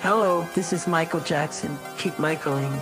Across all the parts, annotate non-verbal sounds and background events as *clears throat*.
Hello, this is Michael Jackson. Keep Michaeling.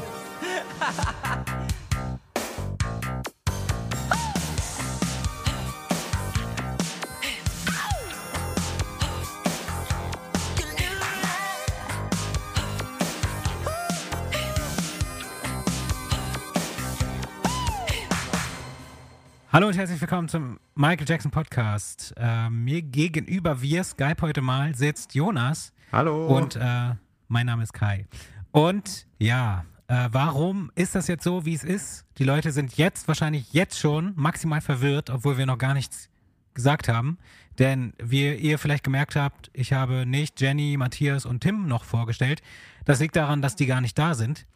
Hallo und herzlich willkommen zum Michael Jackson Podcast. Äh, mir gegenüber via Skype heute mal sitzt Jonas. Hallo. Und äh, mein Name ist Kai. Und ja, äh, warum ist das jetzt so, wie es ist? Die Leute sind jetzt wahrscheinlich jetzt schon maximal verwirrt, obwohl wir noch gar nichts gesagt haben. Denn wie ihr vielleicht gemerkt habt, ich habe nicht Jenny, Matthias und Tim noch vorgestellt. Das liegt daran, dass die gar nicht da sind.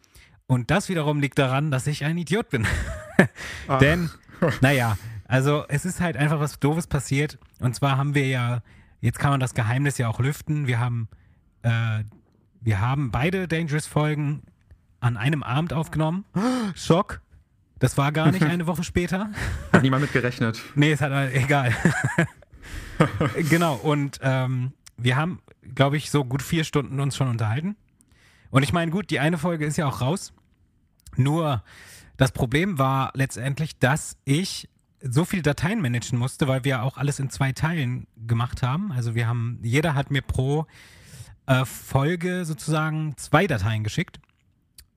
Und das wiederum liegt daran, dass ich ein Idiot bin. *laughs* Denn, naja, also es ist halt einfach was Doofes passiert. Und zwar haben wir ja, jetzt kann man das Geheimnis ja auch lüften. Wir haben, äh, wir haben beide Dangerous-Folgen an einem Abend aufgenommen. *gasps* Schock. Das war gar nicht *laughs* eine Woche später. Hat niemand mit gerechnet. *laughs* Nee, es hat egal. *laughs* genau, und ähm, wir haben, glaube ich, so gut vier Stunden uns schon unterhalten. Und ich meine, gut, die eine Folge ist ja auch raus. Nur das Problem war letztendlich, dass ich so viele Dateien managen musste, weil wir auch alles in zwei Teilen gemacht haben. Also wir haben, jeder hat mir pro Folge sozusagen zwei Dateien geschickt.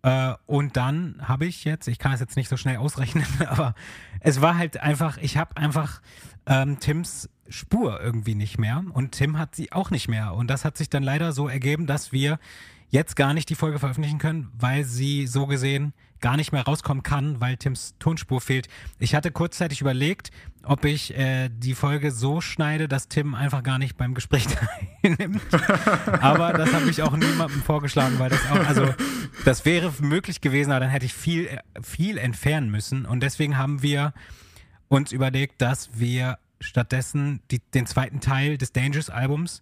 Äh, und dann habe ich jetzt, ich kann es jetzt nicht so schnell ausrechnen, *laughs* aber es war halt einfach, ich habe einfach ähm, Tims Spur irgendwie nicht mehr und Tim hat sie auch nicht mehr. Und das hat sich dann leider so ergeben, dass wir jetzt gar nicht die Folge veröffentlichen können, weil sie so gesehen gar nicht mehr rauskommen kann, weil Tims Tonspur fehlt. Ich hatte kurzzeitig überlegt, ob ich äh, die Folge so schneide, dass Tim einfach gar nicht beim Gespräch *laughs* teilnimmt. aber das habe ich auch niemandem vorgeschlagen, weil das auch, also das wäre möglich gewesen, aber dann hätte ich viel, viel entfernen müssen. Und deswegen haben wir uns überlegt, dass wir stattdessen die, den zweiten Teil des Dangerous Albums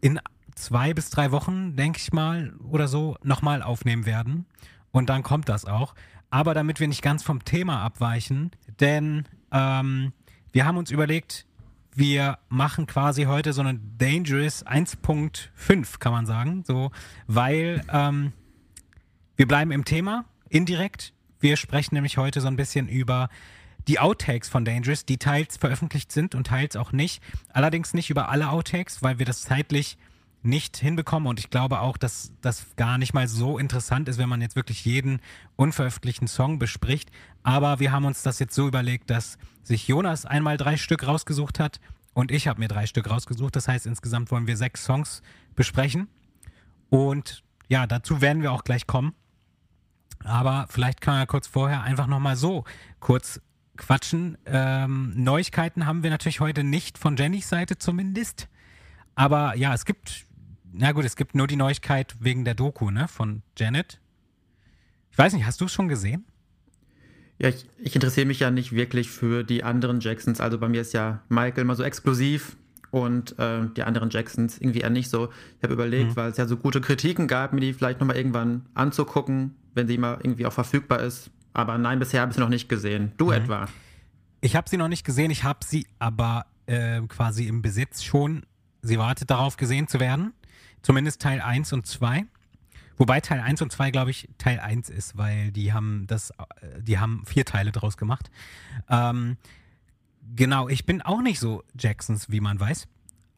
in zwei bis drei Wochen, denke ich mal, oder so, nochmal aufnehmen werden. Und dann kommt das auch. Aber damit wir nicht ganz vom Thema abweichen, denn ähm, wir haben uns überlegt, wir machen quasi heute so eine Dangerous 1.5, kann man sagen. So, weil ähm, wir bleiben im Thema, indirekt. Wir sprechen nämlich heute so ein bisschen über die Outtakes von Dangerous, die teils veröffentlicht sind und teils auch nicht. Allerdings nicht über alle Outtakes, weil wir das zeitlich nicht hinbekommen und ich glaube auch, dass das gar nicht mal so interessant ist, wenn man jetzt wirklich jeden unveröffentlichten Song bespricht. Aber wir haben uns das jetzt so überlegt, dass sich Jonas einmal drei Stück rausgesucht hat und ich habe mir drei Stück rausgesucht. Das heißt, insgesamt wollen wir sechs Songs besprechen. Und ja, dazu werden wir auch gleich kommen. Aber vielleicht kann man ja kurz vorher einfach nochmal so kurz quatschen. Ähm, Neuigkeiten haben wir natürlich heute nicht von Jennys Seite zumindest. Aber ja, es gibt na gut, es gibt nur die Neuigkeit wegen der Doku, ne, von Janet. Ich weiß nicht, hast du es schon gesehen? Ja, ich, ich interessiere mich ja nicht wirklich für die anderen Jacksons. Also bei mir ist ja Michael immer so explosiv und äh, die anderen Jacksons irgendwie eher nicht so. Ich habe überlegt, mhm. weil es ja so gute Kritiken gab, mir die vielleicht nochmal irgendwann anzugucken, wenn sie mal irgendwie auch verfügbar ist. Aber nein, bisher habe ich sie noch nicht gesehen. Du mhm. etwa? Ich habe sie noch nicht gesehen, ich habe sie aber äh, quasi im Besitz schon. Sie wartet darauf, gesehen zu werden. Zumindest Teil 1 und 2. Wobei Teil 1 und 2, glaube ich, Teil 1 ist, weil die haben das, äh, die haben vier Teile draus gemacht. Ähm, genau, ich bin auch nicht so Jacksons, wie man weiß.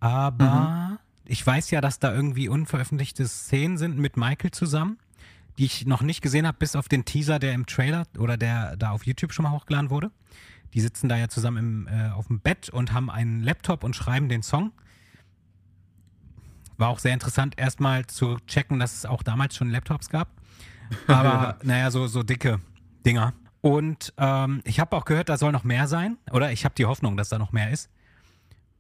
Aber mhm. ich weiß ja, dass da irgendwie unveröffentlichte Szenen sind mit Michael zusammen, die ich noch nicht gesehen habe, bis auf den Teaser, der im Trailer oder der da auf YouTube schon mal hochgeladen wurde. Die sitzen da ja zusammen im, äh, auf dem Bett und haben einen Laptop und schreiben den Song. War auch sehr interessant, erstmal zu checken, dass es auch damals schon Laptops gab. Aber *laughs* naja, so, so dicke Dinger. Und ähm, ich habe auch gehört, da soll noch mehr sein. Oder ich habe die Hoffnung, dass da noch mehr ist.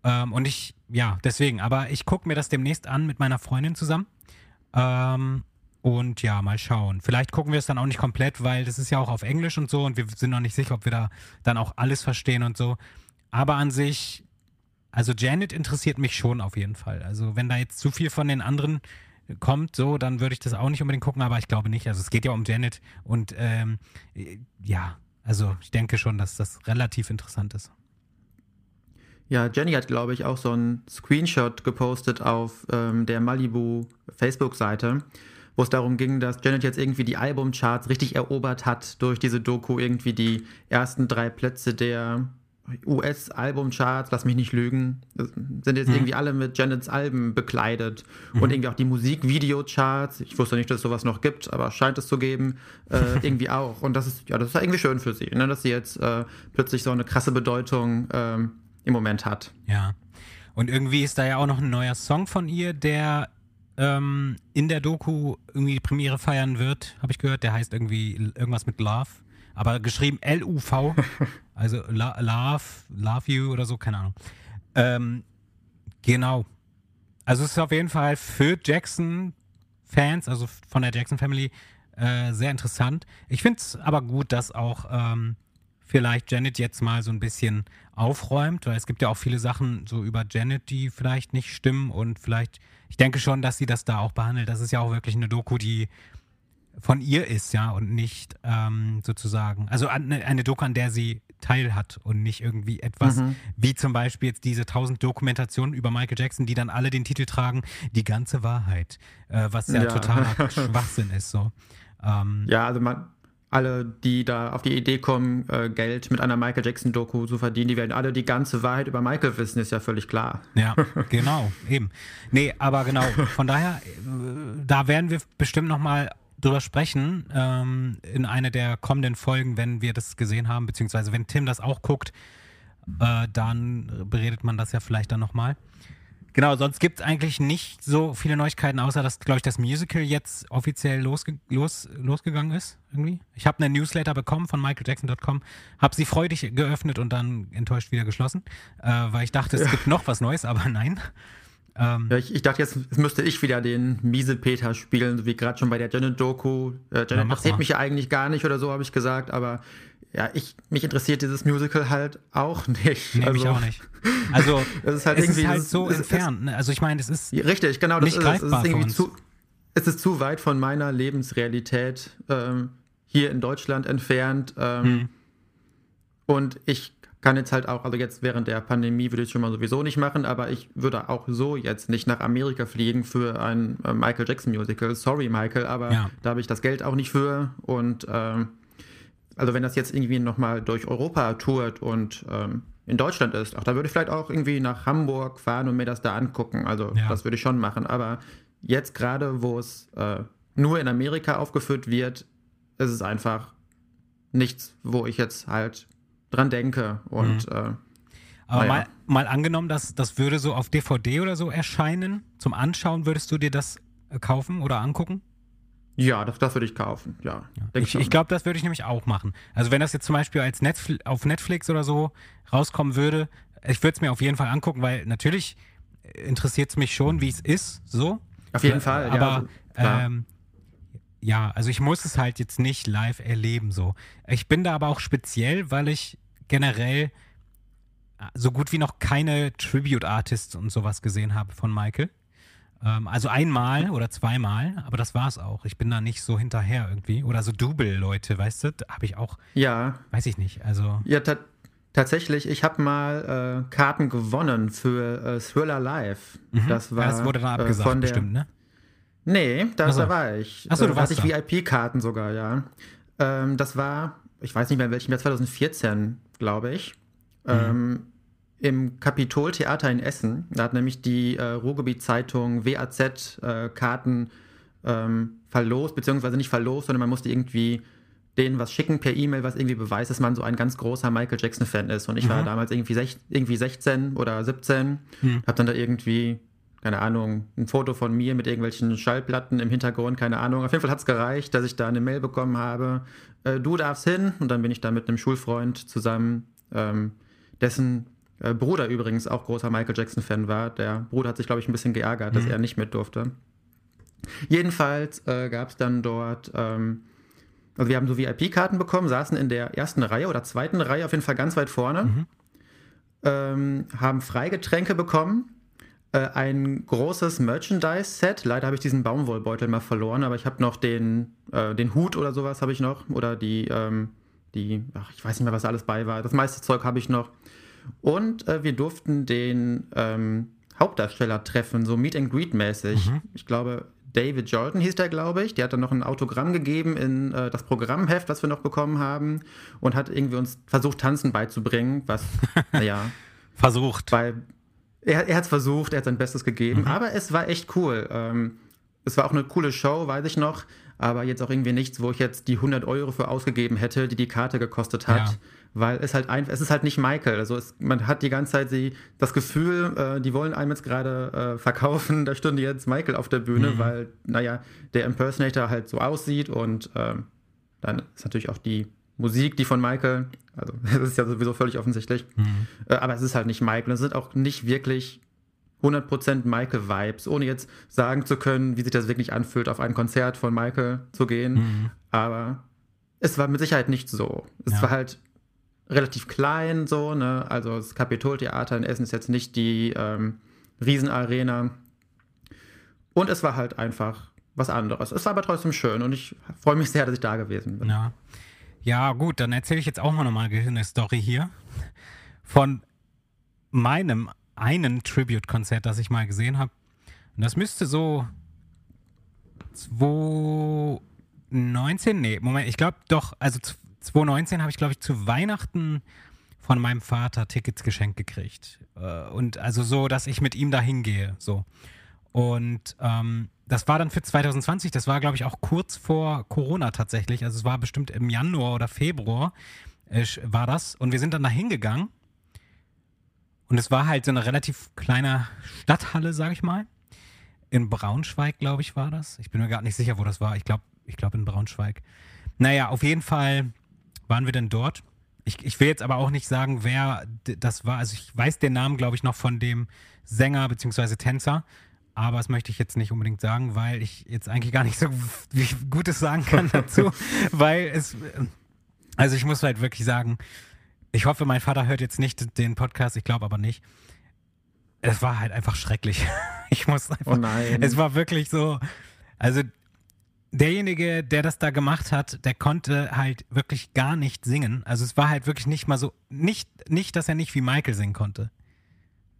Ähm, und ich, ja, deswegen. Aber ich gucke mir das demnächst an mit meiner Freundin zusammen. Ähm, und ja, mal schauen. Vielleicht gucken wir es dann auch nicht komplett, weil das ist ja auch auf Englisch und so. Und wir sind noch nicht sicher, ob wir da dann auch alles verstehen und so. Aber an sich also Janet interessiert mich schon auf jeden Fall. Also wenn da jetzt zu viel von den anderen kommt, so, dann würde ich das auch nicht unbedingt gucken, aber ich glaube nicht. Also es geht ja um Janet und ähm, ja, also ich denke schon, dass das relativ interessant ist. Ja, Jenny hat, glaube ich, auch so einen Screenshot gepostet auf ähm, der Malibu Facebook-Seite, wo es darum ging, dass Janet jetzt irgendwie die Albumcharts richtig erobert hat durch diese Doku, irgendwie die ersten drei Plätze der US-Albumcharts, lass mich nicht lügen, sind jetzt mhm. irgendwie alle mit Janets Alben bekleidet mhm. und irgendwie auch die Musikvideocharts. Ich wusste nicht, dass es sowas noch gibt, aber scheint es zu geben, äh, *laughs* irgendwie auch. Und das ist ja, das ist irgendwie schön für sie, ne, dass sie jetzt äh, plötzlich so eine krasse Bedeutung ähm, im Moment hat. Ja. Und irgendwie ist da ja auch noch ein neuer Song von ihr, der ähm, in der Doku irgendwie die Premiere feiern wird, habe ich gehört. Der heißt irgendwie irgendwas mit Love aber geschrieben L-U-V, *laughs* also Love, Love You oder so, keine Ahnung. Ähm, genau. Also es ist auf jeden Fall für Jackson-Fans, also von der Jackson-Family, äh, sehr interessant. Ich finde es aber gut, dass auch ähm, vielleicht Janet jetzt mal so ein bisschen aufräumt, weil es gibt ja auch viele Sachen so über Janet, die vielleicht nicht stimmen und vielleicht, ich denke schon, dass sie das da auch behandelt. Das ist ja auch wirklich eine Doku, die von ihr ist, ja, und nicht ähm, sozusagen, also eine, eine Doku, an der sie teil hat und nicht irgendwie etwas mhm. wie zum Beispiel jetzt diese tausend Dokumentationen über Michael Jackson, die dann alle den Titel tragen, die ganze Wahrheit, äh, was ja, ja. totaler *laughs* Schwachsinn ist, so. Ähm, ja, also man, alle, die da auf die Idee kommen, äh, Geld mit einer Michael Jackson-Doku zu verdienen, die werden alle die ganze Wahrheit über Michael wissen, ist ja völlig klar. Ja, *laughs* genau, eben. Nee, aber genau, von daher, äh, da werden wir bestimmt nochmal drüber sprechen ähm, in einer der kommenden Folgen, wenn wir das gesehen haben, beziehungsweise wenn Tim das auch guckt, äh, dann beredet man das ja vielleicht dann nochmal. Genau, sonst gibt es eigentlich nicht so viele Neuigkeiten, außer dass, glaube ich, das Musical jetzt offiziell losge los, losgegangen ist. Irgendwie. Ich habe einen Newsletter bekommen von michaeljackson.com, habe sie freudig geöffnet und dann enttäuscht wieder geschlossen, äh, weil ich dachte, es ja. gibt noch was Neues, aber nein. Ähm, ja, ich, ich, dachte, jetzt müsste ich wieder den miese Peter spielen, so wie gerade schon bei der Janet-Doku. Äh, Janet interessiert mich ja eigentlich gar nicht oder so, habe ich gesagt, aber ja, ich, mich interessiert dieses Musical halt auch *laughs* nicht. Nee, also, mich auch nicht. Also, *laughs* es ist halt, es ist halt so es, entfernt. Es, ne? also, ich meine, es ist. Richtig, genau, das nicht ist es. Es ist irgendwie zu, es ist zu weit von meiner Lebensrealität ähm, hier in Deutschland entfernt. Ähm, hm. Und ich kann jetzt halt auch, also jetzt während der Pandemie würde ich es schon mal sowieso nicht machen, aber ich würde auch so jetzt nicht nach Amerika fliegen für ein äh, Michael Jackson Musical. Sorry, Michael, aber ja. da habe ich das Geld auch nicht für. Und ähm, also wenn das jetzt irgendwie nochmal durch Europa tourt und ähm, in Deutschland ist, auch da würde ich vielleicht auch irgendwie nach Hamburg fahren und mir das da angucken. Also ja. das würde ich schon machen. Aber jetzt gerade, wo es äh, nur in Amerika aufgeführt wird, ist es einfach nichts, wo ich jetzt halt dran denke. Und mhm. äh, aber mal, mal angenommen, dass das würde so auf DVD oder so erscheinen, zum Anschauen, würdest du dir das äh, kaufen oder angucken? Ja, das, das würde ich kaufen, ja. ja. Ich, ich glaube, das würde ich nämlich auch machen. Also wenn das jetzt zum Beispiel als Netfl auf Netflix oder so rauskommen würde, ich würde es mir auf jeden Fall angucken, weil natürlich interessiert es mich schon, wie es ist, so. Auf jeden Fall, aber, ja. Also, ähm, ja, also ich muss es halt jetzt nicht live erleben, so. Ich bin da aber auch speziell, weil ich generell äh, so gut wie noch keine Tribute-Artists und sowas gesehen habe von Michael. Ähm, also einmal oder zweimal, aber das war es auch. Ich bin da nicht so hinterher irgendwie. Oder so Double-Leute, weißt du, habe ich auch. Ja. Weiß ich nicht. Also. Ja, ta tatsächlich, ich habe mal äh, Karten gewonnen für äh, Thriller Live. Mhm. Das war. Das wurde dann abgesagt, äh, von der, bestimmt, ne? Nee, da, so. da war ich. Achso, du äh, warst ich VIP-Karten sogar, ja. Ähm, das war, ich weiß nicht mehr in welchem Jahr, 2014, glaube ich. Mhm. Ähm, Im Kapitoltheater in Essen. Da hat nämlich die äh, Ruhrgebiet-Zeitung WAZ äh, Karten ähm, verlost, beziehungsweise nicht verlost, sondern man musste irgendwie denen was schicken per E-Mail, was irgendwie beweist, dass man so ein ganz großer Michael Jackson-Fan ist. Und ich mhm. war damals irgendwie, sech, irgendwie 16 oder 17, mhm. hab dann da irgendwie keine Ahnung, ein Foto von mir mit irgendwelchen Schallplatten im Hintergrund, keine Ahnung. Auf jeden Fall hat es gereicht, dass ich da eine Mail bekommen habe, äh, du darfst hin. Und dann bin ich da mit einem Schulfreund zusammen, ähm, dessen äh, Bruder übrigens auch großer Michael Jackson-Fan war. Der Bruder hat sich, glaube ich, ein bisschen geärgert, mhm. dass er nicht mit durfte. Jedenfalls äh, gab es dann dort, ähm, also wir haben so VIP-Karten bekommen, saßen in der ersten Reihe oder zweiten Reihe, auf jeden Fall ganz weit vorne, mhm. ähm, haben Freigetränke bekommen äh, ein großes Merchandise-Set. Leider habe ich diesen Baumwollbeutel mal verloren, aber ich habe noch den, äh, den Hut oder sowas habe ich noch. Oder die, ähm, die, ach, ich weiß nicht mehr, was alles bei war. Das meiste Zeug habe ich noch. Und äh, wir durften den ähm, Hauptdarsteller treffen, so Meet and Greet mäßig. Mhm. Ich glaube, David Jordan hieß der, glaube ich. Der hat dann noch ein Autogramm gegeben in äh, das Programmheft, was wir noch bekommen haben. Und hat irgendwie uns versucht, Tanzen beizubringen, was, *laughs* naja. versucht. Weil er, er hat es versucht, er hat sein Bestes gegeben. Mhm. Aber es war echt cool. Ähm, es war auch eine coole Show, weiß ich noch. Aber jetzt auch irgendwie nichts, wo ich jetzt die 100 Euro für ausgegeben hätte, die die Karte gekostet hat. Ja weil es halt ein, es ist halt nicht Michael. Also es, man hat die ganze Zeit die, das Gefühl, äh, die wollen einem jetzt gerade äh, verkaufen, *laughs* da stünde jetzt Michael auf der Bühne, mhm. weil, naja, der Impersonator halt so aussieht und ähm, dann ist natürlich auch die Musik, die von Michael, also *laughs* das ist ja sowieso völlig offensichtlich, mhm. äh, aber es ist halt nicht Michael. Es sind auch nicht wirklich 100% Michael-Vibes, ohne jetzt sagen zu können, wie sich das wirklich anfühlt, auf ein Konzert von Michael zu gehen. Mhm. Aber es war mit Sicherheit nicht so. Es ja. war halt relativ klein, so, ne? Also das Kapitoltheater in Essen ist jetzt nicht die ähm, Riesenarena. Und es war halt einfach was anderes. Es war aber trotzdem schön und ich freue mich sehr, dass ich da gewesen bin. Ja, ja gut, dann erzähle ich jetzt auch mal nochmal eine Story hier von meinem einen Tribute-Konzert, das ich mal gesehen habe. Und das müsste so 2019, nee, Moment, ich glaube doch, also 2019 habe ich, glaube ich, zu Weihnachten von meinem Vater Tickets geschenkt gekriegt. Äh, und also so, dass ich mit ihm da hingehe. So. Und ähm, das war dann für 2020, das war, glaube ich, auch kurz vor Corona tatsächlich. Also es war bestimmt im Januar oder Februar äh, war das. Und wir sind dann da hingegangen. Und es war halt so eine relativ kleine Stadthalle, sage ich mal. In Braunschweig, glaube ich, war das. Ich bin mir gar nicht sicher, wo das war. Ich glaube, ich glaube in Braunschweig. Naja, auf jeden Fall waren wir denn dort? Ich, ich will jetzt aber auch nicht sagen, wer das war. Also ich weiß den Namen, glaube ich, noch von dem Sänger bzw. Tänzer. Aber das möchte ich jetzt nicht unbedingt sagen, weil ich jetzt eigentlich gar nicht so *laughs* Gutes sagen kann dazu. *laughs* weil es, also ich muss halt wirklich sagen, ich hoffe, mein Vater hört jetzt nicht den Podcast, ich glaube aber nicht. Es war halt einfach schrecklich. *laughs* Ich muss einfach. Oh nein. Es war wirklich so. Also derjenige, der das da gemacht hat, der konnte halt wirklich gar nicht singen. Also es war halt wirklich nicht mal so, nicht, nicht, dass er nicht wie Michael singen konnte.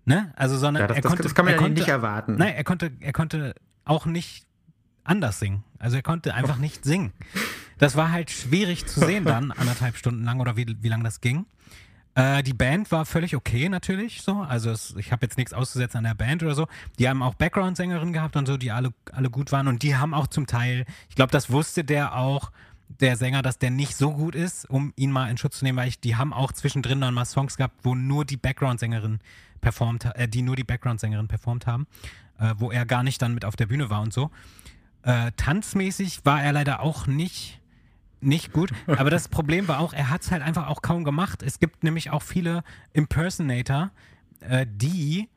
Ne? Also, sondern ja, das, er das, konnte. Das kann man ja konnte, nicht erwarten. Nein, er konnte, er konnte auch nicht anders singen. Also er konnte einfach *laughs* nicht singen. Das war halt schwierig zu sehen dann, *laughs* anderthalb Stunden lang oder wie, wie lange das ging. Äh, die Band war völlig okay natürlich so. Also es, ich habe jetzt nichts auszusetzen an der Band oder so. Die haben auch Background-Sängerinnen gehabt und so, die alle, alle gut waren. Und die haben auch zum Teil, ich glaube, das wusste der auch, der Sänger, dass der nicht so gut ist, um ihn mal in Schutz zu nehmen, weil ich, die haben auch zwischendrin dann mal Songs gehabt, wo nur die Background-Sängerin performt, äh, die nur die Background-Sängerin performt haben, äh, wo er gar nicht dann mit auf der Bühne war und so. Äh, tanzmäßig war er leider auch nicht nicht gut. *laughs* Aber das Problem war auch, er hat es halt einfach auch kaum gemacht. Es gibt nämlich auch viele Impersonator, äh, die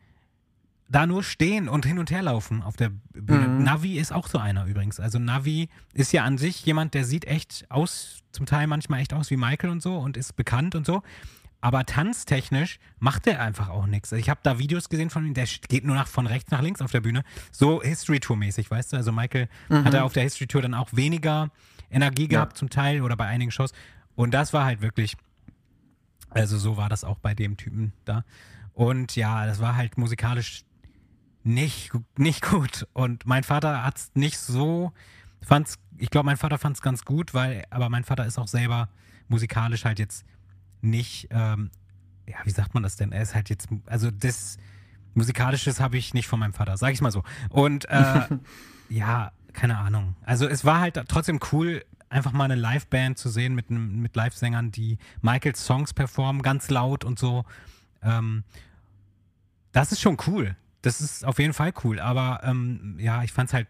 da nur stehen und hin und her laufen auf der Bühne. Mhm. Navi ist auch so einer übrigens. Also Navi ist ja an sich jemand, der sieht echt aus, zum Teil manchmal echt aus wie Michael und so und ist bekannt und so. Aber tanztechnisch macht er einfach auch nichts. Ich habe da Videos gesehen von ihm, der geht nur nach, von rechts nach links auf der Bühne. So History Tour mäßig, weißt du? Also Michael mhm. hatte auf der History Tour dann auch weniger Energie gehabt ja. zum Teil oder bei einigen Shows. Und das war halt wirklich, also so war das auch bei dem Typen da. Und ja, das war halt musikalisch nicht, nicht gut. Und mein Vater hat es nicht so, fand's, ich glaube, mein Vater fand es ganz gut, weil, aber mein Vater ist auch selber musikalisch halt jetzt nicht, ähm, ja, wie sagt man das denn? Er ist halt jetzt, also das Musikalisches habe ich nicht von meinem Vater, sag ich mal so. Und äh, *laughs* ja, keine Ahnung. Also es war halt trotzdem cool, einfach mal eine Liveband zu sehen mit, mit Live-Sängern, die Michaels Songs performen, ganz laut und so. Ähm, das ist schon cool. Das ist auf jeden Fall cool. Aber ähm, ja, ich fand es halt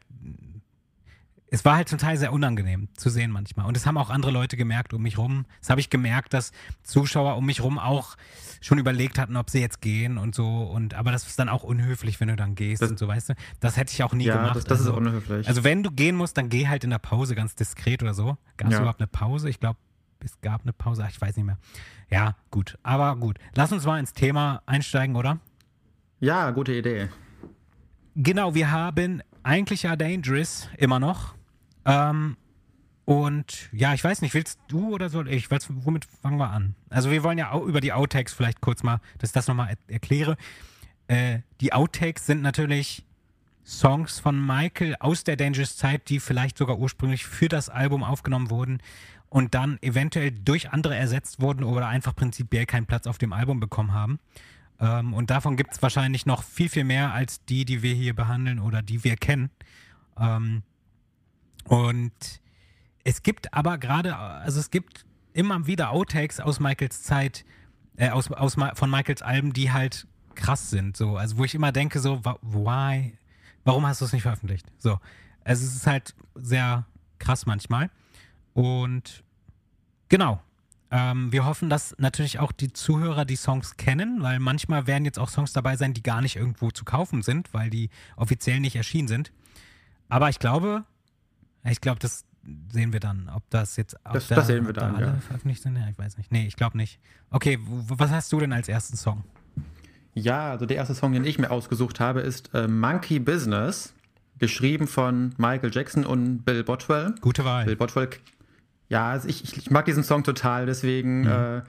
es war halt zum Teil sehr unangenehm zu sehen manchmal. Und das haben auch andere Leute gemerkt um mich rum. Das habe ich gemerkt, dass Zuschauer um mich rum auch schon überlegt hatten, ob sie jetzt gehen und so. Und aber das ist dann auch unhöflich, wenn du dann gehst das, und so, weißt du. Das hätte ich auch nie ja, gemacht. Das, das also, ist unhöflich. Also wenn du gehen musst, dann geh halt in der Pause ganz diskret oder so. Gab es ja. überhaupt eine Pause? Ich glaube, es gab eine Pause. Ach, ich weiß nicht mehr. Ja, gut. Aber gut. Lass uns mal ins Thema einsteigen, oder? Ja, gute Idee. Genau, wir haben eigentlich ja Dangerous immer noch. Ähm, Und ja, ich weiß nicht, willst du oder soll ich? Was, womit fangen wir an? Also wir wollen ja auch über die Outtakes vielleicht kurz mal, dass ich das nochmal er erkläre. Äh, die Outtakes sind natürlich Songs von Michael aus der Dangerous Zeit, die vielleicht sogar ursprünglich für das Album aufgenommen wurden und dann eventuell durch andere ersetzt wurden oder einfach prinzipiell keinen Platz auf dem Album bekommen haben. Ähm, und davon gibt es wahrscheinlich noch viel, viel mehr als die, die wir hier behandeln oder die wir kennen. Ähm, und es gibt aber gerade, also es gibt immer wieder Outtakes aus Michaels Zeit, äh, aus, aus, von Michaels Alben, die halt krass sind. So, also wo ich immer denke, so, why? Warum hast du es nicht veröffentlicht? So. Also es ist halt sehr krass manchmal. Und genau. Ähm, wir hoffen, dass natürlich auch die Zuhörer die Songs kennen, weil manchmal werden jetzt auch Songs dabei sein, die gar nicht irgendwo zu kaufen sind, weil die offiziell nicht erschienen sind. Aber ich glaube, ich glaube, das sehen wir dann, ob das jetzt ob das, da, das sehen wir dann, da alle ja. veröffentlicht sind. Ja, ich weiß nicht. Nee, ich glaube nicht. Okay, was hast du denn als ersten Song? Ja, also der erste Song, den ich mir ausgesucht habe, ist äh, Monkey Business, geschrieben von Michael Jackson und Bill Botwell. Gute Wahl. Bill Botwell, ja, also ich, ich, mag diesen Song total, deswegen mhm. äh,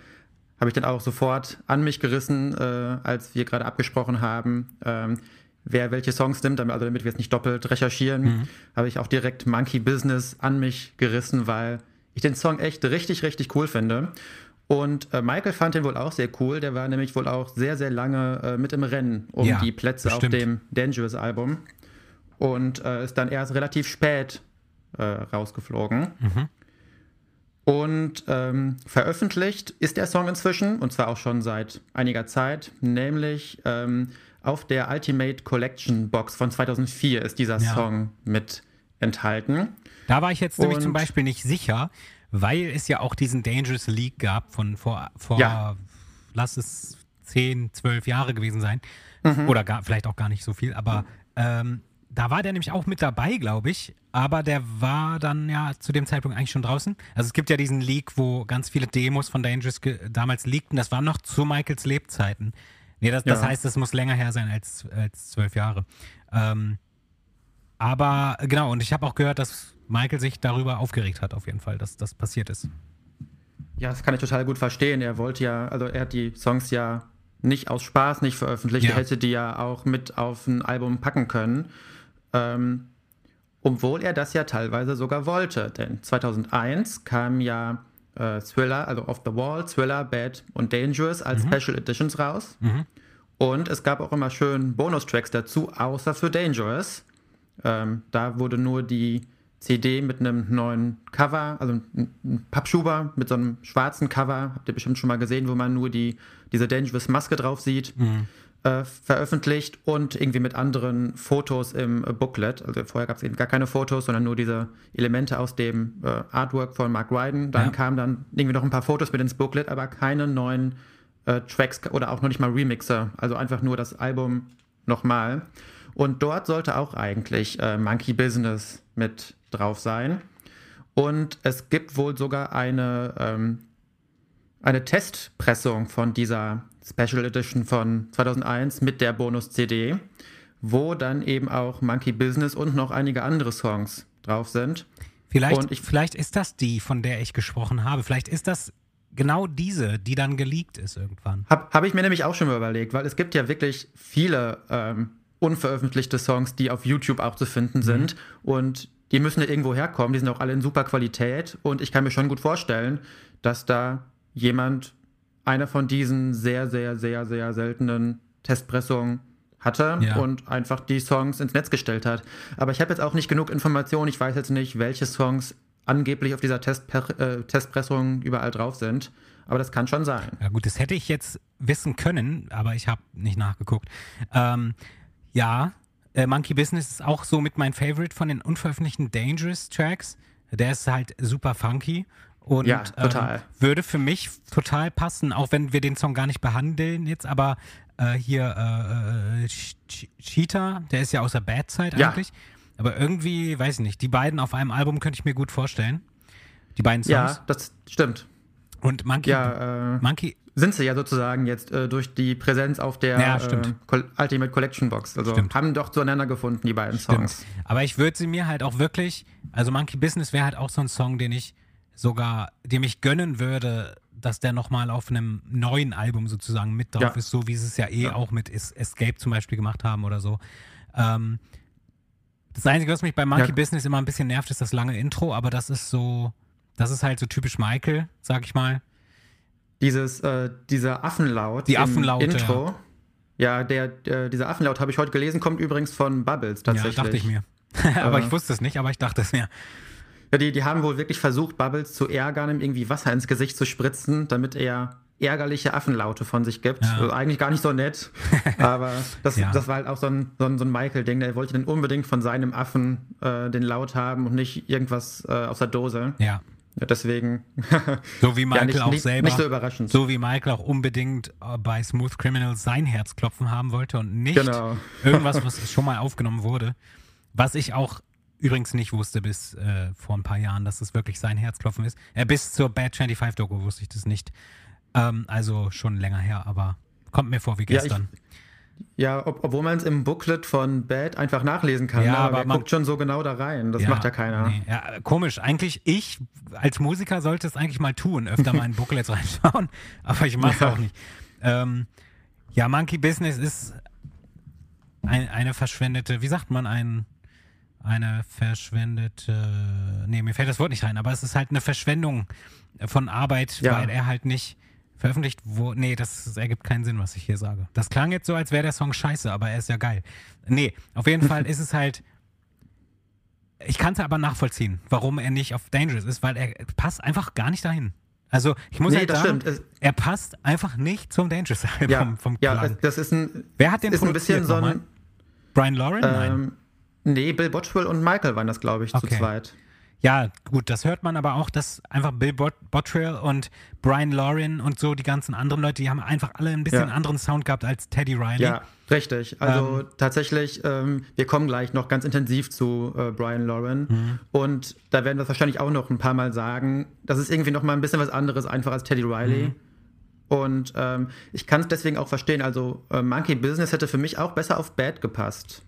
habe ich dann auch sofort an mich gerissen, äh, als wir gerade abgesprochen haben. Ähm, wer welche Songs nimmt, also damit wir jetzt nicht doppelt recherchieren, mhm. habe ich auch direkt Monkey Business an mich gerissen, weil ich den Song echt richtig, richtig cool finde. Und äh, Michael fand den wohl auch sehr cool. Der war nämlich wohl auch sehr, sehr lange äh, mit im Rennen um ja, die Plätze bestimmt. auf dem Dangerous Album. Und äh, ist dann erst relativ spät äh, rausgeflogen. Mhm. Und ähm, veröffentlicht ist der Song inzwischen, und zwar auch schon seit einiger Zeit, nämlich ähm, auf der Ultimate Collection Box von 2004 ist dieser ja. Song mit enthalten. Da war ich jetzt nämlich zum Beispiel nicht sicher, weil es ja auch diesen Dangerous League gab von vor, vor ja. lass es 10, 12 Jahre gewesen sein. Mhm. Oder gar, vielleicht auch gar nicht so viel, aber ähm, da war der nämlich auch mit dabei, glaube ich. Aber der war dann ja zu dem Zeitpunkt eigentlich schon draußen. Also es gibt ja diesen Leak, wo ganz viele Demos von Dangerous damals leakten. Das war noch zu Michaels Lebzeiten. Nee, das, das heißt, es muss länger her sein als, als zwölf Jahre. Ähm, aber genau, und ich habe auch gehört, dass Michael sich darüber aufgeregt hat, auf jeden Fall, dass das passiert ist. Ja, das kann ich total gut verstehen. Er wollte ja, also er hat die Songs ja nicht aus Spaß nicht veröffentlicht. Ja. Er hätte die ja auch mit auf ein Album packen können. Ähm, obwohl er das ja teilweise sogar wollte. Denn 2001 kam ja äh, Thriller, also Off the Wall, Thriller, Bad und Dangerous als mhm. Special Editions raus. Mhm. Und es gab auch immer schön Bonustracks dazu, außer für Dangerous. Ähm, da wurde nur die CD mit einem neuen Cover, also ein Pappschuber mit so einem schwarzen Cover, habt ihr bestimmt schon mal gesehen, wo man nur die, diese Dangerous Maske drauf sieht. Mhm äh, veröffentlicht und irgendwie mit anderen Fotos im äh, Booklet. Also vorher gab es eben gar keine Fotos, sondern nur diese Elemente aus dem äh, Artwork von Mark Ryden. Dann ja. kamen dann irgendwie noch ein paar Fotos mit ins Booklet, aber keine neuen äh, Tracks oder auch noch nicht mal Remixer. Also einfach nur das Album nochmal. Und dort sollte auch eigentlich äh, Monkey Business mit drauf sein. Und es gibt wohl sogar eine, ähm, eine Testpressung von dieser Special Edition von 2001 mit der Bonus-CD, wo dann eben auch Monkey Business und noch einige andere Songs drauf sind. Vielleicht, ich, vielleicht ist das die, von der ich gesprochen habe. Vielleicht ist das genau diese, die dann geleakt ist irgendwann. Habe hab ich mir nämlich auch schon mal überlegt, weil es gibt ja wirklich viele ähm, unveröffentlichte Songs, die auf YouTube auch zu finden mhm. sind. Mhm. Und die müssen ja irgendwo herkommen. Die sind auch alle in super Qualität. Und ich kann mir schon gut vorstellen, dass da jemand eine von diesen sehr, sehr, sehr, sehr seltenen Testpressungen hatte ja. und einfach die Songs ins Netz gestellt hat. Aber ich habe jetzt auch nicht genug Informationen. Ich weiß jetzt nicht, welche Songs angeblich auf dieser Testper äh, Testpressung überall drauf sind. Aber das kann schon sein. Ja gut, das hätte ich jetzt wissen können, aber ich habe nicht nachgeguckt. Ähm, ja, äh, Monkey Business ist auch so mit mein Favorite von den unveröffentlichten Dangerous Tracks. Der ist halt super funky und ja, total. Ähm, würde für mich total passen, auch wenn wir den Song gar nicht behandeln jetzt, aber äh, hier äh, äh Cheetah, der ist ja aus der Bad Side ja. eigentlich. Aber irgendwie, weiß ich nicht, die beiden auf einem Album könnte ich mir gut vorstellen. Die beiden Songs. Ja, das stimmt. Und Monkey, ja, äh, Monkey sind sie ja sozusagen jetzt äh, durch die Präsenz auf der ja, äh, Ultimate Collection Box. Also stimmt. haben doch zueinander gefunden, die beiden Songs. Aber ich würde sie mir halt auch wirklich, Also Monkey Business wäre halt auch so ein Song, den ich sogar, dem ich gönnen würde, dass der nochmal auf einem neuen Album sozusagen mit drauf Ja. ist, so wie sie es ja eh Ja. auch mit Es- Escape zum Beispiel gemacht haben oder so. Ähm, das Einzige, was mich bei Monkey Ja. Business immer ein bisschen nervt, ist das lange Intro, aber das ist so, das ist halt so typisch Michael, sag ich mal. Dieses, äh, dieser Affenlaut Die Affenlaute, Intro. Ja, der, äh, dieser Affenlaut habe ich heute gelesen, kommt übrigens von Bubbles tatsächlich. Ja, dachte ich mir. *laughs* aber Äh. ich wusste es nicht, aber ich dachte es mir. Ja, die, die haben wohl wirklich versucht, Bubbles zu ärgern, ihm irgendwie Wasser ins Gesicht zu spritzen, damit er ärgerliche Affenlaute von sich gibt. Ja. Also eigentlich gar nicht so nett, *laughs* aber das, Ja. das war halt auch so ein, so ein, so ein Michael-Ding. Der wollte dann unbedingt von seinem Affen äh, den Laut haben und nicht irgendwas äh, aus der Dose. Ja. Ja, deswegen *laughs* So wie Michael nicht, auch nicht, selber. nicht so überraschend. So wie Michael auch unbedingt äh, bei Smooth Criminal sein Herz klopfen haben wollte und nicht Genau. irgendwas, was schon mal aufgenommen wurde. Was ich auch übrigens nicht wusste bis äh, vor ein paar Jahren, dass es wirklich sein Herzklopfen ist. Äh, bis zur Bad 25 Doku wusste ich das nicht. Ähm, also schon länger her, aber kommt mir vor wie Ja, gestern. Ja, ob, obwohl man es im Booklet von Bad einfach nachlesen kann. Ja, ne? aber man- guckt schon so genau da rein. Das macht ja keiner. nee, ja, komisch. Eigentlich, ich als Musiker sollte es eigentlich mal tun, öfter mal in Booklets *laughs* reinschauen, aber ich mache es Ja. auch nicht. Ähm, ja, Monkey Business ist ein, eine verschwendete, wie sagt man, ein, eine verschwendete, nee, mir fällt das Wort nicht rein, aber es ist halt eine Verschwendung von Arbeit, Ja. weil er halt nicht veröffentlicht wurde. Nee, das, ergibt keinen Sinn, was ich hier sage. Das klang jetzt so, als wäre der Song scheiße, aber er ist ja geil. Nee, auf jeden *laughs* Fall ist es halt, ich kann es aber nachvollziehen, warum er nicht auf Dangerous ist, weil er passt einfach gar nicht dahin. Also ich muss Nee, halt das sagen, stimmt. Er passt einfach nicht zum Dangerous-Album Ja, vom ja Klang. es- das ist ein, Wer hat den ist ein bisschen so ein. Brian Lauren? Nein. Nee, Bill Botchwell und Michael waren das, glaube ich, Okay. zu zweit. Ja, gut, das hört man aber auch, dass einfach Bill Bot Bottrell und Brian Lauren und so die ganzen anderen Leute, die haben einfach alle ein bisschen Ja. anderen Sound gehabt als Teddy Riley. Ja, richtig. Also Ähm. tatsächlich, ähm, wir kommen gleich noch ganz intensiv zu äh, Brian Lauren. Mhm. Und da werden wir es wahrscheinlich auch noch ein paar Mal sagen. Das ist irgendwie noch mal ein bisschen was anderes einfach als Teddy Riley. Mhm. Und ähm, ich kann es deswegen auch verstehen. Also äh, Monkey Business hätte für mich auch besser auf Bad gepasst.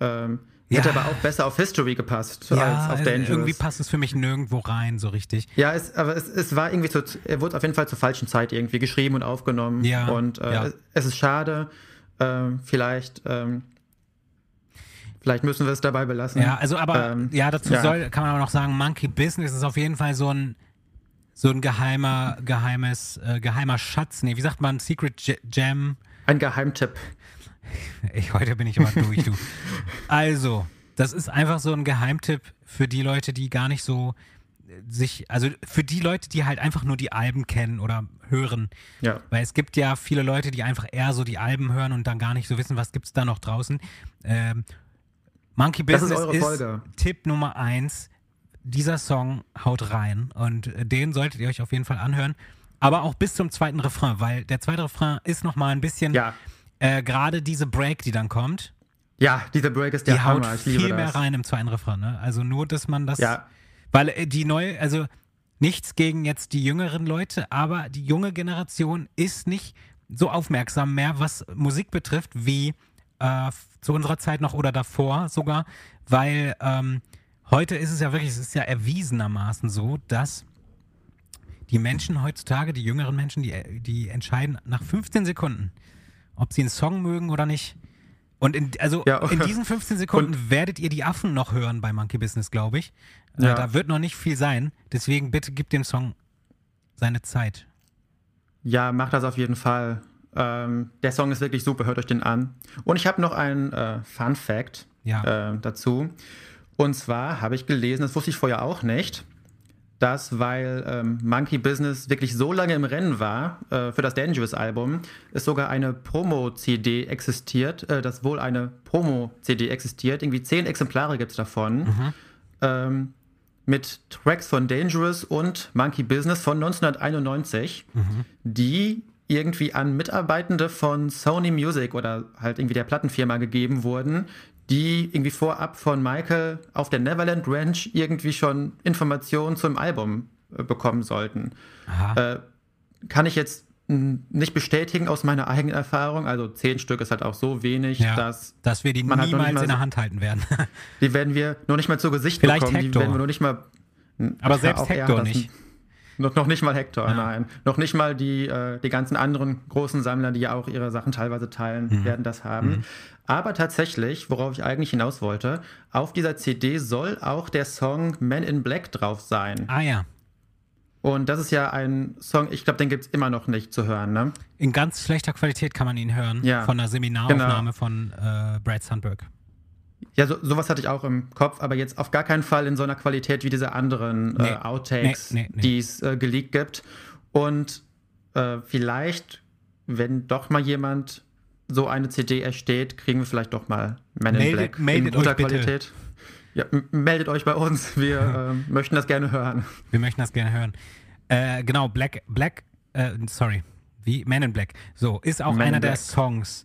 Ähm, Ja. Hätte aber auch besser auf History gepasst Ja, als auf äh, Dangerous. irgendwie passt es für mich nirgendwo rein, so richtig. Ja, es, aber es, es war irgendwie zu, er wurde auf jeden Fall zur falschen Zeit irgendwie geschrieben und aufgenommen. Ja, Und äh, ja. es, es ist schade. Ähm, vielleicht, ähm, vielleicht müssen wir es dabei belassen. Ja, also aber Ähm, ja, dazu ja. soll, kann man aber noch sagen, Monkey Business ist auf jeden Fall so ein so ein geheimer, geheimes, äh, geheimer Schatz. Nee, wie sagt man, Secret Jam? Ein Geheimtipp. *laughs* Ich, heute bin ich aber durch, du. Also, das ist einfach so ein Geheimtipp für die Leute, die gar nicht so äh, sich, also für die Leute, die halt einfach nur die Alben kennen oder hören. Ja. Weil es gibt ja viele Leute, die einfach eher so die Alben hören und dann gar nicht so wissen, was gibt's da noch draußen. Ähm, Monkey Das ist Business eure Folge. Tipp Nummer eins. Dieser Song haut rein und äh, den solltet ihr euch auf jeden Fall anhören. Aber auch bis zum zweiten Refrain, weil der zweite Refrain ist noch mal ein bisschen, Ja. Äh, gerade diese Break, die dann kommt, Ja, dieser Break ist die der haut Hammer. Liebe viel mehr rein im zweiten Refrain. Ne? Also nur, dass man das, Ja. weil äh, die neue, also nichts gegen jetzt die jüngeren Leute, aber die junge Generation ist nicht so aufmerksam mehr, was Musik betrifft, wie äh, zu unserer Zeit noch oder davor sogar, weil ähm, heute ist es ja wirklich, es ist ja erwiesenermaßen so, dass die Menschen heutzutage, die jüngeren Menschen, die, die entscheiden nach 15 Sekunden, ob sie einen Song mögen oder nicht. Und in, also Ja. in diesen 15 Sekunden werdet ihr die Affen noch hören bei Monkey Business, glaube ich. Äh, Ja. da wird noch nicht viel sein. Deswegen bitte gib dem Song seine Zeit. Ja, macht das auf jeden Fall. Ähm, der Song ist wirklich super, hört euch den an. Und ich habe noch einen äh, Fun Fact Ja. äh, dazu. Und zwar habe ich gelesen, das wusste ich vorher auch nicht, dass weil ähm, Monkey Business wirklich so lange im Rennen war äh, für das Dangerous Album, es sogar eine Promo-CD existiert, äh, dass wohl eine Promo-CD existiert. Irgendwie zehn Exemplare gibt es davon. Ähm, mit Tracks von Dangerous und Monkey Business von 1991, die irgendwie an Mitarbeitende von Sony Music oder halt irgendwie der Plattenfirma gegeben wurden, die irgendwie vorab von Michael auf der Neverland Ranch irgendwie schon Informationen zum Album äh, bekommen sollten. Äh, kann ich jetzt nicht bestätigen aus meiner eigenen Erfahrung. Also zehn Stück ist halt auch so wenig, Ja, dass dass wir die man halt niemals nicht mal in der Hand halten werden. *laughs* die werden wir noch nicht mal zu Gesicht Vielleicht bekommen. Hector. Die werden wir noch nicht mal. Aber selbst Hector nicht. Noch, noch nicht mal Hector, Ja. nein. Noch nicht mal die, äh, die ganzen anderen großen Sammler, die ja auch ihre Sachen teilweise teilen, Mhm. werden das haben. Aber tatsächlich, worauf ich eigentlich hinaus wollte, auf dieser CD soll auch der Song Men in Black drauf sein. Ah ja, Und das ist ja ein Song, ich glaube, den gibt es immer noch nicht zu hören, ne? in ganz schlechter Qualität kann man ihn hören. Ja, Von einer Seminaraufnahme genau. von äh, Brad Sandberg. Ja, so, sowas hatte ich auch im Kopf, aber jetzt auf gar keinen Fall in so einer Qualität wie diese anderen Nee, äh, Outtakes, nee, nee, die es äh, geleakt gibt. Und äh, vielleicht, wenn doch mal jemand so eine CD ersteht, kriegen wir vielleicht doch mal Men in Meldet- Black meldet in guter. Qualität. Ja, meldet euch bei uns. Wir *laughs* ähm, möchten das gerne hören. Wir möchten das gerne hören. Äh, genau, Black, Black, äh, sorry, wie Man in Black. So, ist auch Man in einer der. Songs,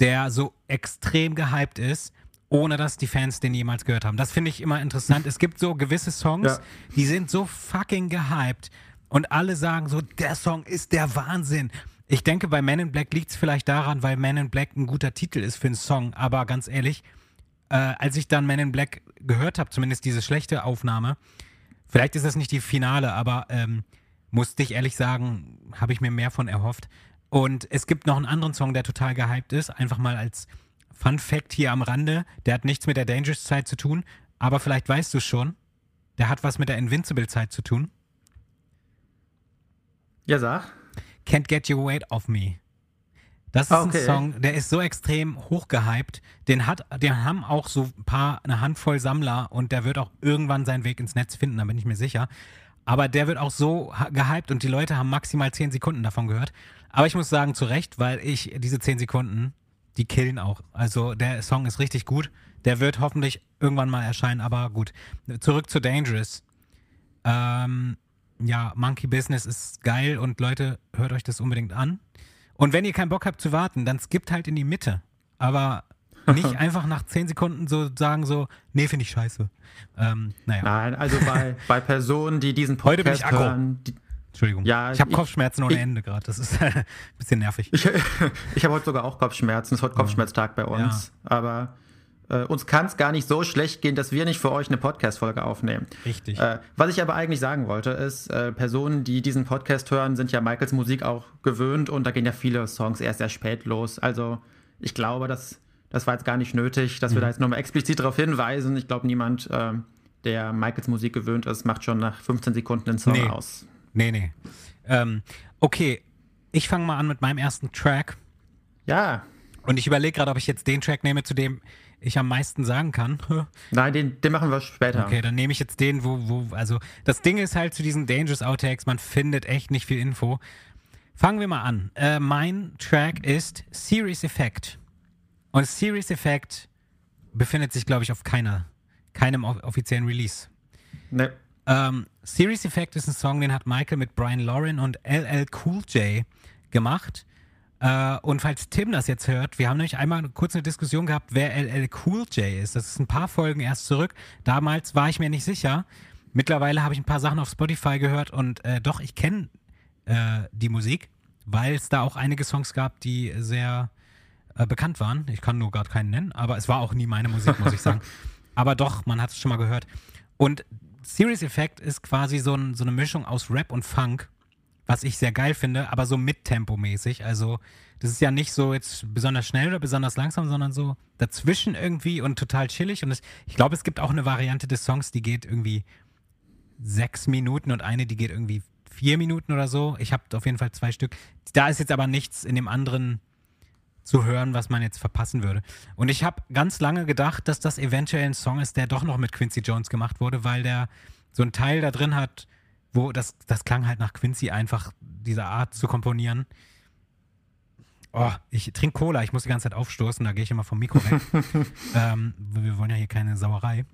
der so extrem gehypt ist, ohne dass die Fans den jemals gehört haben. Das finde ich immer interessant. Es gibt so gewisse Songs, Ja. die sind so fucking gehypt und alle sagen so, der Song ist der Wahnsinn. Ich denke, bei Man in Black liegt es vielleicht daran, weil Man in Black ein guter Titel ist für einen Song, aber ganz ehrlich, äh, als ich dann Man in Black gehört habe, zumindest diese schlechte Aufnahme, vielleicht ist das nicht die Finale, aber ähm, musste ich ehrlich sagen, habe ich mir mehr von erhofft. Und es gibt noch einen anderen Song, der total gehypt ist, einfach mal als Fun Fact hier am Rande. Der hat nichts mit der Dangerous Zeit zu tun, aber vielleicht weißt du schon. Der hat was mit der Invincible Zeit zu tun. Ja, sag. Can't Get Your Weight Off Me. Das ist Ah, okay. ein Song, der ist so extrem hochgehypt. Den hat, den haben auch so ein paar, eine Handvoll Sammler und der wird auch irgendwann seinen Weg ins Netz finden, da bin ich mir sicher. Aber der wird auch so gehypt und die Leute haben maximal 10 Sekunden davon gehört. Aber ich muss sagen, zu Recht, weil ich diese 10 Sekunden, die killen auch. Also der Song ist richtig gut. Der wird hoffentlich irgendwann mal erscheinen, aber gut. Zurück zu Dangerous. Ähm, ja, Monkey Business ist geil und Leute, hört euch das unbedingt an. Und wenn ihr keinen Bock habt zu warten, dann skippt halt in die Mitte. Aber nicht *laughs* einfach nach 10 Sekunden so sagen so, nee, finde ich scheiße. Ähm, naja, Nein, also bei, *laughs* bei Personen, die diesen Heute bin Podcast hören, die, Entschuldigung. ja, ich habe Kopfschmerzen ohne ich- Ende gerade. Das ist *laughs* ein bisschen nervig. Ich, *laughs* ich habe heute sogar auch Kopfschmerzen. Es ist heute Kopfschmerztag bei uns. Aber äh, uns kann es gar nicht so schlecht gehen, dass wir nicht für euch eine Podcast-Folge aufnehmen. Richtig. Äh, was ich aber eigentlich sagen wollte, ist, äh, Personen, die diesen Podcast hören, sind ja Michaels Musik auch gewöhnt und da gehen ja viele Songs erst sehr spät los. Also ich glaube, das, das war jetzt gar nicht nötig, dass wir da jetzt nochmal explizit darauf hinweisen. Ich glaube, niemand, ähm, der Michaels Musik gewöhnt ist, macht schon nach 15 Sekunden den Song Nee. aus. Nee, nee. Ähm, okay, ich fange mal an mit meinem ersten Track. Ja, Und ich überlege gerade, ob ich jetzt den Track nehme, zu dem ich am meisten sagen kann. *laughs* nein, den, den machen wir später. Okay, dann nehme ich jetzt den, wo, wo, also das Ding ist halt zu diesen Dangerous Outtakes, man findet echt nicht viel Info. Fangen wir mal an. Äh, mein Track ist Series Effect. Und Series Effect befindet sich, glaube ich, auf keiner, keinem off- offiziellen Release. Ne, Ähm, Series Effect ist ein Song, den hat Michael mit Brian Lauren und LL Cool J gemacht. Äh, und falls Tim das jetzt hört, wir haben nämlich einmal kurz eine Diskussion gehabt, wer LL Cool J ist. Das ist ein paar Folgen erst zurück. Damals war ich mir nicht sicher. Mittlerweile habe ich ein paar Sachen auf Spotify gehört und äh, doch, ich kenne äh, die Musik, weil es da auch einige Songs gab, die sehr äh, bekannt waren. Ich kann nur gerade keinen nennen, aber es war auch nie meine Musik, muss ich sagen. *laughs* Aber doch, man hat es schon mal gehört. Und Serious Effect ist quasi so, ein, so eine Mischung aus Rap und Funk, was ich sehr geil finde, aber so mittempomäßig. Also, das ist ja nicht so jetzt besonders schnell oder besonders langsam, sondern so dazwischen irgendwie und total chillig. Und es, ich glaube, es gibt auch eine Variante des Songs, die geht irgendwie sechs Minuten und eine, die geht irgendwie vier Minuten oder so. Ich habe auf jeden Fall zwei Stück. Da ist jetzt aber nichts in dem anderen zu hören, was man jetzt verpassen würde. Und ich habe ganz lange gedacht, dass das eventuell ein Song ist, der doch noch mit Quincy Jones gemacht wurde, weil der so einen Teil da drin hat, wo das, das klang halt nach Quincy einfach, diese Art zu komponieren. Oh, ich trinke Cola, ich muss die ganze Zeit aufstoßen, da gehe ich immer vom Mikro weg. *laughs* ähm, wir wollen ja hier keine Sauerei.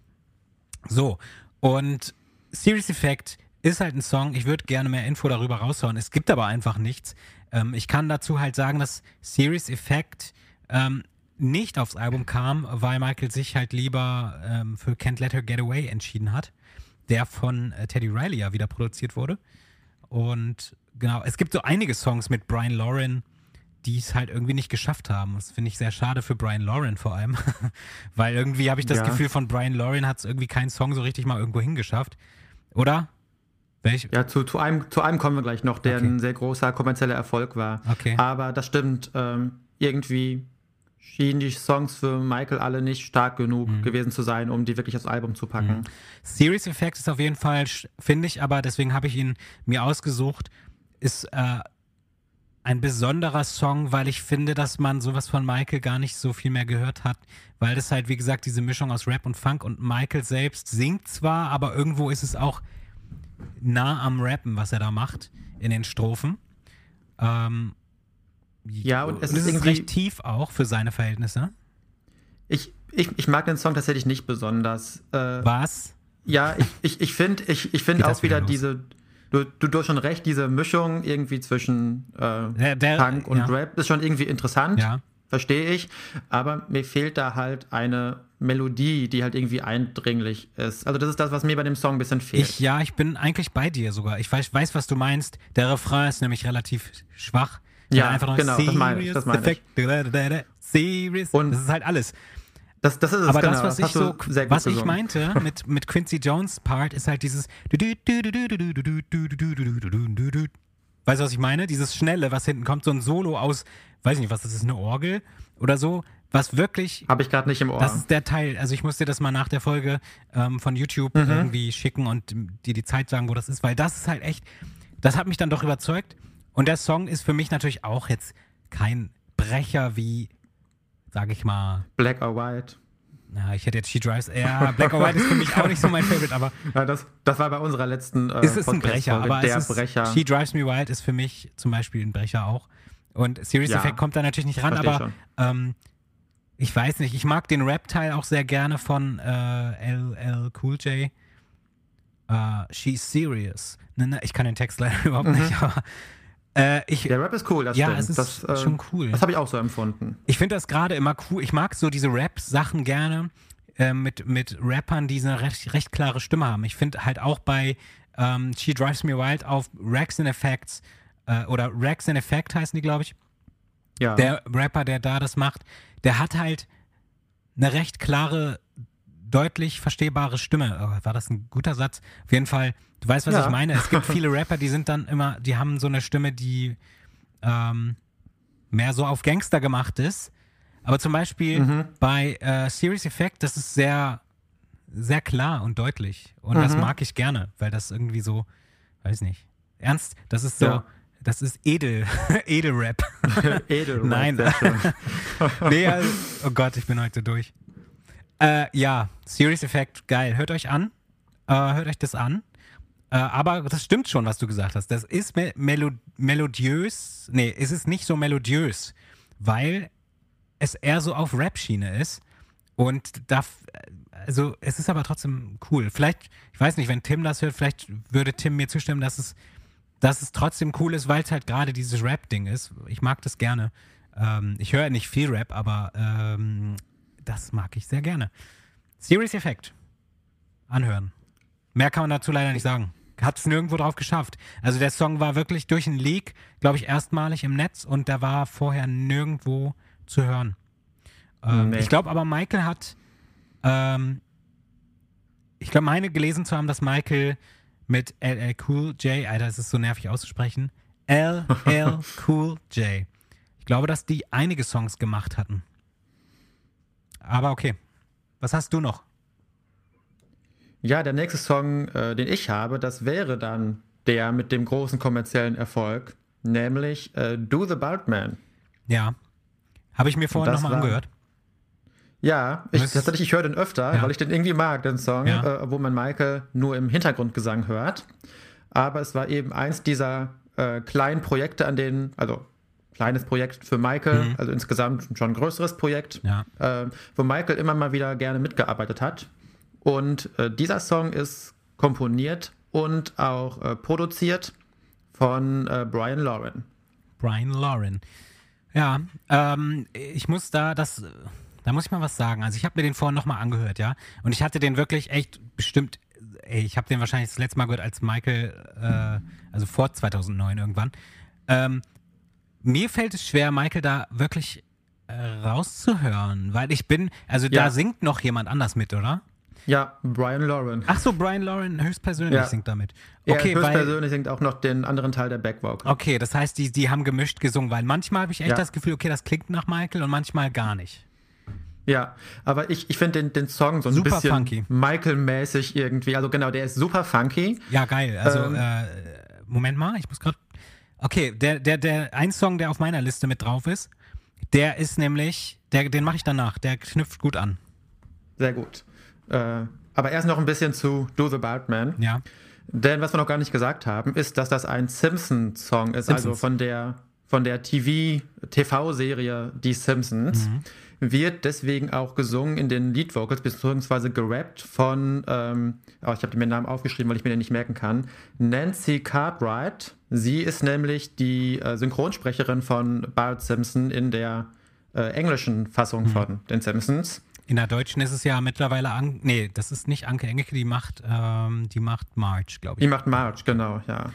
So, und Serious Effect ist halt ein Song, ich würde gerne mehr Info darüber raushauen. Es gibt aber einfach nichts. Ähm, ich kann dazu halt sagen, dass Serious Effect ähm, nicht aufs Album kam, weil Michael sich halt lieber ähm, für Can't Let Her Get Away entschieden hat, der von äh, Teddy Riley ja wieder produziert wurde. Und genau, es gibt so einige Songs mit Brian Lauren, die es halt irgendwie nicht geschafft haben. Das finde ich sehr schade für Brian Lauren vor allem. *laughs* Weil irgendwie habe ich das Ja. Gefühl, von Brian Lauren hat es irgendwie keinen Song so richtig mal irgendwo hingeschafft. Oder? Welch? Ja, zu, zu, einem, zu einem kommen wir gleich noch, der Okay. ein sehr großer kommerzieller Erfolg war. Okay. Aber das stimmt, ähm, irgendwie schienen die Songs für Michael alle nicht stark genug Mhm. gewesen zu sein, um die wirklich aufs Album zu packen. Series Effect ist auf jeden Fall, finde ich, aber deswegen habe ich ihn mir ausgesucht, ist äh, ein besonderer Song, weil ich finde, dass man sowas von Michael gar nicht so viel mehr gehört hat, weil das halt, wie gesagt, diese Mischung aus Rap und Funk und Michael selbst singt zwar, aber irgendwo ist es auch nah am Rappen, was er da macht in den Strophen. Ähm, Ja, und es ist ist recht tief auch für seine Verhältnisse. Ich, ich, ich mag den Song tatsächlich nicht besonders. Äh, Was? ja, ich, ich, ich finde ich, ich find Geht auch wieder wieder diese, du, du, du hast schon recht, diese Mischung irgendwie zwischen äh, Der- der- Punk und ja. Rap ist schon irgendwie interessant. Ja. Verstehe ich, aber mir fehlt da halt eine Melodie, die halt irgendwie eindringlich ist. Also das ist das, was mir bei dem Song ein bisschen fehlt. Ich, ja, ich bin eigentlich bei dir sogar. Ich weiß, weiß, was du meinst. Der Refrain ist nämlich relativ schwach. Ja, einfach nur genau, das meine ich, das meine ich. Serious. Und- das ist halt alles. das, das ist es, Aber genau. das, was ich hast du so, was ich meinte mit, mit Quincy Jones Part, ist halt dieses. Weißt du, was ich meine? Dieses Schnelle, was hinten kommt, so ein Solo aus, weiß ich nicht, was das ist, eine Orgel oder so, was wirklich Habe ich gerade nicht im Ohr. Das ist der Teil. Also ich muss dir das mal nach der Folge ähm, von YouTube Mhm. irgendwie schicken und dir die Zeit sagen, wo das ist, weil das ist halt echt, das hat mich dann doch überzeugt. Und der Song ist für mich natürlich auch jetzt kein Brecher wie, sage ich mal, Black or White. na, ich hätte jetzt She Drives, ja, Black or White ist für mich auch nicht so mein Favorite, aber *laughs* Ja, das, das war bei unserer letzten äh, es ist ein Brecher. Aber der es ist, Brecher. She Drives Me Wild ist für mich zum Beispiel ein Brecher auch. Und Serious Ja. Effect kommt da natürlich nicht ran, aber ähm, ich weiß nicht, ich mag den Rap-Teil auch sehr gerne von äh, LL Cool J. Äh, She's Serious. Ne, ne, ich kann den Text leider *laughs* überhaupt nicht, aber äh, ich, Der Rap ist cool, das Ja, stimmt. es ist das, äh, schon cool. Das habe ich auch so empfunden. ich finde das gerade immer cool. Ich mag so diese Rap-Sachen gerne äh, mit, mit Rappern, die so eine recht, recht klare Stimme haben. Ich finde halt auch bei ähm, She Drives Me Wild auf Rex and Effects äh, oder Rex and Effect heißen die, glaube ich. Ja. Der Rapper, der da das macht, der hat halt eine recht klare, deutlich verstehbare Stimme. Oh, war das ein guter Satz? Auf jeden Fall, du weißt, was Ja. ich meine. Es gibt viele *laughs* Rapper, die sind dann immer, die haben so eine Stimme, die ähm, mehr so auf Gangster gemacht ist. Aber zum Beispiel Mhm. bei äh, Serious Effect, das ist sehr, sehr klar und deutlich. Und das Mhm. mag ich gerne, weil das irgendwie so, weiß nicht, ernst, das ist so, Ja. Das ist edel, *laughs* Edelrap. *laughs* Edel. Nein. *laughs* Nee, also, oh Gott, ich bin heute durch. Äh, ja, Serious Effect, geil. Hört euch an. Äh, hört euch das an. Äh, aber das stimmt schon, was du gesagt hast. Das ist me melo melodiös. Nee, es ist nicht so melodiös, weil es eher so auf Rap-Schiene ist. Und da, also es ist aber trotzdem cool. Vielleicht, ich weiß nicht, wenn Tim das hört, vielleicht würde Tim mir zustimmen, dass es, dass es trotzdem cool ist, weil es halt gerade dieses Rap-Ding ist. Ich mag das gerne. Ähm, ich höre nicht viel Rap, aber ähm, das mag ich sehr gerne. Serious Effect. Anhören. Mehr kann man dazu leider nicht sagen. Hat es nirgendwo drauf geschafft. Also der Song war wirklich durch einen Leak, glaube ich, erstmalig im Netz und der war vorher nirgendwo zu hören. Ähm, Nee. Ich glaube aber, Michael hat, ähm, ich glaube, meine gelesen zu haben, dass Michael mit LL Cool J, Alter, es ist so nervig auszusprechen, LL *laughs* Cool J. Ich glaube, dass die einige Songs gemacht hatten. Aber okay. Was hast du noch? Ja, der nächste Song, äh, den ich habe, das wäre dann der mit dem großen kommerziellen Erfolg, nämlich äh, Do the Bartman. Ja. Habe ich mir vorhin nochmal angehört. Ja, ich, tatsächlich, ich höre den öfter, Ja. weil ich den irgendwie mag, den Song, Ja. äh, wo man Michael nur im Hintergrundgesang hört. Aber es war eben eins dieser äh, kleinen Projekte, an denen, also kleines Projekt für Michael, also insgesamt schon ein größeres Projekt, Mhm. Ja. äh, wo Michael immer mal wieder gerne mitgearbeitet hat. Und äh, dieser Song ist komponiert und auch äh, produziert von äh, Brian Lauren. Brian Lauren. Ja, ähm, ich muss da das, da muss ich mal was sagen. Also ich habe mir den vorhin nochmal angehört, ja, und ich hatte den wirklich echt bestimmt ey, ich habe den wahrscheinlich das letzte Mal gehört, als Michael, äh, also vor 2009 irgendwann. Ähm, mir fällt es schwer, Michael da wirklich äh, rauszuhören, weil ich bin, also Ja. da singt noch jemand anders mit, oder? Ja, Brian Lauren. Ach so, Brian Lauren höchstpersönlich Ja. singt damit. Okay, weil, höchstpersönlich singt auch noch den anderen Teil der Backvocal. okay, das heißt, die, die haben gemischt gesungen, weil manchmal habe ich echt Ja. das Gefühl, okay, das klingt nach Michael und manchmal gar nicht. Ja, aber ich, ich finde den, den Song so ein Super bisschen. Michael-mäßig irgendwie. Also genau, der ist super funky. Ja, geil. Also, Ähm. äh, Moment mal, ich muss gerade. Okay, der, der, der, ein Song, der auf meiner Liste mit drauf ist, der ist nämlich, der, den mache ich danach, der knüpft gut an. Sehr gut. Äh, aber erst noch ein bisschen zu Do the Bartman. Ja. Denn was wir noch gar nicht gesagt haben, ist, dass das ein Simpsons-Song ist, also Simpsons. von der, von der TV, TV-Serie Die Simpsons. Mhm. Wird deswegen auch gesungen in den Lead-Vocals, beziehungsweise gerappt von, ähm, oh, ich habe mir den Namen aufgeschrieben, weil ich mir den nicht merken kann, Nancy Cartwright. Sie ist nämlich die äh, Synchronsprecherin von Bart Simpson in der äh, englischen Fassung Mhm. von den Simpsons. In der Deutschen ist es ja mittlerweile, An nee, das ist nicht Anke Engelke, die macht, ähm, die macht March, glaube Die ich. macht March, genau, ja.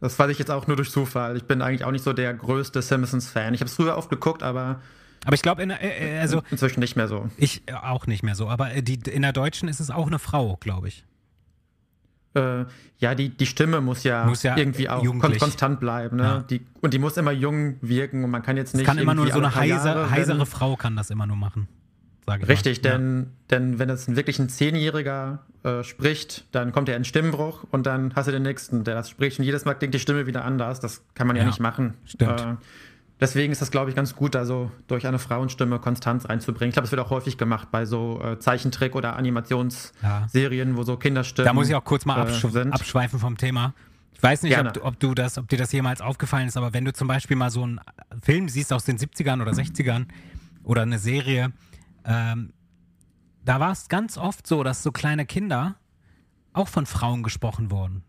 Das weiß ich jetzt auch nur durch Zufall. Ich bin eigentlich auch nicht so der größte Simpsons-Fan. Ich habe es früher oft geguckt, aber Aber ich glaube, in der- äh, äh, also inzwischen nicht mehr so. ich äh, auch nicht mehr so, aber äh, die, in der Deutschen ist es auch eine Frau, glaube ich. Äh, ja, die, die Stimme muss ja, Muss ja irgendwie auch jugendlich. konstant bleiben. Ne? Ja. Die, und die muss immer jung wirken und man kann jetzt Es nicht. kann immer nur so eine paar heise, Jahre, heisere Frau kann das immer nur machen. Richtig, mal. Ja. denn, denn wenn es wirklich ein Zehnjähriger äh, spricht, dann kommt er in Stimmbruch und dann hast du den nächsten, der das spricht und jedes Mal klingt die Stimme wieder anders. Das kann man ja, Ja, nicht machen. stimmt. Äh, deswegen ist das, glaube ich, ganz gut, da so durch eine Frauenstimme Konstanz reinzubringen. Ich glaube, das wird auch häufig gemacht bei so äh, Zeichentrick- oder Animationsserien, wo so Kinderstimmen Da muss ich auch kurz mal äh, absch sind. abschweifen vom Thema. Ich weiß nicht, ob, ob, du das, ob dir das jemals aufgefallen ist, aber wenn du zum Beispiel mal so einen Film siehst aus den 70ern oder 60ern oder eine Serie, ähm, da war es ganz oft so, dass so kleine Kinder auch von Frauen gesprochen wurden.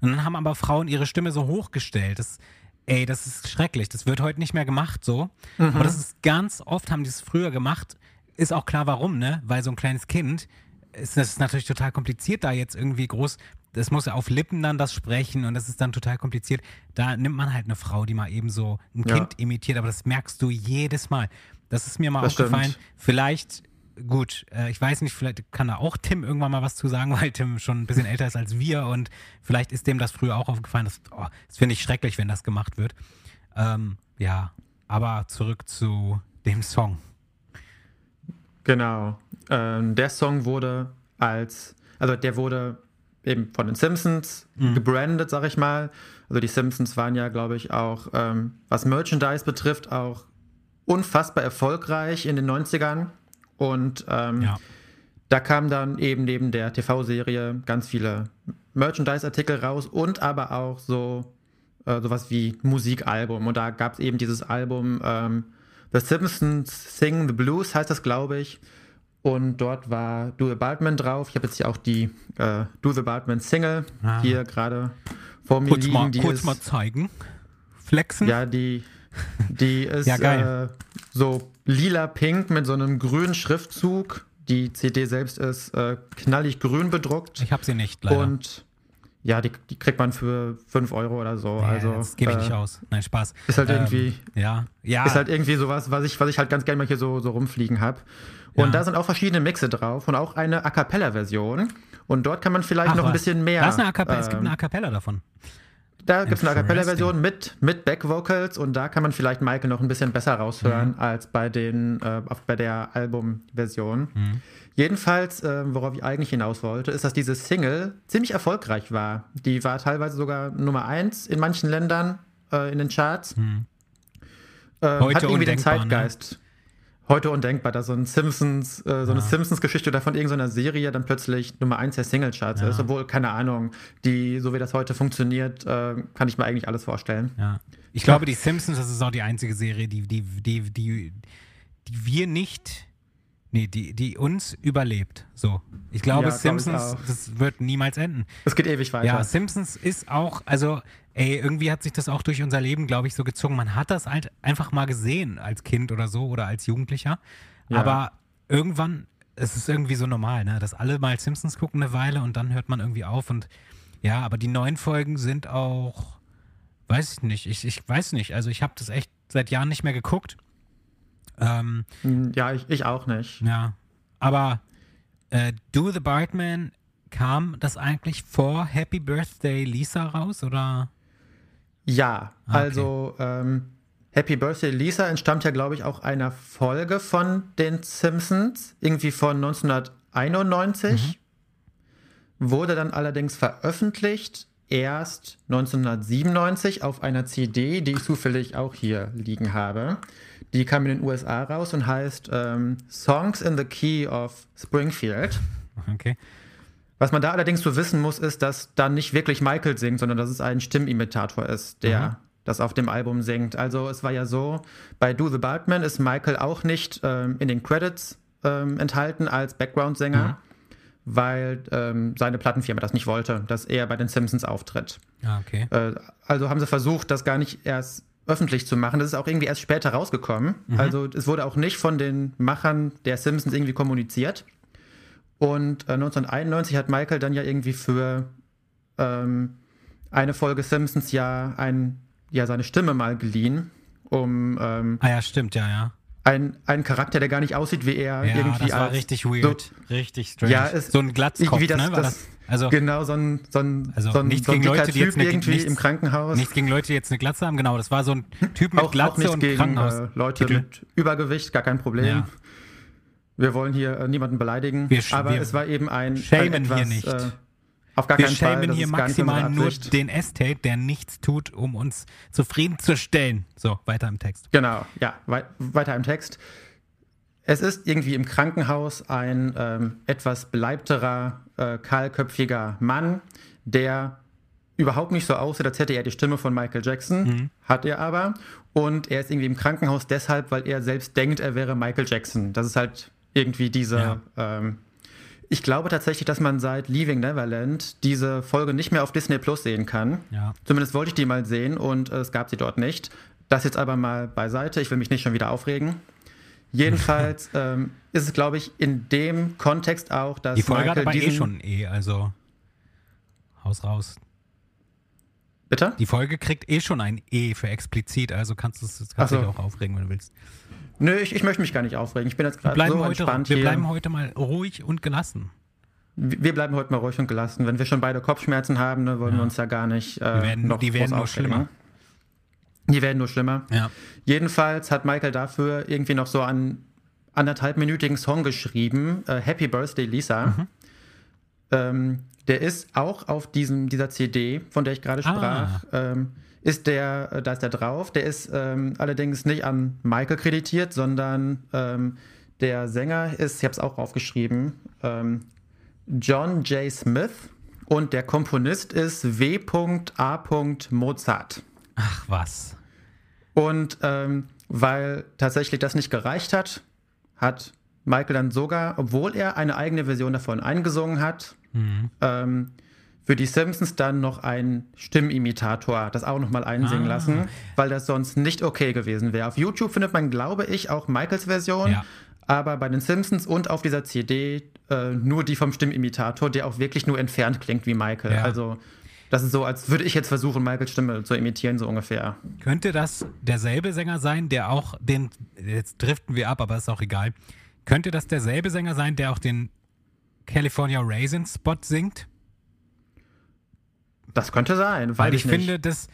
Und dann haben aber Frauen ihre Stimme so hochgestellt. Das, ey, das ist schrecklich. Das wird heute nicht mehr gemacht so. Aber das ist ganz oft, haben die es früher gemacht. Ist auch klar, warum, ne? Weil so ein kleines Kind ist das ist natürlich total kompliziert, da jetzt irgendwie groß. Das muss ja auf Lippen dann das sprechen und das ist dann total kompliziert. Da nimmt man halt eine Frau, die mal eben so ein Ja. Kind imitiert, aber das merkst du jedes Mal. Das ist mir mal Das aufgefallen. stimmt. Vielleicht, gut, äh, ich weiß nicht, vielleicht kann da auch Tim irgendwann mal was zu sagen, *laughs* weil Tim schon ein bisschen älter ist als wir und vielleicht ist dem das früher auch aufgefallen. Das, oh, das finde ich schrecklich, wenn das gemacht wird. Ähm, ja, aber zurück zu dem Song. Genau. Ähm, der Song wurde als, also der wurde eben von den Simpsons Mhm. gebrandet, sag ich mal. Also die Simpsons waren ja, glaube ich, auch, ähm, was Merchandise betrifft, auch unfassbar erfolgreich in den 90ern. Und ähm, Ja. da kamen dann eben neben der TV-Serie ganz viele Merchandise-Artikel raus und aber auch so äh, sowas wie Musikalbum. Und da gab es eben dieses Album ähm, The Simpsons Sing the Blues, heißt das, glaube ich. Und dort war Do the Bartman drauf. Ich habe jetzt hier auch die äh, Do the Bartman Single Ah. hier gerade vor mir Kurz, liegen. mal, die kurz ist, mal zeigen. Flexen. ja, die, die *laughs* ist Ja, geil. Äh, so lila-pink mit so einem grünen Schriftzug. Die CD selbst ist äh, knallig grün bedruckt. Ich habe sie nicht, leider. Und ja, die, die kriegt man für 5 Euro oder so. Nee, also, das gebe ich äh, nicht aus. Nein, Spaß. ist halt Ähm, irgendwie- Ja, ja. Ist halt irgendwie sowas, was ich, was ich halt ganz gerne mal hier so, so rumfliegen habe. Und Ja. da sind auch verschiedene Mixe drauf und auch eine A Cappella-Version. Und dort kann man vielleicht Ach, noch ein was. bisschen mehr. Da ist eine A Cappella, es gibt ähm, eine A Cappella davon. Da gibt es eine A Interesting. Cappella-Version mit, mit Back-Vocals und da kann man vielleicht Michael noch ein bisschen besser raushören Mhm. als bei, den, äh, bei der Album-Version. Mhm. Jedenfalls, äh, worauf ich eigentlich hinaus wollte, ist, dass diese Single ziemlich erfolgreich war. Die war teilweise sogar Nummer 1 in manchen Ländern äh, in den Charts. Mhm. Ähm, Heute hat irgendwie den undenkbar, ne? Heute undenkbar, dass so ein Simpsons, äh, so eine Ja. Simpsons-Geschichte oder von irgendeiner Serie dann plötzlich Nummer 1 der Singlecharts Ja. ist, obwohl, keine Ahnung, die, so wie das heute funktioniert, äh, kann ich mir eigentlich alles vorstellen. Ja. Ich glaube, die Simpsons, das ist auch die einzige Serie, die, die, die, die, die wir nicht, nee, die, die uns überlebt. So. Ich glaube, Ja, glaub ich Simpsons, das wird niemals enden. Es geht ewig weiter. Ja, Simpsons ist auch, also, ey, irgendwie hat sich das auch durch unser Leben, glaube ich, so gezogen. Man hat das halt einfach mal gesehen als Kind oder so oder als Jugendlicher. Ja. Aber irgendwann es ist irgendwie so normal, ne? Dass alle mal Simpsons gucken eine Weile und dann hört man irgendwie auf und ja, aber die neuen Folgen sind auch, weiß ich nicht, ich, ich weiß nicht. Also ich habe das echt seit Jahren nicht mehr geguckt. Ähm, Hm, Ja, ich, ich auch nicht. ja, aber äh, Do the Bartman kam das eigentlich vor Happy Birthday Lisa raus oder? Ja, Ah, okay. also ähm, Happy Birthday Lisa entstammt ja, glaube ich, auch einer Folge von den Simpsons, irgendwie von 1991. Wurde dann allerdings veröffentlicht erst 1997 auf einer CD, die ich zufällig auch hier liegen habe. Die kam in den USA raus und heißt ähm, Songs in the Key of Springfield. Okay. Was man da allerdings so wissen muss, ist, dass da nicht wirklich Michael singt, sondern dass es ein Stimmimitator ist, der Mhm. das auf dem Album singt. Also es war ja so, bei Do the Bartman ist Michael auch nicht ähm, in den Credits ähm, enthalten als Background-Sänger, Mhm. weil ähm, seine Plattenfirma das nicht wollte, dass er bei den Simpsons auftritt. Ah, okay. Äh, also haben sie versucht, das gar nicht erst öffentlich zu machen. Das ist auch irgendwie erst später rausgekommen. Also es wurde auch nicht von den Machern der Simpsons irgendwie kommuniziert. Und äh, 1991 hat Michael dann ja irgendwie für ähm, eine Folge Simpsons ja, ein, ja seine Stimme mal geliehen, um ähm, Ah ja, stimmt, ja, ja. ein, einen Charakter, der gar nicht aussieht wie er, Ja, irgendwie das war als richtig weird. richtig strange. Ja, es- so ein Glatzkopf, irgendwie das- ne? War das- das, also genau so ein, so ein, Also so ein, nichts so ein gegen Leute, die jetzt eine- irgendwie nichts- im Krankenhaus. nichts gegen Leute, die jetzt eine Glatze haben, genau. Das war so ein Typ mit auch, Glatze auch und gegen Krankenhaus. äh, Leute mit Übergewicht, gar kein Problem. Ja. Wir wollen hier äh, niemanden beleidigen, Wir aber wir es war eben ein, schämen ein hier etwas, nicht. Äh, auf gar Wir keinen Fall. schämen das hier maximal nur den Estate, der nichts tut, um uns zufriedenzustellen. So, weiter im Text. Genau, ja, wei weiter im Text. Es ist irgendwie im Krankenhaus ein ähm, etwas beleibterer, äh, kahlköpfiger Mann, der überhaupt nicht so aussieht, als hätte er die Stimme von Michael Jackson, hat er aber. Und er ist irgendwie im Krankenhaus deshalb, weil er selbst denkt, er wäre Michael Jackson. Das ist halt irgendwie diese. Ja. Ähm, ich glaube tatsächlich, dass man seit Leaving Neverland diese Folge nicht mehr auf Disney Plus sehen kann. Ja. Zumindest wollte ich die mal sehen und äh, es gab sie dort nicht. Das jetzt aber mal beiseite. Ich will mich nicht schon wieder aufregen. Jedenfalls *laughs* ähm, ist es, glaube ich, in dem Kontext auch, dass Die Folge hat Michael aber eh schon ein E, also Haus raus. Bitte? Die Folge kriegt eh schon ein E für explizit, also kannst du kannst Ach so. dich auch aufregen, wenn du willst. Nö, ich, ich möchte mich gar nicht aufregen. Ich bin jetzt Wir gerade so heute, entspannt wir hier. bleiben heute mal ruhig und gelassen. wir bleiben heute mal ruhig und gelassen. Wenn wir schon beide Kopfschmerzen haben, ne, wollen Ja. wir uns ja gar nicht äh, Die werden- noch die werden nur aufregen. schlimmer. Die werden nur schlimmer. Ja. Jedenfalls hat Michael dafür irgendwie noch so einen anderthalbminütigen Song geschrieben, äh, Happy Birthday Lisa. Mhm. Ähm, der ist auch auf diesem, dieser CD, von der ich gerade Ah. sprach, ähm, ist der, äh, da ist der drauf. Der ist ähm, allerdings nicht an Michael kreditiert, sondern ähm, der Sänger ist, ich habe es auch aufgeschrieben, ähm, John J. Smith und der Komponist ist W.A. Mozart. Ach was. Und ähm, weil tatsächlich das nicht gereicht hat, hat Michael dann sogar, obwohl er eine eigene Version davon eingesungen hat, Mhm. Für die Simpsons dann noch einen Stimmimitator das auch nochmal einsingen Ah. lassen, weil das sonst nicht okay gewesen wäre. Auf YouTube findet man, glaube ich, auch Michaels Version, Ja. aber bei den Simpsons und auf dieser CD äh, nur die vom Stimmimitator, der auch wirklich nur entfernt klingt wie Michael. Ja. Also das ist so, als würde ich jetzt versuchen, Michaels Stimme zu imitieren, so ungefähr. Könnte das derselbe Sänger sein, der auch den, jetzt driften wir ab, aber ist auch egal. Könnte das derselbe Sänger sein, der auch den California Raisin Spot singt? Das könnte sein, Weil ich, ich, finde, das,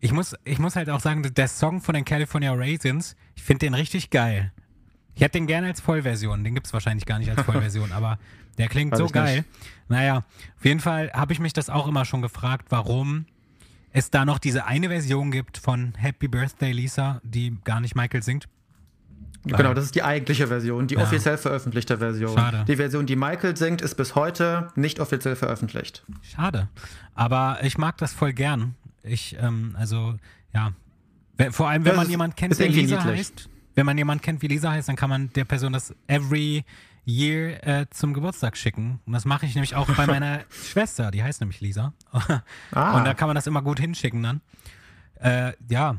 ich muss, ich muss halt auch sagen, der Song von den California Raisins, ich finde den richtig geil. Ich hätte den gerne als Vollversion, den gibt es wahrscheinlich gar nicht als *laughs* Vollversion, aber der klingt Weiß so geil. nicht. Naja, auf jeden Fall habe ich mich das auch immer schon gefragt, warum es da noch diese eine Version gibt von Happy Birthday Lisa, die gar nicht Michael singt. Genau, das ist die eigentliche Version, die Ja. offiziell veröffentlichte Version. Schade. Die Version, die Michael singt, ist bis heute nicht offiziell veröffentlicht. Schade. Aber ich mag das voll gern. Ich, ähm, also, ja. Vor allem, wenn Das man jemanden kennt, der Lisa niedlich. heißt. Wenn man jemanden kennt, wie Lisa heißt, dann kann man der Person das every year äh, zum Geburtstag schicken. Und das mache ich nämlich auch bei *laughs* meiner Schwester, die heißt nämlich Lisa. *laughs* Ah. Und da kann man das immer gut hinschicken dann. Äh, ja.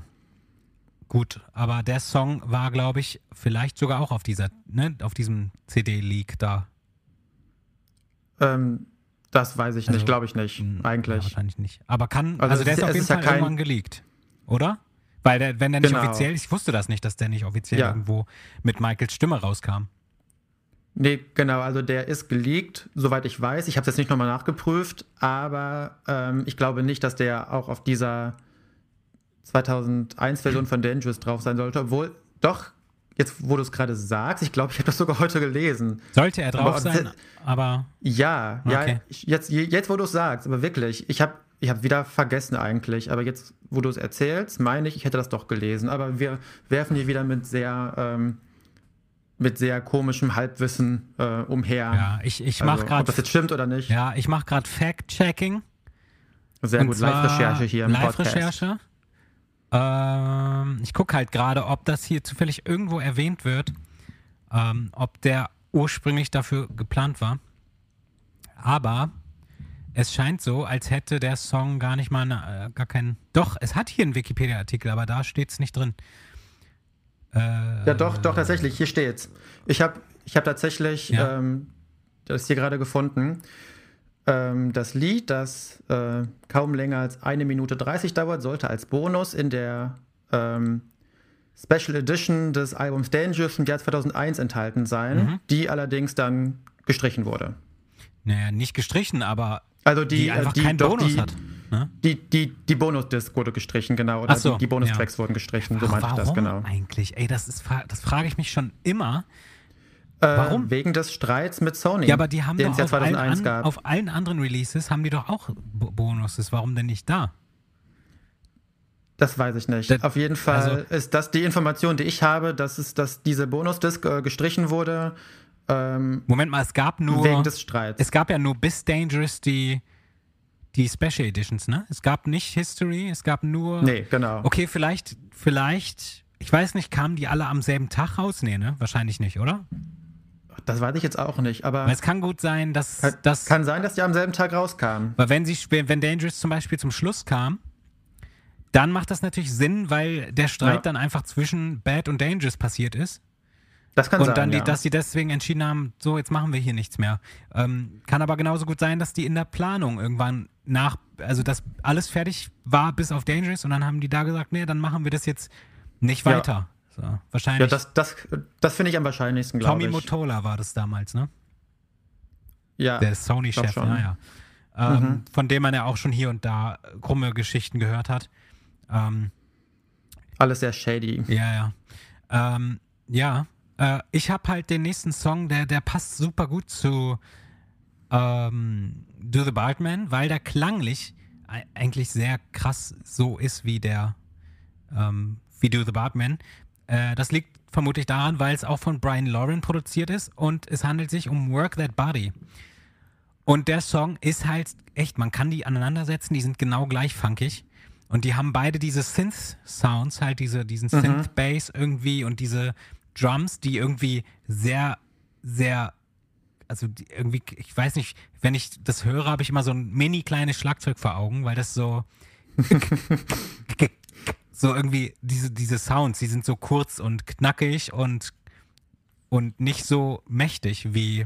Gut, aber der Song war, glaube ich, vielleicht sogar auch auf dieser, ne, auf diesem CD-Leak da. Ähm, das weiß ich Also, nicht, glaube ich nicht, Hm, Ja, eigentlich. wahrscheinlich nicht. Aber kann, Also also, der ist auf jeden ja Fall kein- irgendwann geleakt, oder? Weil der, wenn der nicht Genau. offiziell, ich wusste das nicht, dass der nicht offiziell Ja. irgendwo mit Michaels Stimme rauskam. Nee, genau, also der ist geleakt, soweit ich weiß. Ich habe es jetzt nicht nochmal nachgeprüft, aber ähm, ich glaube nicht, dass der auch auf dieser 2001-Version von Dangerous drauf sein sollte. Obwohl, doch, jetzt wo du es gerade sagst, ich glaube, ich habe das sogar heute gelesen. Sollte er drauf Aber- sein, aber Ja, ja, Okay. ich, jetzt, jetzt wo du es sagst, aber wirklich, ich habe ich hab wieder vergessen eigentlich, aber jetzt, wo du es erzählst, meine ich, ich hätte das doch gelesen. Aber wir werfen hier wieder mit sehr, ähm, mit sehr komischem Halbwissen äh, umher. ja, ich, ich Also, mache ob gerade das jetzt stimmt oder nicht. ja, ich mache gerade Fact-Checking. Sehr Und gut, Live-Recherche hier im Podcast. Live-Recherche. Ähm, ich gucke halt gerade, ob das hier zufällig irgendwo erwähnt wird, ähm, ob der ursprünglich dafür geplant war. Aber es scheint so, als hätte der Song gar nicht mal eine, äh, gar keinen. Doch, es hat hier einen Wikipedia-Artikel, aber da steht es nicht drin. Äh, Ja, doch, doch, tatsächlich, hier steht's. Ich habe ich hab tatsächlich Ja. ähm, das hier gerade gefunden. Ähm, das Lied, das äh, kaum länger als eine Minute 30 dauert, sollte als Bonus in der ähm, Special Edition des Albums Dangerous im Jahr 2001 enthalten sein, Mhm. die allerdings dann gestrichen wurde. Naja, nicht gestrichen, aber Also die, die, äh, einfach die, keinen doch, Bonus die, hat. Ne? Die, die, die Bonus-Disc wurde gestrichen, genau. Oder so, die, die Bonustracks wurden gestrichen, so Ach, meinte ich das, genau. eigentlich? Ey, das, ist, das frage ich mich schon immer. Äh, warum? Wegen des Streits mit Sony. Ja, aber die haben doch es ja auf allen, 2001 an, auf allen anderen Releases haben die doch auch Bo- Bonuses. Warum denn nicht da? Das weiß ich nicht. Das- Auf jeden Fall also- ist das die Information, die ich habe, dass, es, dass diese Bonusdisk äh, gestrichen wurde ähm, Moment mal, es gab nur. wegen des Streits. es gab ja nur bis Dangerous die, die Special Editions, ne? Es gab nicht History, es gab nur. nee, genau. Okay, vielleicht, vielleicht, ich weiß nicht, kamen die alle am selben Tag raus? Nee, ne? Wahrscheinlich nicht, oder? Das weiß ich jetzt auch nicht, aber Weil es kann gut sein, dass kann, das. kann sein, dass die am selben Tag rauskamen. Weil wenn sie, wenn Dangerous zum Beispiel zum Schluss kam, dann macht das natürlich Sinn, weil der Streit Ja. dann einfach zwischen Bad und Dangerous passiert ist. Das kann und sein, dann, die, ja. dass sie deswegen entschieden haben, so, jetzt machen wir hier nichts mehr. Ähm, kann aber genauso gut sein, dass die in der Planung irgendwann nach, also dass alles fertig war bis auf Dangerous und dann haben die da gesagt, nee, dann machen wir das jetzt nicht Ja. So, ja, wahrscheinlich. das, das, das finde ich am wahrscheinlichsten, glaube Tommy ich. Motola war das damals, ne? ja. Der Sony-Chef, glaub schon. ja, ja. Ähm, Mhm. Von dem man ja auch schon hier und da krumme Geschichten gehört hat. Ähm, Alles sehr shady. Ja, ja. Ähm, ja, äh, ich habe halt den nächsten Song, der, der passt super gut zu ähm, Do the Bartman, weil der klanglich eigentlich sehr krass so ist wie der ähm, wie Do the Bartman. Äh, das liegt vermutlich daran, weil es auch von Brian Lauren produziert ist und es handelt sich um Work That Body. Und der Song ist halt echt, man kann die aneinandersetzen, die sind genau gleich funkig. Und die haben beide diese Synth-Sounds, halt diese, diesen Synth-Bass irgendwie und diese Drums, die irgendwie sehr, sehr, also irgendwie, ich weiß nicht, wenn ich das höre, habe ich immer so ein mini kleines Schlagzeug vor Augen, weil das so, *laughs* *laughs* so irgendwie, diese, diese Sounds, die sind so kurz und knackig und, und nicht so mächtig wie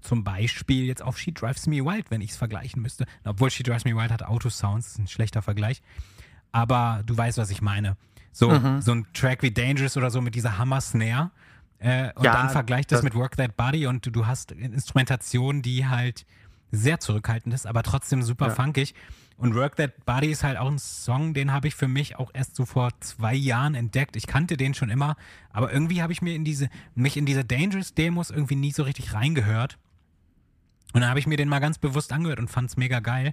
zum Beispiel jetzt auf She Drives Me Wild, wenn ich es vergleichen müsste. Obwohl She Drives Me Wild hat Autosounds, ist ein schlechter Vergleich. Aber du weißt, was ich meine. So, Mhm. so ein Track wie Dangerous oder so mit dieser Hammer-Snare. Äh, und Ja, dann vergleich das, das- mit Work That Body und du, du hast Instrumentation, die halt sehr zurückhaltend ist, aber trotzdem super Ja. funkig. Und Work That Body ist halt auch ein Song, den habe ich für mich auch erst so vor zwei Jahren entdeckt. Ich kannte den schon immer, aber irgendwie habe ich mir in diese, mich in diese Dangerous Demos irgendwie nie so richtig reingehört. Und dann habe ich mir den mal ganz bewusst angehört und fand es mega geil.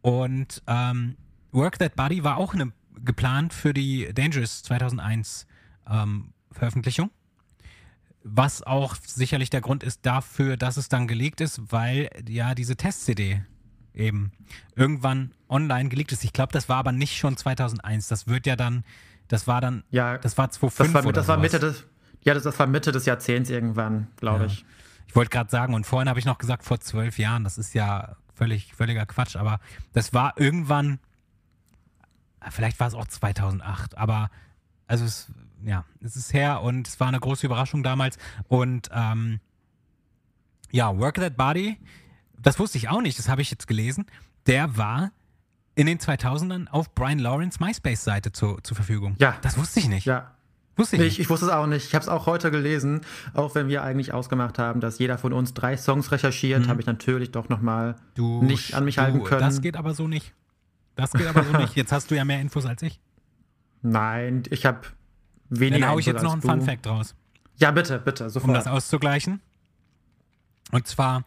Und ähm, Work That Body war auch eine, geplant für die Dangerous 2001 ähm, Veröffentlichung. Was auch sicherlich der Grund ist dafür, dass es dann geleakt ist, weil ja diese Test-CD eben irgendwann online geleakt ist. Ich glaube, das war aber nicht schon 2001. Das wird ja dann, das war dann, Ja, das war 2005 das war, oder das war. Mitte des, ja, das, das war Mitte des Jahrzehnts irgendwann, glaube Ja. ich. Ich wollte gerade sagen, und vorhin habe ich noch gesagt, vor zwölf Jahren, das ist ja völlig, völliger Quatsch, aber das war irgendwann, vielleicht war es auch 2008, aber also es, ja, es ist her und es war eine große Überraschung damals. Und ähm, ja, Work That Body, das wusste ich auch nicht, das habe ich jetzt gelesen. Der war in den 2000ern auf Brian Lawrence MySpace-Seite zu, zur Verfügung. Ja. Das wusste ich nicht. Ja. Wusste ich Ich, nicht. ich wusste es auch nicht. Ich habe es auch heute gelesen. Auch wenn wir eigentlich ausgemacht haben, dass jeder von uns drei Songs recherchiert, habe ich natürlich doch nochmal Mhm. Nicht an mich du, halten können. Das geht aber so nicht. Das geht aber so nicht. Jetzt hast du ja mehr Infos als ich. Nein, ich habe weniger. Dann hau ich Infos jetzt noch einen Fun. Fact draus. Ja, bitte, bitte, um sofort. das auszugleichen. Und zwar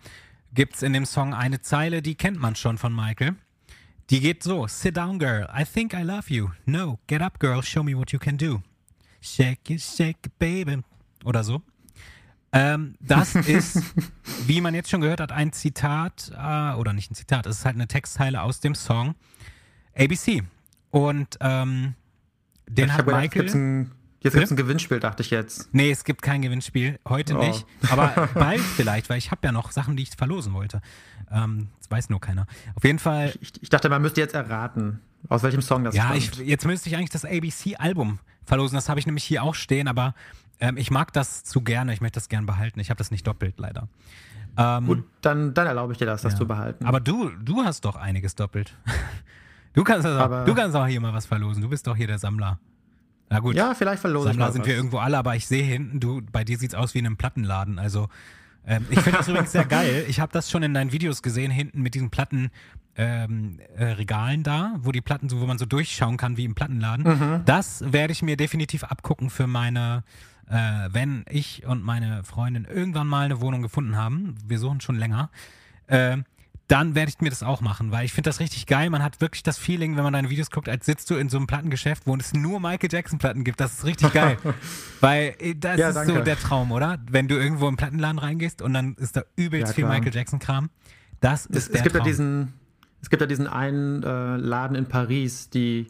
gibt es in dem Song eine Zeile, die kennt man schon von Michael. Die geht so: Sit down, girl. I think I love you. No, get up, girl. Show me what you can do. Shake it, shake it, baby. Oder so. Ähm, das *laughs* ist, wie man jetzt schon gehört hat, ein Zitat, äh, oder nicht ein Zitat, es ist halt eine Textzeile aus dem Song ABC. Und ähm, den ich hat hab gedacht, Michael. Jetzt ein, jetzt gibt's ein Gewinnspiel, dachte ich jetzt. Nee, es gibt kein Gewinnspiel. Heute Oh. nicht. Aber *laughs* bald vielleicht, weil ich habe ja noch Sachen, die ich verlosen wollte. Ähm, das weiß nur keiner. Auf jeden Fall, Ich, ich dachte, man müsste jetzt erraten, aus welchem Song das ja, stammt. ich, jetzt müsste ich eigentlich das ABC-Album verlosen. Das habe ich nämlich hier auch stehen, aber ähm, ich mag das zu gerne. Ich möchte das gern behalten. Ich habe das nicht doppelt, leider. Ähm, Gut, dann, dann erlaube ich dir das, das ja. zu behalten. Aber du, du hast doch einiges doppelt. *laughs* Du kannst, Aber- du kannst auch hier mal was verlosen. Du bist doch hier der Sammler. Na gut. ja, vielleicht verlose ich Sammler sind was. wir irgendwo alle, aber ich sehe hinten, du, bei dir sieht's aus wie in einem Plattenladen. Also ähm, ich finde das übrigens sehr geil. Ich habe das schon in deinen Videos gesehen, hinten mit diesen Platten. Ähm, äh, Regalen da, wo die Platten so, wo man so durchschauen kann wie im Plattenladen. Mhm. Das werde ich mir definitiv abgucken für meine, äh, wenn ich und meine Freundin irgendwann mal eine Wohnung gefunden haben. Wir suchen schon länger. Äh, dann werde ich mir das auch machen, weil ich finde das richtig geil. Man hat wirklich das Feeling, wenn man deine Videos guckt, als sitzt du in so einem Plattengeschäft, wo es nur Michael Jackson Platten gibt. Das ist richtig geil. *laughs* weil äh, das Ja, ist so danke. der Traum, oder? Wenn du irgendwo im Plattenladen reingehst und dann ist da übelst Ja, viel. Michael Jackson Kram. Das ist Es, der es, gibt ja Traum. diesen, es gibt ja diesen einen äh, Laden in Paris, die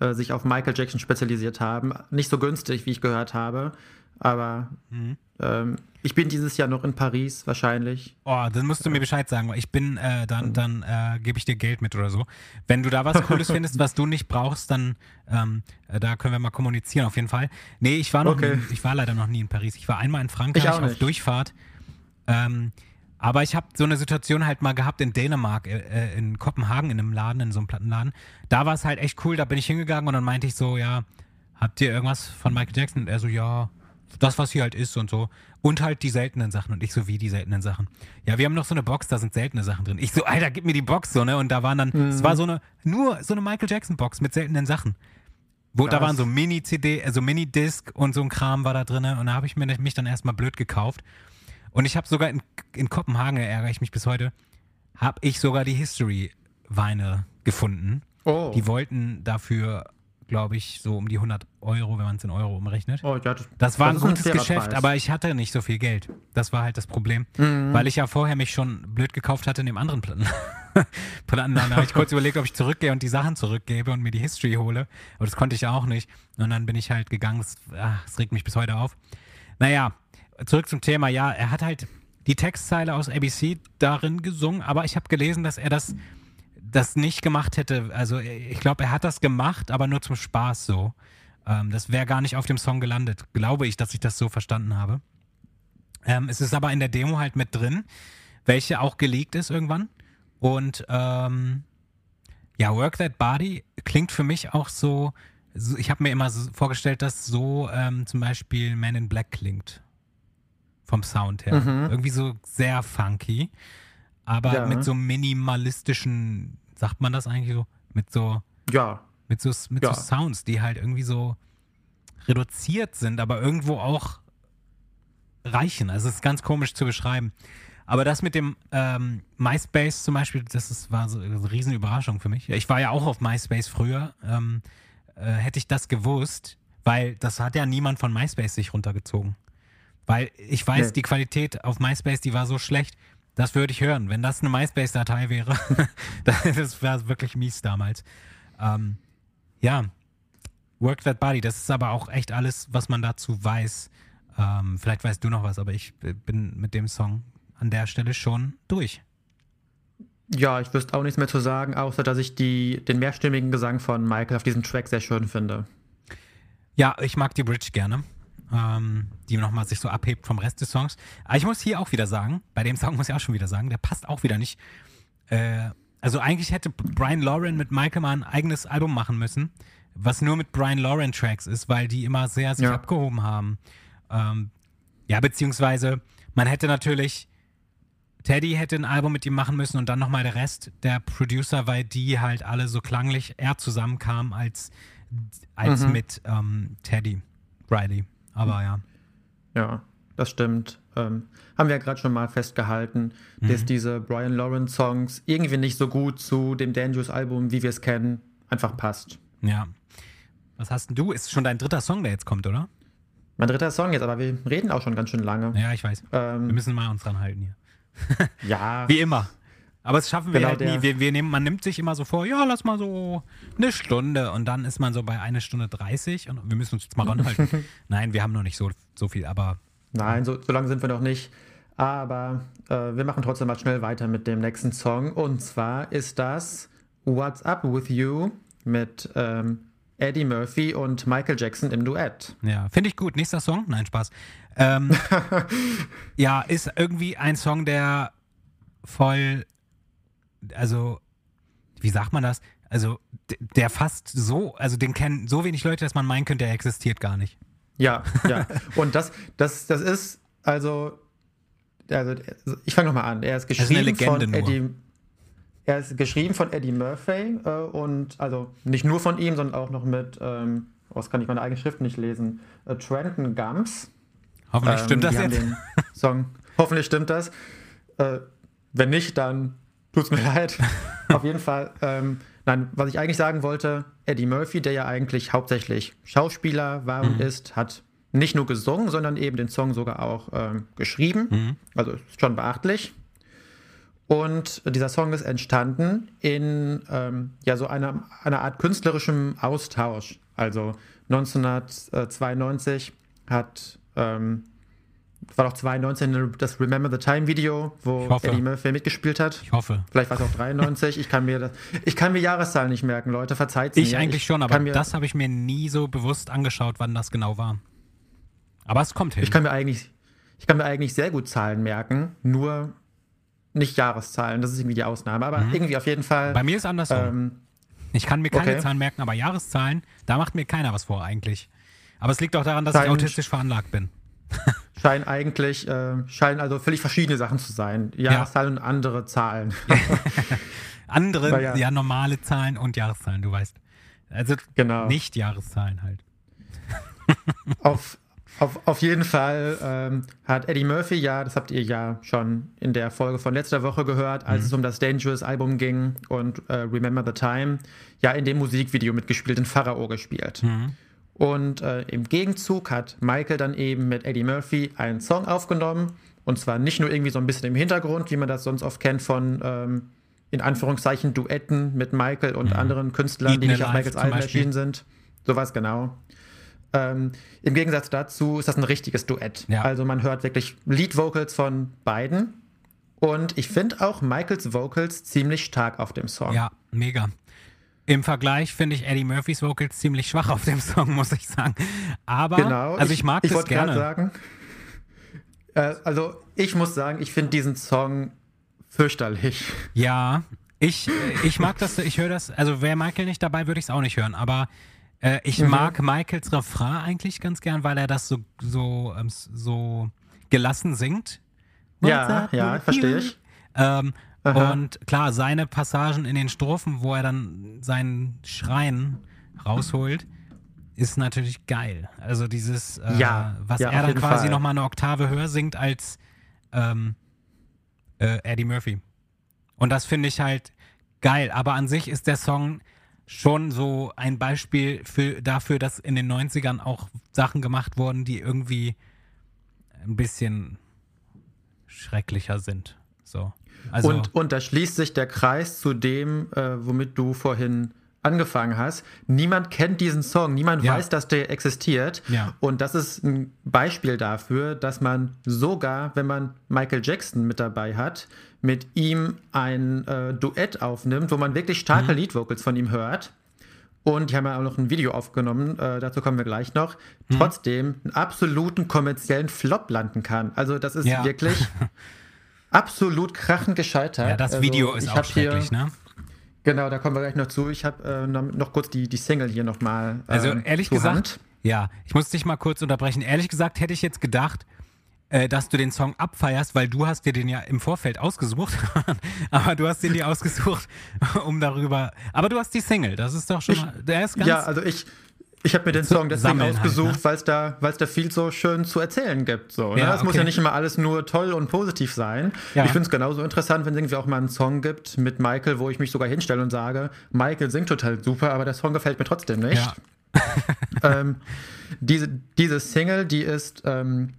äh, sich auf Michael Jackson spezialisiert haben. Nicht so günstig, wie ich gehört habe, aber Mhm. ähm, ich bin dieses Jahr noch in Paris wahrscheinlich. Oh, dann musst du mir Bescheid sagen, weil ich bin, äh, dann, dann äh, gebe ich dir Geld mit oder so. Wenn du da was Cooles *laughs* findest, was du nicht brauchst, dann ähm, äh, da können wir mal kommunizieren auf jeden Fall. Nee, ich war noch Okay. nie, ich war leider noch nie in Paris. Ich war einmal in Frankreich auf. Durchfahrt. Ähm, aber ich habe so eine Situation halt mal gehabt in Dänemark, äh, äh, in Kopenhagen, in einem Laden, in so einem Plattenladen. Da war es halt echt cool, da bin ich hingegangen und dann meinte ich so, ja, habt ihr irgendwas von Michael Jackson? Und er so, ja, das, was hier halt ist und so. Und halt die seltenen Sachen. Und ich so, wie die seltenen Sachen? Ja, wir haben noch so eine Box, da sind seltene Sachen drin. Ich so, Alter, gib mir die Box so, ne? Und da waren dann, es war so eine, nur so eine Michael Jackson Box mit seltenen Sachen. Wo, da waren so Mini-CD, also Mini-Disc und so ein Kram war da drin. Und da habe ich mir mich dann erstmal blöd gekauft. Und ich habe sogar in, in Kopenhagen, ärgere ich mich bis heute, habe ich sogar die History-Weine gefunden. Oh, Die wollten dafür, glaube ich, so um die 100 Euro, wenn man es in Euro umrechnet. oh ja, das, Das war das ein gutes fairer Geschäft, Preis. aber ich hatte nicht so viel Geld. Das war halt das Problem. Weil ich ja vorher mich schon blöd gekauft hatte in dem anderen Platten. *laughs* Plattenladen. Da habe ich kurz überlegt, ob ich zurückgehe und die Sachen zurückgebe und mir die History hole. Aber das konnte ich ja auch nicht. Und dann bin ich halt gegangen. Es, ah, es regt mich bis heute auf. Naja, zurück zum Thema. Ja, er hat halt die Textzeile aus ABC darin gesungen, aber ich habe gelesen, dass er das, das nicht gemacht hätte. Also ich glaube, er hat das gemacht, aber nur zum Spaß so. Ähm, das wäre gar nicht auf dem Song gelandet. Glaube ich, dass ich das so verstanden habe. Ähm, es ist aber in der Demo halt mit drin, welche auch geleakt ist irgendwann. Und ähm, ja, Work That Body klingt für mich auch so, so ich habe mir immer so vorgestellt, dass so ähm, zum Beispiel Man in Black klingt. Vom Sound her. Mhm. Irgendwie so sehr funky. Aber Ja. mit so minimalistischen, sagt man das eigentlich so? Mit so ja, mit so, mit Ja. so Sounds, die halt irgendwie so reduziert sind, aber irgendwo auch reichen. Also es ist ganz komisch zu beschreiben. Aber das mit dem ähm, MySpace zum Beispiel, das ist, war so eine riesen Überraschung für mich. Ich war ja auch auf MySpace früher. Ähm, äh, hätte ich das gewusst, weil das hat ja niemand von MySpace sich runtergezogen. Weil ich weiß, Nee. die Qualität auf MySpace, die war so schlecht, das würde ich hören. Wenn das eine MySpace-Datei wäre, *laughs* das wäre wirklich mies damals. Ähm, ja, Work That Body, das ist aber auch echt alles, was man dazu weiß. Ähm, vielleicht weißt du noch was, aber ich bin mit dem Song an der Stelle schon durch. ja, ich wüsste auch nichts mehr zu sagen, außer dass ich die, den mehrstimmigen Gesang von Michael auf diesem Track sehr schön finde. Ja, ich mag die Bridge gerne, ähm, die nochmal sich so abhebt vom Rest des Songs. Aber ich muss hier auch wieder sagen, bei dem Song muss ich auch schon wieder sagen, der passt auch wieder nicht. Äh, also eigentlich hätte Brian Lauren mit Michael mal ein eigenes Album machen müssen, was nur mit Brian Lauren Tracks ist, weil die immer sehr sich Ja. abgehoben haben. Ähm, ja, beziehungsweise man hätte natürlich Teddy hätte ein Album mit ihm machen müssen und dann nochmal der Rest der Producer, weil die halt alle so klanglich eher zusammenkamen als, als Mhm. mit ähm, Teddy Riley. Aber ja. Ja, das stimmt. Ähm, haben wir ja gerade schon mal festgehalten, Mhm. dass diese Brian Lawrence Songs irgendwie nicht so gut zu dem Dangerous Album, wie wir es kennen, einfach passt. Ja. Was hast denn du? Ist schon dein dritter Song, der jetzt kommt, oder? Mein dritter Song jetzt, aber wir reden auch schon ganz schön lange. Ja, ich weiß. Wir Ähm, müssen mal uns dran halten hier. ja, *laughs* Wie immer. Aber das schaffen wir Genau, halt nie. Wir, wir nehmen, man nimmt sich immer so vor, ja, lass mal so eine Stunde und dann ist man so bei einer Stunde 30 und wir müssen uns jetzt mal ranhalten. *laughs* Nein, wir haben noch nicht so, so viel, aber nein, so, so lange sind wir noch nicht. Aber äh, wir machen trotzdem mal schnell weiter mit dem nächsten Song. Und zwar ist das What's Up With You mit ähm, Eddie Murphy und Michael Jackson im Duett. Ja, finde ich gut. Nächster Song? Nein, Spaß. Ähm, *laughs* ja, ist irgendwie ein Song, der voll, also, wie sagt man das? Also, der fast so, also den kennen so wenig Leute, dass man meinen könnte, der existiert gar nicht. Ja, ja. Und das, das, das ist, also, also ich fange nochmal an. Er ist ist geschrieben Legende von nur. Eddie. Er ist geschrieben von Eddie Murphy äh, und also nicht nur von ihm, sondern auch noch mit, ähm, was kann ich meine eigene Schrift nicht lesen? Äh, Trenton Gums. Hoffentlich Ähm, stimmt das jetzt. Song. Hoffentlich stimmt das. Äh, wenn nicht, dann tut's mir *laughs* leid. Auf jeden Fall. Ähm, nein, was ich eigentlich sagen wollte, Eddie Murphy, der ja eigentlich hauptsächlich Schauspieler war Mhm. und ist, hat nicht nur gesungen, sondern eben den Song sogar auch ähm, geschrieben. Mhm. Also ist schon beachtlich. Und dieser Song ist entstanden in ähm, ja, so einer, einer Art künstlerischem Austausch. Also 1992 hat, ähm, war doch 2019 das Remember the Time Video, wo Ich. Eddie Murphy mitgespielt hat. Ich hoffe. Vielleicht war es auch 93. Ich kann mir das, ich kann mir Jahreszahlen nicht merken, Leute. Verzeiht Ich mir. eigentlich schon, aber das habe ich mir nie so bewusst angeschaut, wann das genau war. Aber es kommt hin. Ich kann mir eigentlich, ich kann mir eigentlich sehr gut Zahlen merken, nur nicht Jahreszahlen. Das ist irgendwie die Ausnahme. Aber irgendwie auf jeden Fall. Mhm. Bei mir ist andersrum. ähm, Ich kann mir keine Okay. Zahlen merken, aber Jahreszahlen, da macht mir keiner was vor eigentlich. Aber es liegt auch daran, dass ich Scheint- autistisch veranlagt bin. *laughs* scheinen eigentlich, äh, scheinen also völlig verschiedene Sachen zu sein. Jahreszahlen und andere Zahlen. *laughs* Andere, ja. ja. normale Zahlen und Jahreszahlen, du weißt. Also Genau. nicht Jahreszahlen halt. *laughs* auf, auf, auf jeden Fall ähm, hat Eddie Murphy ja, das habt ihr ja schon in der Folge von letzter Woche gehört, als es um das Dangerous Album ging und äh, Remember the Time, ja in dem Musikvideo mitgespielt, in Pharao gespielt. Und äh, im Gegenzug hat Michael dann eben mit Eddie Murphy einen Song aufgenommen. Und zwar nicht nur irgendwie so ein bisschen im Hintergrund, wie man das sonst oft kennt von, ähm, in Anführungszeichen, Duetten mit Michael und anderen Künstlern, die Eaten nicht auf Michaels Alben erschienen sind. Sowas genau. Ähm, Im Gegensatz dazu ist das ein richtiges Duett. Ja. Also man hört wirklich Lead-Vocals von beiden. Und ich finde auch Michaels Vocals ziemlich stark auf dem Song. Ja, mega. Im Vergleich finde ich Eddie Murphys Vocals ziemlich schwach auf dem Song, muss ich sagen. Aber, Genau. also ich, mag ich das gerne. sagen. Äh, also ich muss sagen, ich finde diesen Song fürchterlich. Ja, ich, äh, ich mag das, ich höre das, also wäre Michael nicht dabei, würde ich es auch nicht hören, aber äh, ich Mhm. mag Michaels Refrain eigentlich ganz gern, weil er das so, so, ähm, so gelassen singt. Ja, ja, verstehe ich. Ähm, Aha. und klar, seine Passagen in den Strophen, wo er dann seinen Schreien rausholt, ist natürlich geil. Also dieses, äh, Ja, was ja, er dann quasi nochmal eine Oktave höher singt als ähm, äh, Eddie Murphy. Und das finde ich halt geil. Aber an sich ist der Song schon so ein Beispiel für, dafür, dass in den 90ern auch Sachen gemacht wurden, die irgendwie ein bisschen schrecklicher sind. So. Also, und, und da schließt sich der Kreis zu dem, äh, womit du vorhin angefangen hast. Niemand kennt diesen Song, niemand Ja. weiß, dass der existiert. Ja. Und das ist ein Beispiel dafür, dass man sogar, wenn man Michael Jackson mit dabei hat, mit ihm ein äh, Duett aufnimmt, wo man wirklich starke Mhm. Lead-Vocals von ihm hört. und die haben ja auch noch ein Video aufgenommen, äh, dazu kommen wir gleich noch, mhm. trotzdem einen absoluten kommerziellen Flop landen kann. Also das ist ja. wirklich *laughs* absolut krachend gescheitert. Ja, das also, Video ist auch schrecklich, hier, ne? Genau, da kommen wir gleich noch zu. Ich habe äh, noch kurz die, die Single hier nochmal. Äh, also ehrlich gesagt, Hand. ja, ich muss dich mal kurz unterbrechen. Ehrlich gesagt hätte ich jetzt gedacht, äh, dass du den Song abfeierst, weil du hast dir den ja im Vorfeld ausgesucht. *laughs* aber du hast den dir ausgesucht, *laughs* um darüber. Aber du hast die Single, das ist doch schon mal. Der ist ganz. Ja, also ich. Ich habe mir den Song deswegen halt, ausgesucht, halt, ne? weil es da, da viel so schön zu erzählen gibt. So, ne? ja, Es okay. muss ja nicht immer alles nur toll und positiv sein. Ja. Ich finde es genauso interessant, wenn es irgendwie auch mal einen Song gibt mit Michael, wo ich mich sogar hinstelle und sage, Michael singt total super, aber der Song gefällt mir trotzdem nicht. Ja. *laughs* ähm, diese, diese Single, die ist ähm,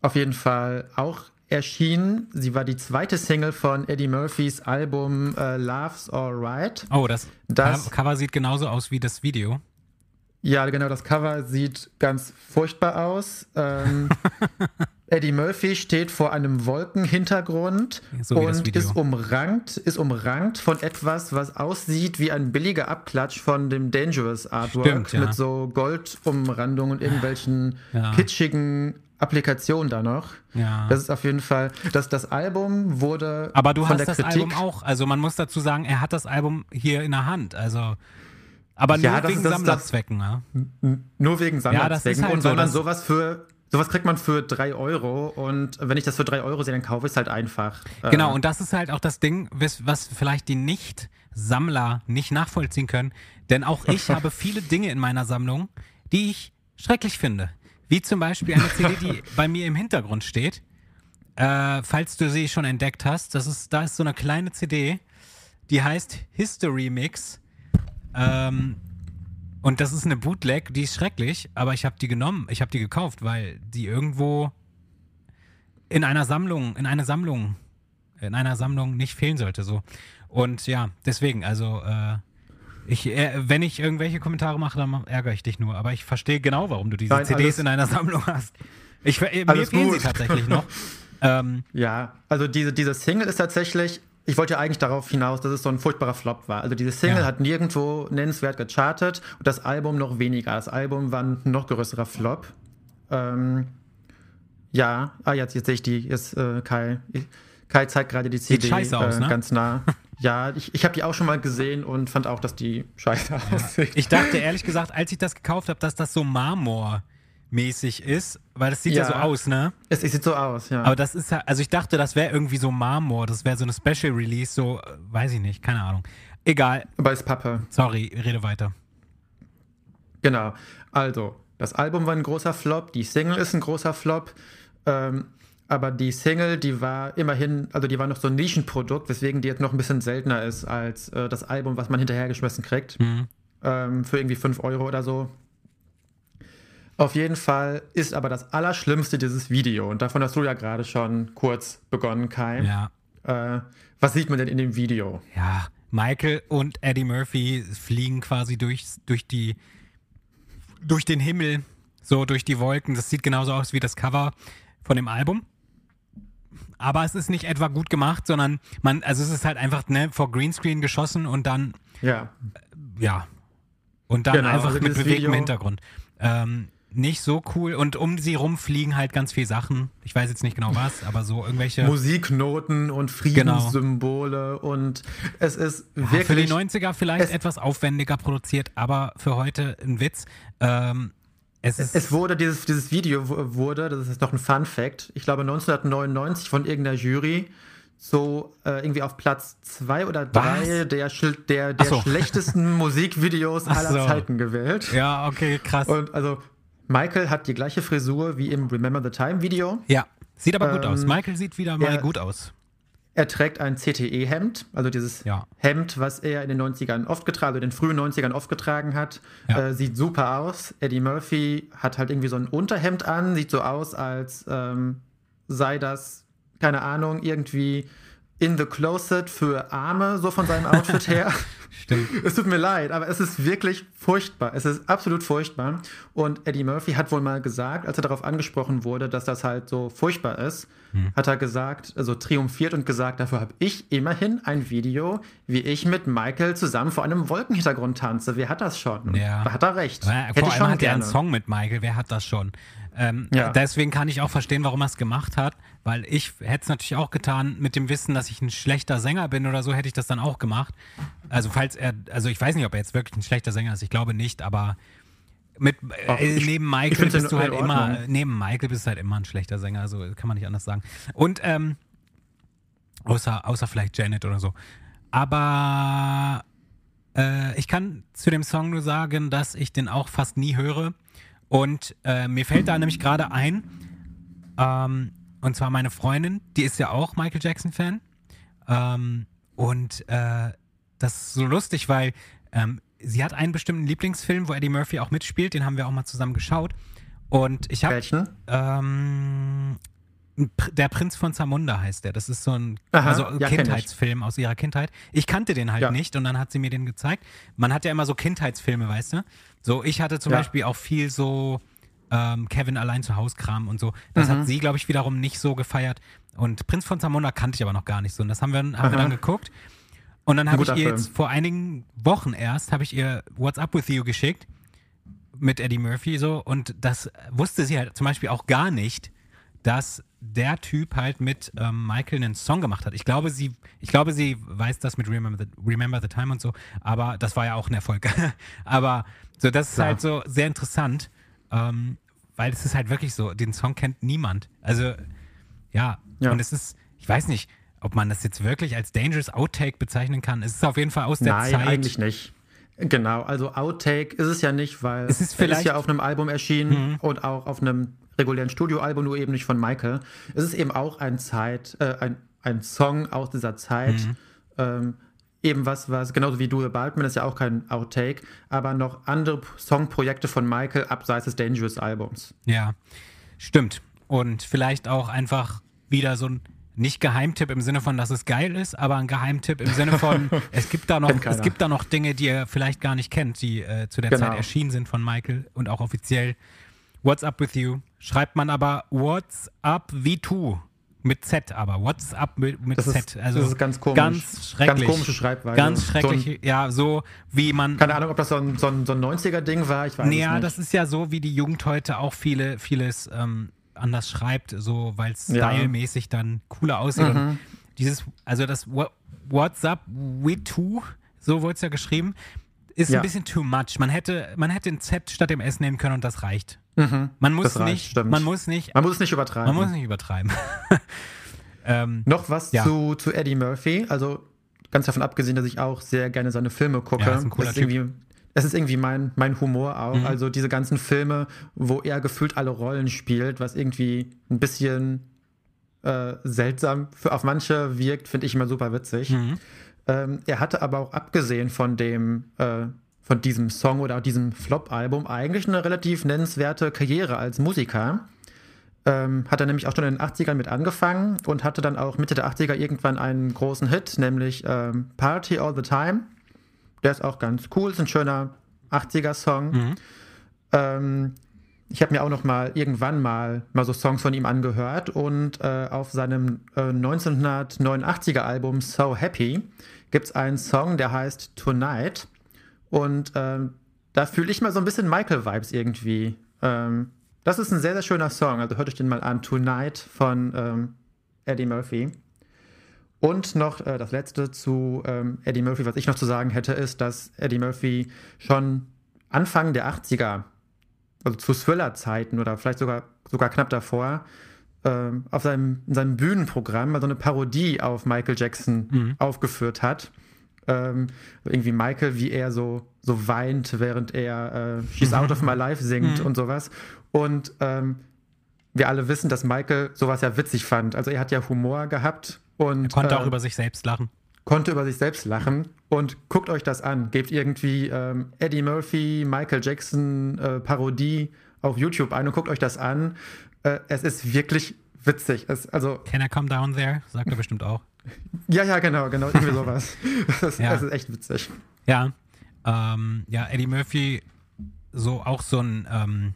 auf jeden Fall auch erschienen. Sie war die zweite Single von Eddie Murphys Album äh, Love's Alright. Oh, das, das Cover sieht genauso aus wie das Video. Ja, genau, das Cover sieht ganz furchtbar aus. Ähm, *laughs* Eddie Murphy steht vor einem Wolkenhintergrund so und ist umrankt, ist umrankt von etwas, was aussieht wie ein billiger Abklatsch von dem Dangerous Artwork Stimmt, ja. mit so Goldumrandungen und irgendwelchen ja. kitschigen Applikation da noch. Ja. Das ist auf jeden Fall, dass das Album wurde. Aber du hast das Kritik, Album auch. Also man muss dazu sagen, er hat das Album hier in der Hand. Also. Aber nur ja, wegen Sammlerzwecken, ja. Nur wegen Sammlerzwecken. Ja, halt und so, dann sowas für. Sowas kriegt man für drei Euro und wenn ich das für drei Euro sehe, dann kaufe ich es halt einfach. Genau, äh, und das ist halt auch das Ding, was vielleicht die Nicht-Sammler nicht nachvollziehen können. Denn auch ich *laughs* habe viele Dinge in meiner Sammlung, die ich schrecklich finde. Wie zum Beispiel eine CD, die *laughs* bei mir im Hintergrund steht. Äh, falls du sie schon entdeckt hast, das ist, da ist so eine kleine CD, die heißt History Mix. Ähm, und das ist eine Bootleg, die ist schrecklich, aber ich habe die genommen, ich habe die gekauft, weil die irgendwo in einer Sammlung, in einer Sammlung, in einer Sammlung nicht fehlen sollte. So. Und ja, deswegen, also äh, ich, äh, wenn ich irgendwelche Kommentare mache, dann ärgere ich dich nur. Aber ich verstehe genau, warum du diese Nein, CDs in einer Sammlung hast. Ich, äh, mir fehlen sie tatsächlich noch. *laughs* ähm, ja, also diese, diese Single ist tatsächlich, ich wollte ja eigentlich darauf hinaus, dass es so ein furchtbarer Flop war. Also diese Single ja. hat nirgendwo nennenswert gechartet und das Album noch weniger. Das Album war ein noch größerer Flop. Ähm, ja, ah, jetzt, jetzt sehe ich die, jetzt äh, Kai. Kai zeigt gerade die CD Sieht aus, äh, ne? ganz nah. *laughs* Ja, ich, ich habe die auch schon mal gesehen und fand auch, dass die scheiße ja. aussieht. Ich dachte ehrlich gesagt, als ich das gekauft habe, dass das so Marmor-mäßig ist, weil das sieht ja, ja so aus, ne? Es, es, sieht so aus, ja. Aber das ist ja, also ich dachte, das wäre irgendwie so Marmor, das wäre so eine Special Release, so, äh, weiß ich nicht, keine Ahnung. Egal. Aber ist Pappe. Sorry, rede weiter. Genau. Also, das Album war ein großer Flop, die Single ist ein großer Flop. Ähm, aber die Single, die war immerhin, also die war noch so ein Nischenprodukt, weswegen die jetzt noch ein bisschen seltener ist als äh, das Album, was man hinterhergeschmissen kriegt. Mhm. Ähm, für irgendwie 5 Euro oder so. Auf jeden Fall ist aber das Allerschlimmste dieses Video. Und davon hast du ja gerade schon kurz begonnen, Kai. Ja. Äh, was sieht man denn in dem Video? Ja, Michael und Eddie Murphy fliegen quasi durch, durch die durch den Himmel, so durch die Wolken. Das sieht genauso aus wie das Cover von dem Album aber es ist nicht etwa gut gemacht, sondern man, also es ist halt einfach ne, vor Greenscreen geschossen und dann ja, äh, ja und dann genau, einfach also mit bewegtem Hintergrund. Ähm, nicht so cool und um sie rum fliegen halt ganz viele Sachen. Ich weiß jetzt nicht genau was, aber so irgendwelche Musiknoten und Friedenssymbole genau. und es ist ja, wirklich für die 90er vielleicht etwas aufwendiger produziert, aber für heute ein Witz. Ähm, es, es, wurde, dieses, dieses Video wurde, das ist noch ein Fun Fact, ich glaube 1999 von irgendeiner Jury so äh, irgendwie auf Platz zwei oder drei der, der, der so. schlechtesten *laughs* Musikvideos aller so. Zeiten gewählt. Ja, okay, krass. Und also Michael hat die gleiche Frisur wie im Remember the Time Video. Ja, sieht aber gut ähm, aus. Michael sieht wieder mal gut aus. Er trägt ein CTE-Hemd, also dieses ja. Hemd, was er in den 90ern oft getragen, also in den frühen 90ern oft getragen hat. Ja. Äh, sieht super aus. Eddie Murphy hat halt irgendwie so ein Unterhemd an, sieht so aus, als ähm, sei das, keine Ahnung, irgendwie in the closet für Arme, so von seinem Outfit her. *laughs* Stimmt. *laughs* Es tut mir leid, aber es ist wirklich furchtbar. Es ist absolut furchtbar. Und Eddie Murphy hat wohl mal gesagt, als er darauf angesprochen wurde, dass das halt so furchtbar ist, hm. hat er gesagt, also triumphiert und gesagt, dafür habe ich immerhin ein Video, wie ich mit Michael zusammen vor einem Wolkenhintergrund tanze. Wer hat das schon? Ja. Da hat er recht. Ja, Hätte vor allem hat er einen Song mit Michael. Wer hat das schon? Ähm, ja. Deswegen kann ich auch verstehen, warum er es gemacht hat, weil ich hätte es natürlich auch getan mit dem Wissen, dass ich ein schlechter Sänger bin oder so, hätte ich das dann auch gemacht. Also falls er, also ich weiß nicht, ob er jetzt wirklich ein schlechter Sänger ist, ich glaube nicht, aber mit Ach, äh, ich, neben Michael bist du halt immer, neben Michael bist du halt immer ein schlechter Sänger, so kann man nicht anders sagen. Und ähm, außer, außer vielleicht Janet oder so. Aber äh, ich kann zu dem Song nur sagen, dass ich den auch fast nie höre. Und äh, mir fällt da nämlich gerade ein, ähm, und zwar meine Freundin, die ist ja auch Michael Jackson-Fan. Ähm, und äh, das ist so lustig, weil ähm, sie hat einen bestimmten Lieblingsfilm, wo Eddie Murphy auch mitspielt, den haben wir auch mal zusammen geschaut. Und ich habe. Ähm, der Prinz von Zamunda heißt der. Das ist so ein Aha, also ja, Kindheitsfilm aus ihrer Kindheit. Ich kannte den halt ja. nicht und dann hat sie mir den gezeigt. Man hat ja immer so Kindheitsfilme, weißt du? So, ich hatte zum ja. Beispiel auch viel so ähm, Kevin allein zu Hause Kram und so. Das mhm. hat sie, glaube ich, wiederum nicht so gefeiert. Und Prinz von Zamunda kannte ich aber noch gar nicht so. Und das haben wir, haben wir dann geguckt. Und dann habe ich ihr Film. jetzt vor einigen Wochen erst, habe ich ihr What's Up With You geschickt mit Eddie Murphy so. Und das wusste sie halt zum Beispiel auch gar nicht, dass der Typ halt mit ähm, Michael einen Song gemacht hat. Ich glaube, sie, ich glaube, sie weiß das mit Remember the, Remember the Time und so, aber das war ja auch ein Erfolg. *laughs* aber so, das ist Klar. halt so sehr interessant, ähm, weil es ist halt wirklich so, den Song kennt niemand. Also, ja, ja. und es ist, ich weiß nicht, ob man das jetzt wirklich als Dangerous Outtake bezeichnen kann. Es ist auf jeden Fall aus der Nein, Zeit. Nein, eigentlich nicht. Genau, also Outtake ist es ja nicht, weil es ist, vielleicht, ist ja auf einem Album erschienen mhm. und auch auf einem regulären Studioalbum, nur eben nicht von Michael. Es ist eben auch ein Zeit, äh, ein, ein Song aus dieser Zeit. Mhm. Ähm, eben was, was, genauso wie Do the Balkman ist ja auch kein Outtake, aber noch andere Songprojekte von Michael abseits des Dangerous Albums. Ja, stimmt. Und vielleicht auch einfach wieder so ein nicht Geheimtipp im Sinne von, dass es geil ist, aber ein Geheimtipp im Sinne von, *laughs* es gibt da noch, es gibt da noch Dinge, die ihr vielleicht gar nicht kennt, die äh, zu der genau. Zeit erschienen sind von Michael und auch offiziell. What's up with you? Schreibt man aber What's up V2 mit Z, aber What's up mit, mit das Z. Ist, also das ist ganz komisch. Ganz schrecklich. Ganz komische Schreibweise. Ganz schrecklich, so ein, ja, so wie man. Keine Ahnung, ob das so ein, so ein, so ein 90er-Ding war, ich weiß naja, nicht. das ist ja so, wie die Jugend heute auch viele, vieles ähm, anders schreibt, so weil es ja. stylmäßig dann cooler aussieht. Mhm. dieses, also das What's up V2, so wurde es ja geschrieben, ist ja. ein bisschen too much. Man hätte, man hätte ein Z statt dem S nehmen können und das reicht. Mhm, man muss reicht, nicht, stimmt. man muss nicht, man muss nicht übertreiben. Man muss nicht übertreiben. *laughs* ähm, Noch was ja. zu, zu Eddie Murphy. Also ganz davon abgesehen, dass ich auch sehr gerne seine Filme gucke. Ja, ist ein cooler Typ. Es ist irgendwie mein, mein Humor auch. Mhm. Also diese ganzen Filme, wo er gefühlt alle Rollen spielt, was irgendwie ein bisschen äh, seltsam für, auf manche wirkt, finde ich immer super witzig. Mhm. Ähm, er hatte aber auch abgesehen von dem äh, von diesem Song oder diesem Flop-Album eigentlich eine relativ nennenswerte Karriere als Musiker. Ähm, hat er nämlich auch schon in den 80ern mit angefangen und hatte dann auch Mitte der 80er irgendwann einen großen Hit, nämlich ähm, Party All the Time. Der ist auch ganz cool, ist ein schöner 80er-Song. Mhm. Ähm, ich habe mir auch noch mal irgendwann mal, mal so Songs von ihm angehört und äh, auf seinem äh, 1989er Album So Happy gibt es einen Song, der heißt Tonight. Und ähm, da fühle ich mal so ein bisschen Michael-Vibes irgendwie. Ähm, das ist ein sehr, sehr schöner Song. Also hört euch den mal an. Tonight von ähm, Eddie Murphy. Und noch äh, das letzte zu ähm, Eddie Murphy, was ich noch zu sagen hätte, ist, dass Eddie Murphy schon Anfang der 80er, also zu Thriller-Zeiten oder vielleicht sogar, sogar knapp davor, ähm, auf seinem, in seinem Bühnenprogramm mal so eine Parodie auf Michael Jackson mhm. aufgeführt hat ähm, irgendwie Michael, wie er so, so weint, während er äh, She's Out of My Life singt mhm. und sowas. Und ähm, wir alle wissen, dass Michael sowas ja witzig fand. Also er hat ja Humor gehabt und. Er konnte äh, auch über sich selbst lachen. Konnte über sich selbst lachen. Und guckt euch das an. Gebt irgendwie ähm, Eddie Murphy, Michael Jackson äh, Parodie auf YouTube ein und guckt euch das an. Äh, es ist wirklich witzig. Es, also, Can I come down there? Sagt er bestimmt auch. *laughs* Ja, ja, genau, genau, irgendwie sowas. *laughs* Das, ja. das ist echt witzig. Ja. Ähm, ja, Eddie Murphy, so auch so ein, ähm,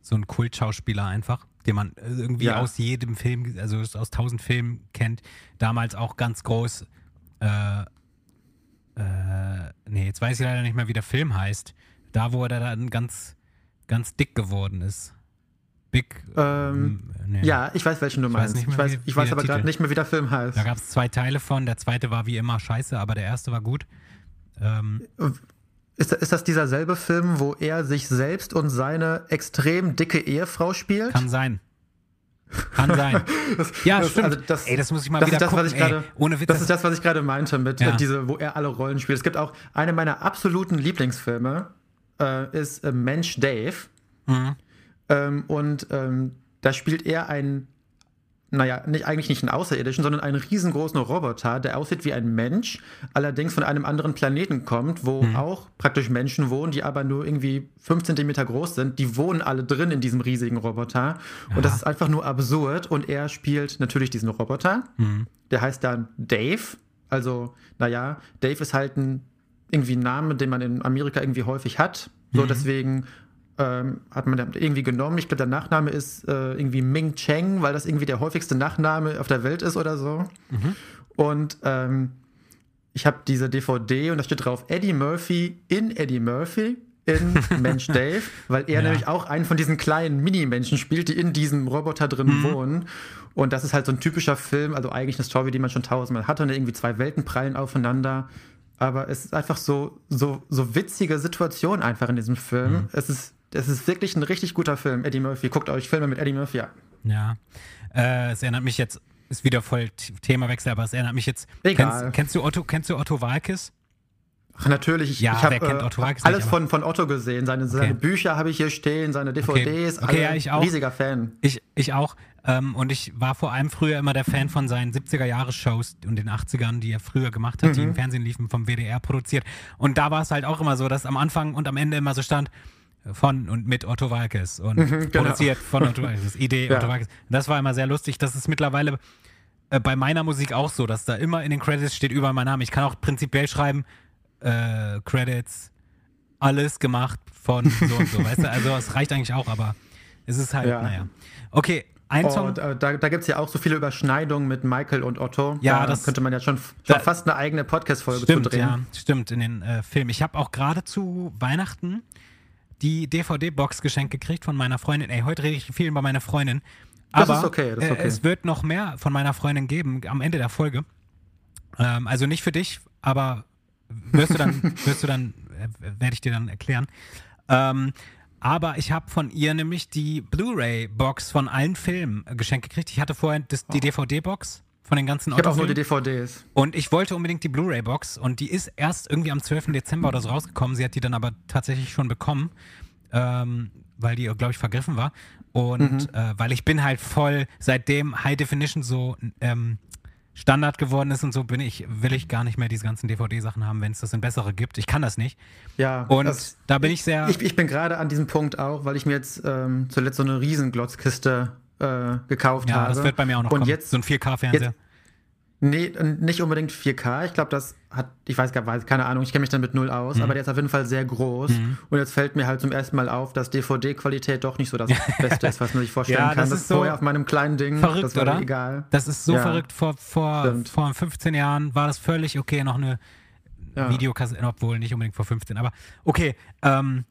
so ein Kultschauspieler einfach, den man irgendwie Ja. aus jedem Film, also aus tausend Filmen kennt. Damals auch ganz groß. Äh, äh, nee, jetzt weiß ich leider nicht mehr, wie der Film heißt. Da, wo er dann ganz, ganz dick geworden ist. Big. Ähm, nee. Ja, ich weiß, welchen du Ich weiß meinst. nicht mehr, ich weiß, wie- ich weiß aber gerade nicht mehr, wie der Film heißt. Da gab es zwei Teile von. Der zweite war wie immer scheiße, aber der erste war gut. Ähm, Ist, ist das dieser selbe Film, wo er sich selbst und seine extrem dicke Ehefrau spielt? kann sein. Kann sein. *laughs* ja, das- stimmt. also das- ey, das muss ich mal das wieder ist das, gucken. was ich ey, gerade, ohne Witz. das ist das, was ich gerade meinte mit Ja. diese, wo er alle Rollen spielt. Es gibt auch eine meiner absoluten Lieblingsfilme, äh, ist äh, Mensch Dave. Mhm. Ähm, und ähm, da spielt er einen, naja, nicht, eigentlich nicht einen Außerirdischen, sondern einen riesengroßen Roboter, der aussieht wie ein Mensch, allerdings von einem anderen Planeten kommt, wo Mhm. auch praktisch Menschen wohnen, die aber nur irgendwie 5 Zentimeter groß sind. Die wohnen alle drin in diesem riesigen Roboter. Und das ist einfach nur absurd. Und er spielt natürlich diesen Roboter. Mhm. Der heißt dann Dave. Also, naja, Dave ist halt ein irgendwie ein Name, den man in Amerika irgendwie häufig hat. So, Mhm. deswegen ähm, hat man irgendwie genommen. Ich glaube, der Nachname ist äh, irgendwie Ming Cheng, weil das irgendwie der häufigste Nachname auf der Welt ist oder so. Mhm. Und ähm, ich habe diese DVD und da steht drauf Eddie Murphy in Eddie Murphy in *laughs* Mensch Dave, weil er Ja. nämlich auch einen von diesen kleinen Mini-Menschen spielt, die in diesem Roboter drin Mhm. wohnen. Und das ist halt so ein typischer Film, also eigentlich eine Story, die man schon tausendmal hatte und irgendwie zwei Welten prallen aufeinander. Aber es ist einfach so, so, so witzige Situation einfach in diesem Film. Mhm. Es, ist, es ist wirklich ein richtig guter Film, Eddie Murphy. Guckt euch Filme mit Eddie Murphy an. Ja. Äh, es erinnert mich jetzt, ist wieder voll Themawechsel, aber es erinnert mich jetzt. Egal. Kennst, kennst du Otto, kennst du Otto Walkes? Ach, natürlich. Ich, Ja, ich hab, wer kennt äh, alles nicht, von, von Otto gesehen. Seine, seine Bücher habe ich hier stehen, seine DVDs. Okay, alle. ja, ich auch. Riesiger Fan. Ich, ich auch. Ähm, und ich war vor allem früher immer der Fan von seinen 70er-Jahre-Shows und den 80ern, die er früher gemacht hat, die Mhm. im Fernsehen liefen, vom WDR produziert. Und da war es halt auch immer so, dass am Anfang und am Ende immer so stand, von und mit Otto Walkes und genau. produziert von Otto Walkes, Idee Ja. Otto Walkes. Das war immer sehr lustig. Das ist mittlerweile äh, bei meiner Musik auch so, dass da immer in den Credits steht überall mein Name. Ich kann auch prinzipiell schreiben, äh, Credits, alles gemacht von so und so, weißt du? Also es reicht eigentlich auch, aber es ist halt, Ja. naja. Okay, ein Song. Und äh, da, da gibt es ja auch so viele Überschneidungen mit Michael und Otto. Ja, da das- könnte man ja schon, schon da- fast eine eigene Podcast-Folge zu drehen. ja, stimmt, in den äh, Film. Ich habe auch gerade zu Weihnachten die DVD-Box geschenkt gekriegt von meiner Freundin. Ey, heute rede ich viel über meine Freundin. Das Aber ist okay, das ist äh, okay. es wird noch mehr von meiner Freundin geben am Ende der Folge. Ähm, also nicht für dich, aber wirst du dann, *laughs* wirst du dann, äh, werde ich dir dann erklären. Ähm, aber ich habe von ihr nämlich die Blu-ray-Box von allen Filmen äh, geschenkt gekriegt. Ich hatte vorher das, die DVD-Box von den ganzen. Ich habe auch nur die. DVDs. Und ich wollte unbedingt die Blu-ray-Box und die ist erst irgendwie am 12. Dezember oder so rausgekommen. Sie hat die dann aber tatsächlich schon bekommen, ähm, weil die, glaube ich, vergriffen war. Und äh, weil ich bin halt voll, seitdem High Definition so ähm, Standard geworden ist und so, bin ich, will ich gar nicht mehr diese ganzen DVD-Sachen haben, wenn es das in bessere gibt. Ich kann das nicht. Ja, Und das, da bin ich sehr. ich, ich bin gerade an diesem Punkt auch, weil ich mir jetzt ähm, zuletzt so eine Riesenglotzkiste äh, gekauft ja, habe. das wird bei mir auch noch Und kommen. jetzt, so ein 4K-Fernseher. jetzt- Nee, nicht unbedingt 4K. Ich glaube, das hat, ich weiß gar weiß, keine Ahnung, ich kenne mich damit null Mhm. aus, aber der ist auf jeden Fall sehr groß. Und jetzt fällt mir halt zum ersten Mal auf, dass DVD-Qualität doch nicht so das *laughs* Beste ist, was man sich vorstellen Ja, kann. das Das, ist so vorher auf meinem kleinen Ding, verrückt, das war oder? egal. Das ist so Ja. verrückt. Vor, vor, Stimmt. vor 15 Jahren war das völlig okay, noch eine Ja. Videokassette, obwohl nicht unbedingt vor 15, aber okay. Ähm,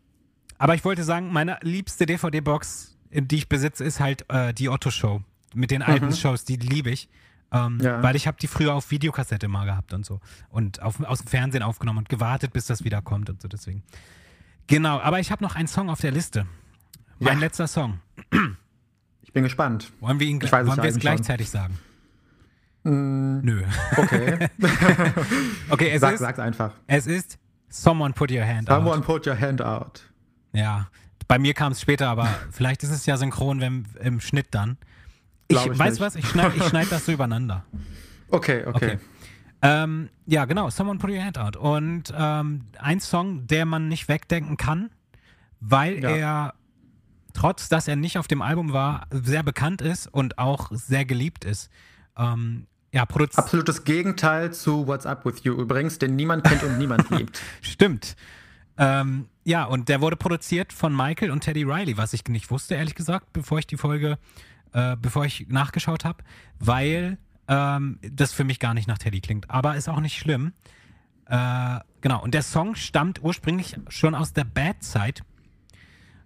aber ich wollte sagen, meine liebste DVD-Box, die ich besitze, ist halt äh, die Otto-Show. Mit den alten Shows, die liebe ich. Ähm, Ja. Weil ich habe die früher auf Videokassette mal gehabt und so. Und auf, aus dem Fernsehen aufgenommen und gewartet, bis das wieder kommt und so deswegen. Genau, aber ich habe noch einen Song auf der Liste. Mein Ja. letzter Song. Ich bin gespannt. Wollen wir ihn Ich wollen wir es gleichzeitig sagen? Nö. Okay, *laughs* Okay, es Sag, ist, sag's einfach. es ist Someone Put Your Hand Out. Someone put your hand out. Ja, bei mir kam es später, aber *laughs* vielleicht ist es ja synchron wenn, im Schnitt dann. Ich, ich weiß nicht. was, ich schneide schneid *laughs* das so übereinander. Okay, okay. Okay. Ähm, ja, genau, Someone Put Your Hand Out. Und ähm, ein Song, der man nicht wegdenken kann, weil Ja. er, trotz dass er nicht auf dem Album war, sehr bekannt ist und auch sehr geliebt ist. Ähm, ja, produziert. Absolutes Gegenteil zu What's Up With You übrigens, den niemand kennt und niemand *laughs* liebt. Stimmt. Ähm, ja, und der wurde produziert von Michael und Teddy Riley, was ich nicht wusste, ehrlich gesagt, bevor ich die Folge, äh, bevor ich nachgeschaut habe, weil ähm, das für mich gar nicht nach Teddy klingt. Aber ist auch nicht schlimm. Äh, genau, und der Song stammt ursprünglich schon aus der Bad Side.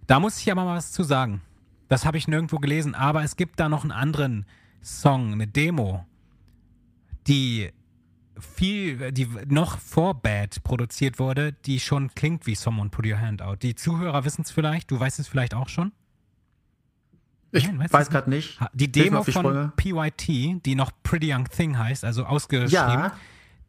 Da muss ich aber mal was zu sagen. Das habe ich nirgendwo gelesen, aber es gibt da noch einen anderen Song, eine Demo, die viel, die noch vor Bad produziert wurde, die schon klingt wie Someone Put Your Hand Out. Die Zuhörer wissen es vielleicht, du weißt es vielleicht auch schon. Ich Nein, weiß gerade nicht. Die Hilf mir Demo die von. PYT, die noch Pretty Young Thing heißt, also ausgeschrieben, Ja,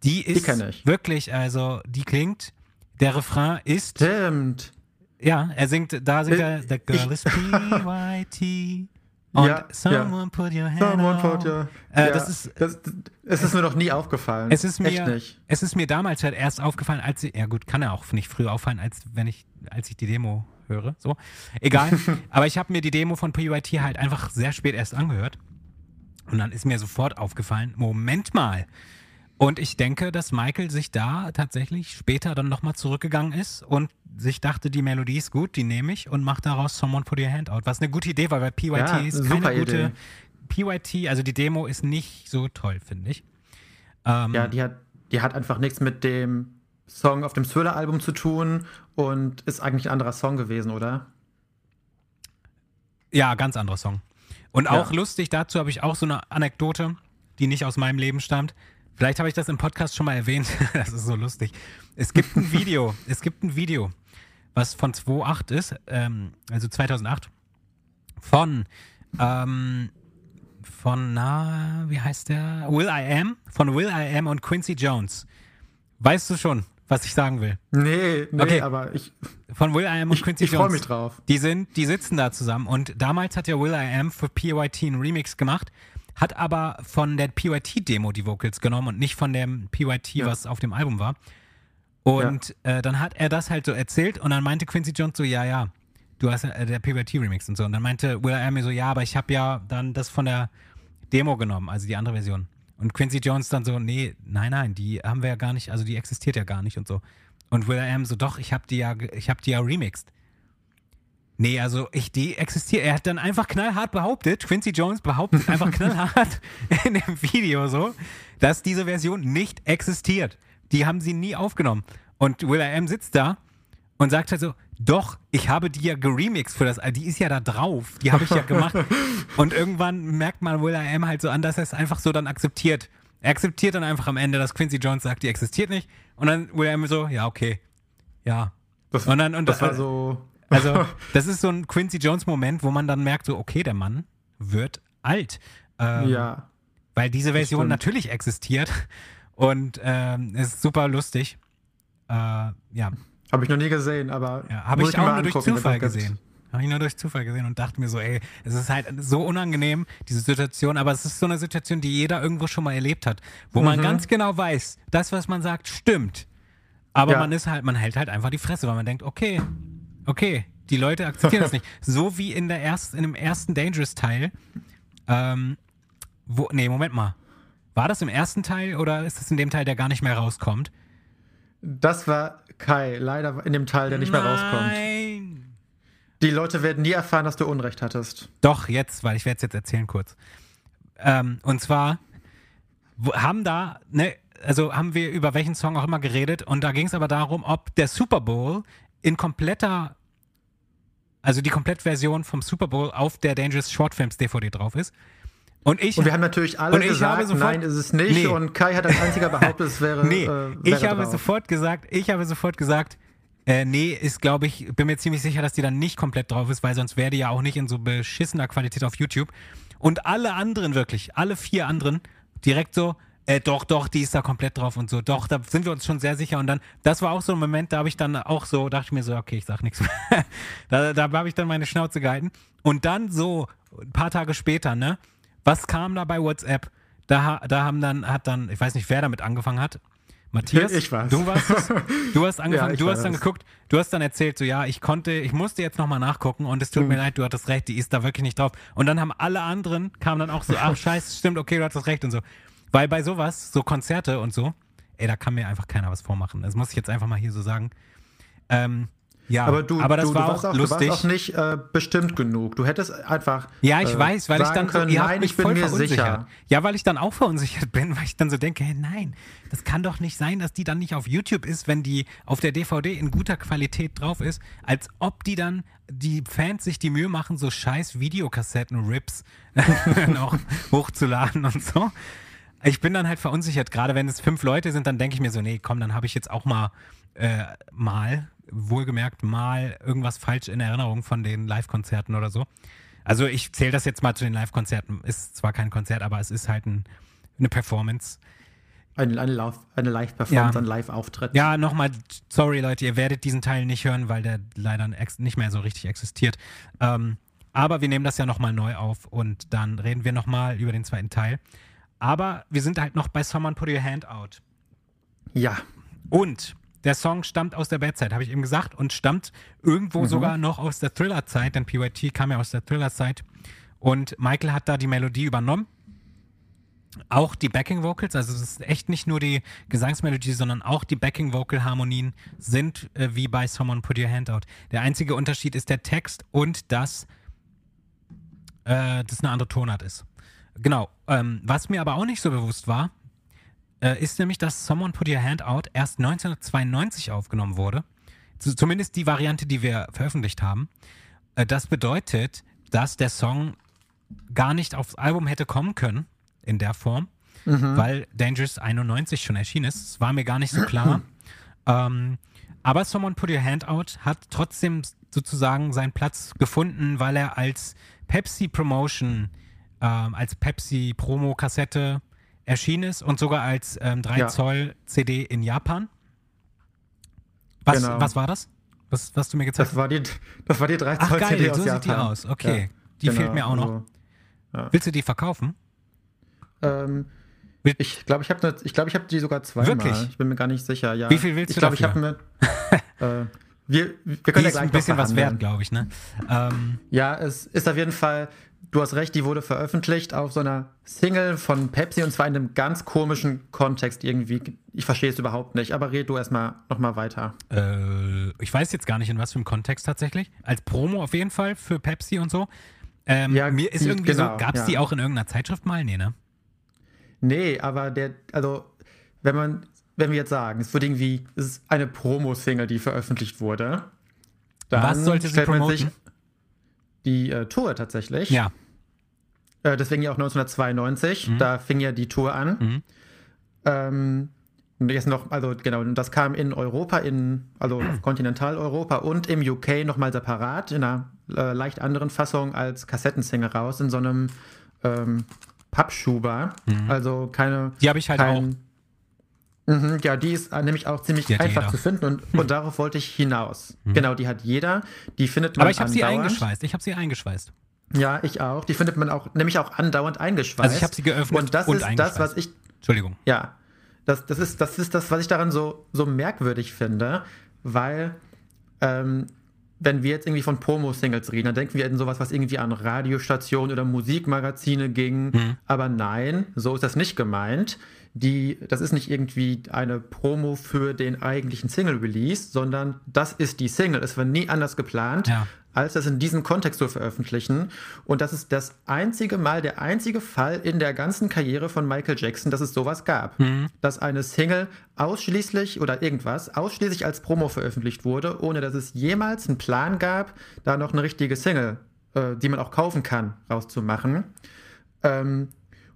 die ist ich. wirklich, also die klingt, der Refrain ist, stimmt. ja, er singt, da singt Äh, er, The Girl ich- is PYT *laughs* und Ja, Someone Put Your Hand Someone out. put your, Äh, ja, das ist- das, es ist mir noch nie aufgefallen. Es ist Echt mir, nicht. es ist mir damals halt erst aufgefallen, als ich, ja gut, kann ja auch nicht früher auffallen, als wenn ich, als ich die Demo höre, so. Egal. *laughs* Aber ich habe mir die Demo von PYT halt einfach sehr spät erst angehört. Und dann ist mir sofort aufgefallen, Moment mal. Und ich denke, dass Michael sich da tatsächlich später dann nochmal zurückgegangen ist und sich dachte, die Melodie ist gut, die nehme ich und mache daraus Someone Put Your Hand Out. Was eine gute Idee war, weil PYT Ja, ist keine gute. Idee. PYT, also die Demo ist nicht so toll, finde ich. Ähm, Ja, die hat, die hat einfach nichts mit dem Song auf dem Thriller-Album zu tun und ist eigentlich ein anderer Song gewesen, oder? Ja, ganz anderer Song. Und Ja. auch lustig, dazu habe ich auch so eine Anekdote, die nicht aus meinem Leben stammt. Vielleicht habe ich das im Podcast schon mal erwähnt. *laughs* das ist so lustig. Es gibt ein Video, *laughs* es gibt ein Video, was von 2008 ist, ähm, also 2008, von, ähm, von, na, wie heißt der? Will I Am, von Will I Am und Quincy Jones. Weißt du schon, was ich sagen will? Nee, nee, Okay. aber ich, Von Will I Am und ich, Quincy ich Jones. freue mich drauf. Die sind, die sitzen da zusammen und damals hat ja Will I Am für PYT einen Remix gemacht, hat aber von der PYT-Demo die Vocals genommen und nicht von dem PYT, Ja. was auf dem Album war. Und äh, dann hat er das halt so erzählt und dann meinte Quincy Jones so, ja, ja, du hast ja äh, der PYT-Remix und so. Und dann meinte Will mir so, ja, aber ich habe ja dann das von der Demo genommen, also die andere Version. Und Quincy Jones dann so, nee, nein, nein, die haben wir ja gar nicht, also die existiert ja gar nicht und so. Und Will I Am so, doch, ich habe die ja, ich habe die ja remixed. Nee, also ich, die existiert. Er hat dann einfach knallhart behauptet, Quincy Jones behauptet einfach *laughs* knallhart in dem Video so, dass diese Version nicht existiert. Die haben sie nie aufgenommen. Und Will I Am sitzt da und sagt halt so, doch, ich habe die ja geremixed für das, die ist ja da drauf, die habe ich ja gemacht. *laughs* und irgendwann merkt man Will I Am halt so an, dass er es einfach so dann akzeptiert. Er akzeptiert dann einfach am Ende, dass Quincy Jones sagt, die existiert nicht. Und dann Will I Am so, ja, okay. Ja. Das, Und dann- und das da- war so. Also, *laughs* das ist so ein Quincy Jones-Moment, wo man dann merkt, so, okay, der Mann wird alt. Ähm, ja. Weil diese Version natürlich existiert *laughs* und ähm, ist super lustig. Äh, ja, Habe ich noch nie gesehen, aber. ja habe ich mir auch nur durch angucken, Zufall gesehen. Habe ich nur durch Zufall gesehen und dachte mir so, ey, es ist halt so unangenehm, diese Situation, aber es ist so eine Situation, die jeder irgendwo schon mal erlebt hat, wo man Mhm. ganz genau weiß, das, was man sagt, stimmt. Aber Ja. man ist halt, man hält halt einfach die Fresse, weil man denkt, okay, okay, die Leute akzeptieren das nicht. *laughs* So wie in der ersten, in dem ersten Dangerous-Teil, ähm, wo, nee, Moment mal. War das im ersten Teil oder ist das in dem Teil, der gar nicht mehr rauskommt? Das war Kai, leider in dem Teil, der nicht mehr rauskommt. Nein. Die Leute werden nie erfahren, dass du Unrecht hattest. Doch, jetzt, weil ich werde es jetzt erzählen kurz. Ähm, und zwar haben da, ne, also haben wir über welchen Song auch immer geredet und da ging es aber darum, ob der Super Bowl in kompletter, also die Komplettversion vom Super Bowl auf der Dangerous Short Films DVD drauf ist. Und ich, Und wir haben natürlich alle gesagt, habe sofort- nein, ist es nicht. Nee. Und Kai hat als einziger *laughs* behauptet, es wäre. nee, äh, wäre ich habe drauf. sofort gesagt, ich habe sofort gesagt, äh, nee, ist glaube ich, bin mir ziemlich sicher, dass die dann nicht komplett drauf ist, weil sonst wäre die ja auch nicht in so beschissener Qualität auf YouTube. Und alle anderen wirklich, alle vier anderen, direkt so, äh, doch, doch, die ist da komplett drauf und so, doch, da sind wir uns schon sehr sicher. Und dann, das war auch so ein Moment, da habe ich dann auch so, dachte ich mir so, okay, ich sag nichts mehr. *laughs* da da habe ich dann meine Schnauze gehalten. Und dann so, ein paar Tage später, ne, was kam da bei WhatsApp? Da, da haben dann, hat dann, ich weiß nicht, wer damit angefangen hat. Matthias, Ich war's. du warst es. *laughs* Du hast angefangen, ich du hast dann das. geguckt, du hast dann erzählt, so ja, ich konnte, ich musste jetzt nochmal nachgucken und es tut Hm. mir leid, du hattest recht, die ist da wirklich nicht drauf. Und dann haben alle anderen, kamen dann auch so, ach *laughs* scheiße, stimmt, okay, du hattest recht und so. Weil bei sowas, so Konzerte und so, ey, da kann mir einfach keiner was vormachen. Das muss ich jetzt einfach mal hier so sagen. Ähm, ja, aber du, aber das du, war du auch, warst lustig. Du warst auch nicht äh, bestimmt genug. Du hättest einfach. Ja, ich äh, weiß, weil ich dann so, können, ihr habt nein, ich bin mir sicher. Ja, weil ich dann auch verunsichert bin, weil ich dann so denke, hey, nein, das kann doch nicht sein, dass die dann nicht auf YouTube ist, wenn die auf der DVD in guter Qualität drauf ist, als ob die dann die Fans sich die Mühe machen, so scheiß Videokassetten-Rips *laughs* noch hochzuladen und so. Ich bin dann halt verunsichert, gerade wenn es fünf Leute sind, dann denke ich mir so, nee, komm, dann habe ich jetzt auch mal äh, mal, wohlgemerkt, mal irgendwas falsch in Erinnerung von den Live-Konzerten oder so. Also ich zähle das jetzt mal zu den Live-Konzerten. Ist zwar kein Konzert, aber es ist halt ein, eine Performance. Eine, eine, eine Live-Performance, Ja. ein Live-Auftritt. Ja, nochmal, sorry Leute, ihr werdet diesen Teil nicht hören, weil der leider nicht mehr so richtig existiert. Ähm, aber wir nehmen das ja nochmal neu auf und dann reden wir nochmal über den zweiten Teil. Aber wir sind halt noch bei Someone Put Your Hand Out. ja. Und der Song stammt aus der Bad-Zeit, habe ich eben gesagt, und stammt irgendwo sogar noch aus der Thriller-Zeit, denn PYT kam ja aus der Thriller-Zeit. Und Michael hat da die Melodie übernommen. Auch die Backing-Vocals, also es ist echt nicht nur die Gesangsmelodie, sondern auch die Backing-Vocal-Harmonien sind äh, wie bei Someone Put Your Hand Out. Der einzige Unterschied ist der Text und dass äh, das eine andere Tonart ist. Genau. Ähm, was mir aber auch nicht so bewusst war, äh, ist nämlich, dass Someone Put Your Hand Out erst 1992 aufgenommen wurde. Z zumindest die Variante, die wir veröffentlicht haben. Äh, das bedeutet, dass der Song gar nicht aufs Album hätte kommen können in der Form, weil Dangerous 91 schon erschienen ist. Das war mir gar nicht so klar. *clears throat* ähm, aber Someone Put Your Hand Out hat trotzdem sozusagen seinen Platz gefunden, weil er als Pepsi Promotion, ähm, als Pepsi Promo Kassette erschienen ist und sogar als ähm, 3 Ja. Zoll CD in Japan. Was, Genau. was war das? Was, was du mir gezeigt Das war die, das war die 3 Ach Zoll geil, CD so aus sieht Japan. die aus. Okay, Ja, die genau, fehlt mir auch noch. also, Willst du die verkaufen? ähm, ich glaube, ich habe ne, ich glaub, ich hab die sogar zweimal. Wirklich? Ich bin mir gar nicht sicher. Ja. Wie viel willst ich du glaub, Ich dafür? habe mir. *laughs* äh, wir, wir Die können ja ist gleich ein bisschen was wert, glaube ich, ne? Ähm, Ja, es ist auf jeden Fall, du hast recht, die wurde veröffentlicht auf so einer Single von Pepsi und zwar in einem ganz komischen Kontext irgendwie. Ich verstehe es überhaupt nicht, aber red du erstmal nochmal weiter. äh, ich weiß jetzt gar nicht, in was für einem Kontext tatsächlich. Als Promo auf jeden Fall für Pepsi und so. Ähm, Ja, mir ist irgendwie genau, so, gab es ja. die auch in irgendeiner Zeitschrift mal? Nee, ne? Nee, aber der, also, wenn man, wenn wir jetzt sagen, es wird irgendwie, es ist eine Promo-Single, die veröffentlicht wurde. Dann Was sollte sie stellt man promoten? sich die äh, Tour tatsächlich. Ja. Äh, deswegen ja auch 1992, da fing ja die Tour an. Mhm. Ähm, und jetzt noch, also genau, das kam in Europa, in, also auf *clears throat* Kontinentaleuropa und im UK nochmal separat, in einer äh, leicht anderen Fassung als Kassettensingle raus, in so einem ähm, Pappschuber. Also keine. Die habe ich halt kein, Mhm, ja, die ist äh, nämlich auch ziemlich Die einfach zu finden und, und *laughs* darauf wollte ich hinaus. Genau, die hat jeder. Die findet man Aber ich habe sie eingeschweißt. Ich habe sie eingeschweißt. Ja, ich auch. Die findet man auch, nämlich auch andauernd eingeschweißt. Also ich habe sie geöffnet Und das und ist das, was ich, Entschuldigung. ja, das, das, ist, das ist das, was ich daran so, so merkwürdig finde, weil, ähm, wenn wir jetzt irgendwie von Promo-Singles reden, dann denken wir in sowas, was irgendwie an Radiostationen oder Musikmagazine ging. Mhm. Aber nein, so ist das nicht gemeint. Die, das ist nicht irgendwie eine Promo für den eigentlichen Single-Release, sondern das ist die Single. Es war nie anders geplant, Ja. als das in diesem Kontext zu veröffentlichen. Und das ist das einzige Mal, der einzige Fall in der ganzen Karriere von Michael Jackson, dass es sowas gab. Dass eine Single ausschließlich oder irgendwas ausschließlich als Promo veröffentlicht wurde, ohne dass es jemals einen Plan gab, da noch eine richtige Single, äh, die man auch kaufen kann, rauszumachen. Ähm,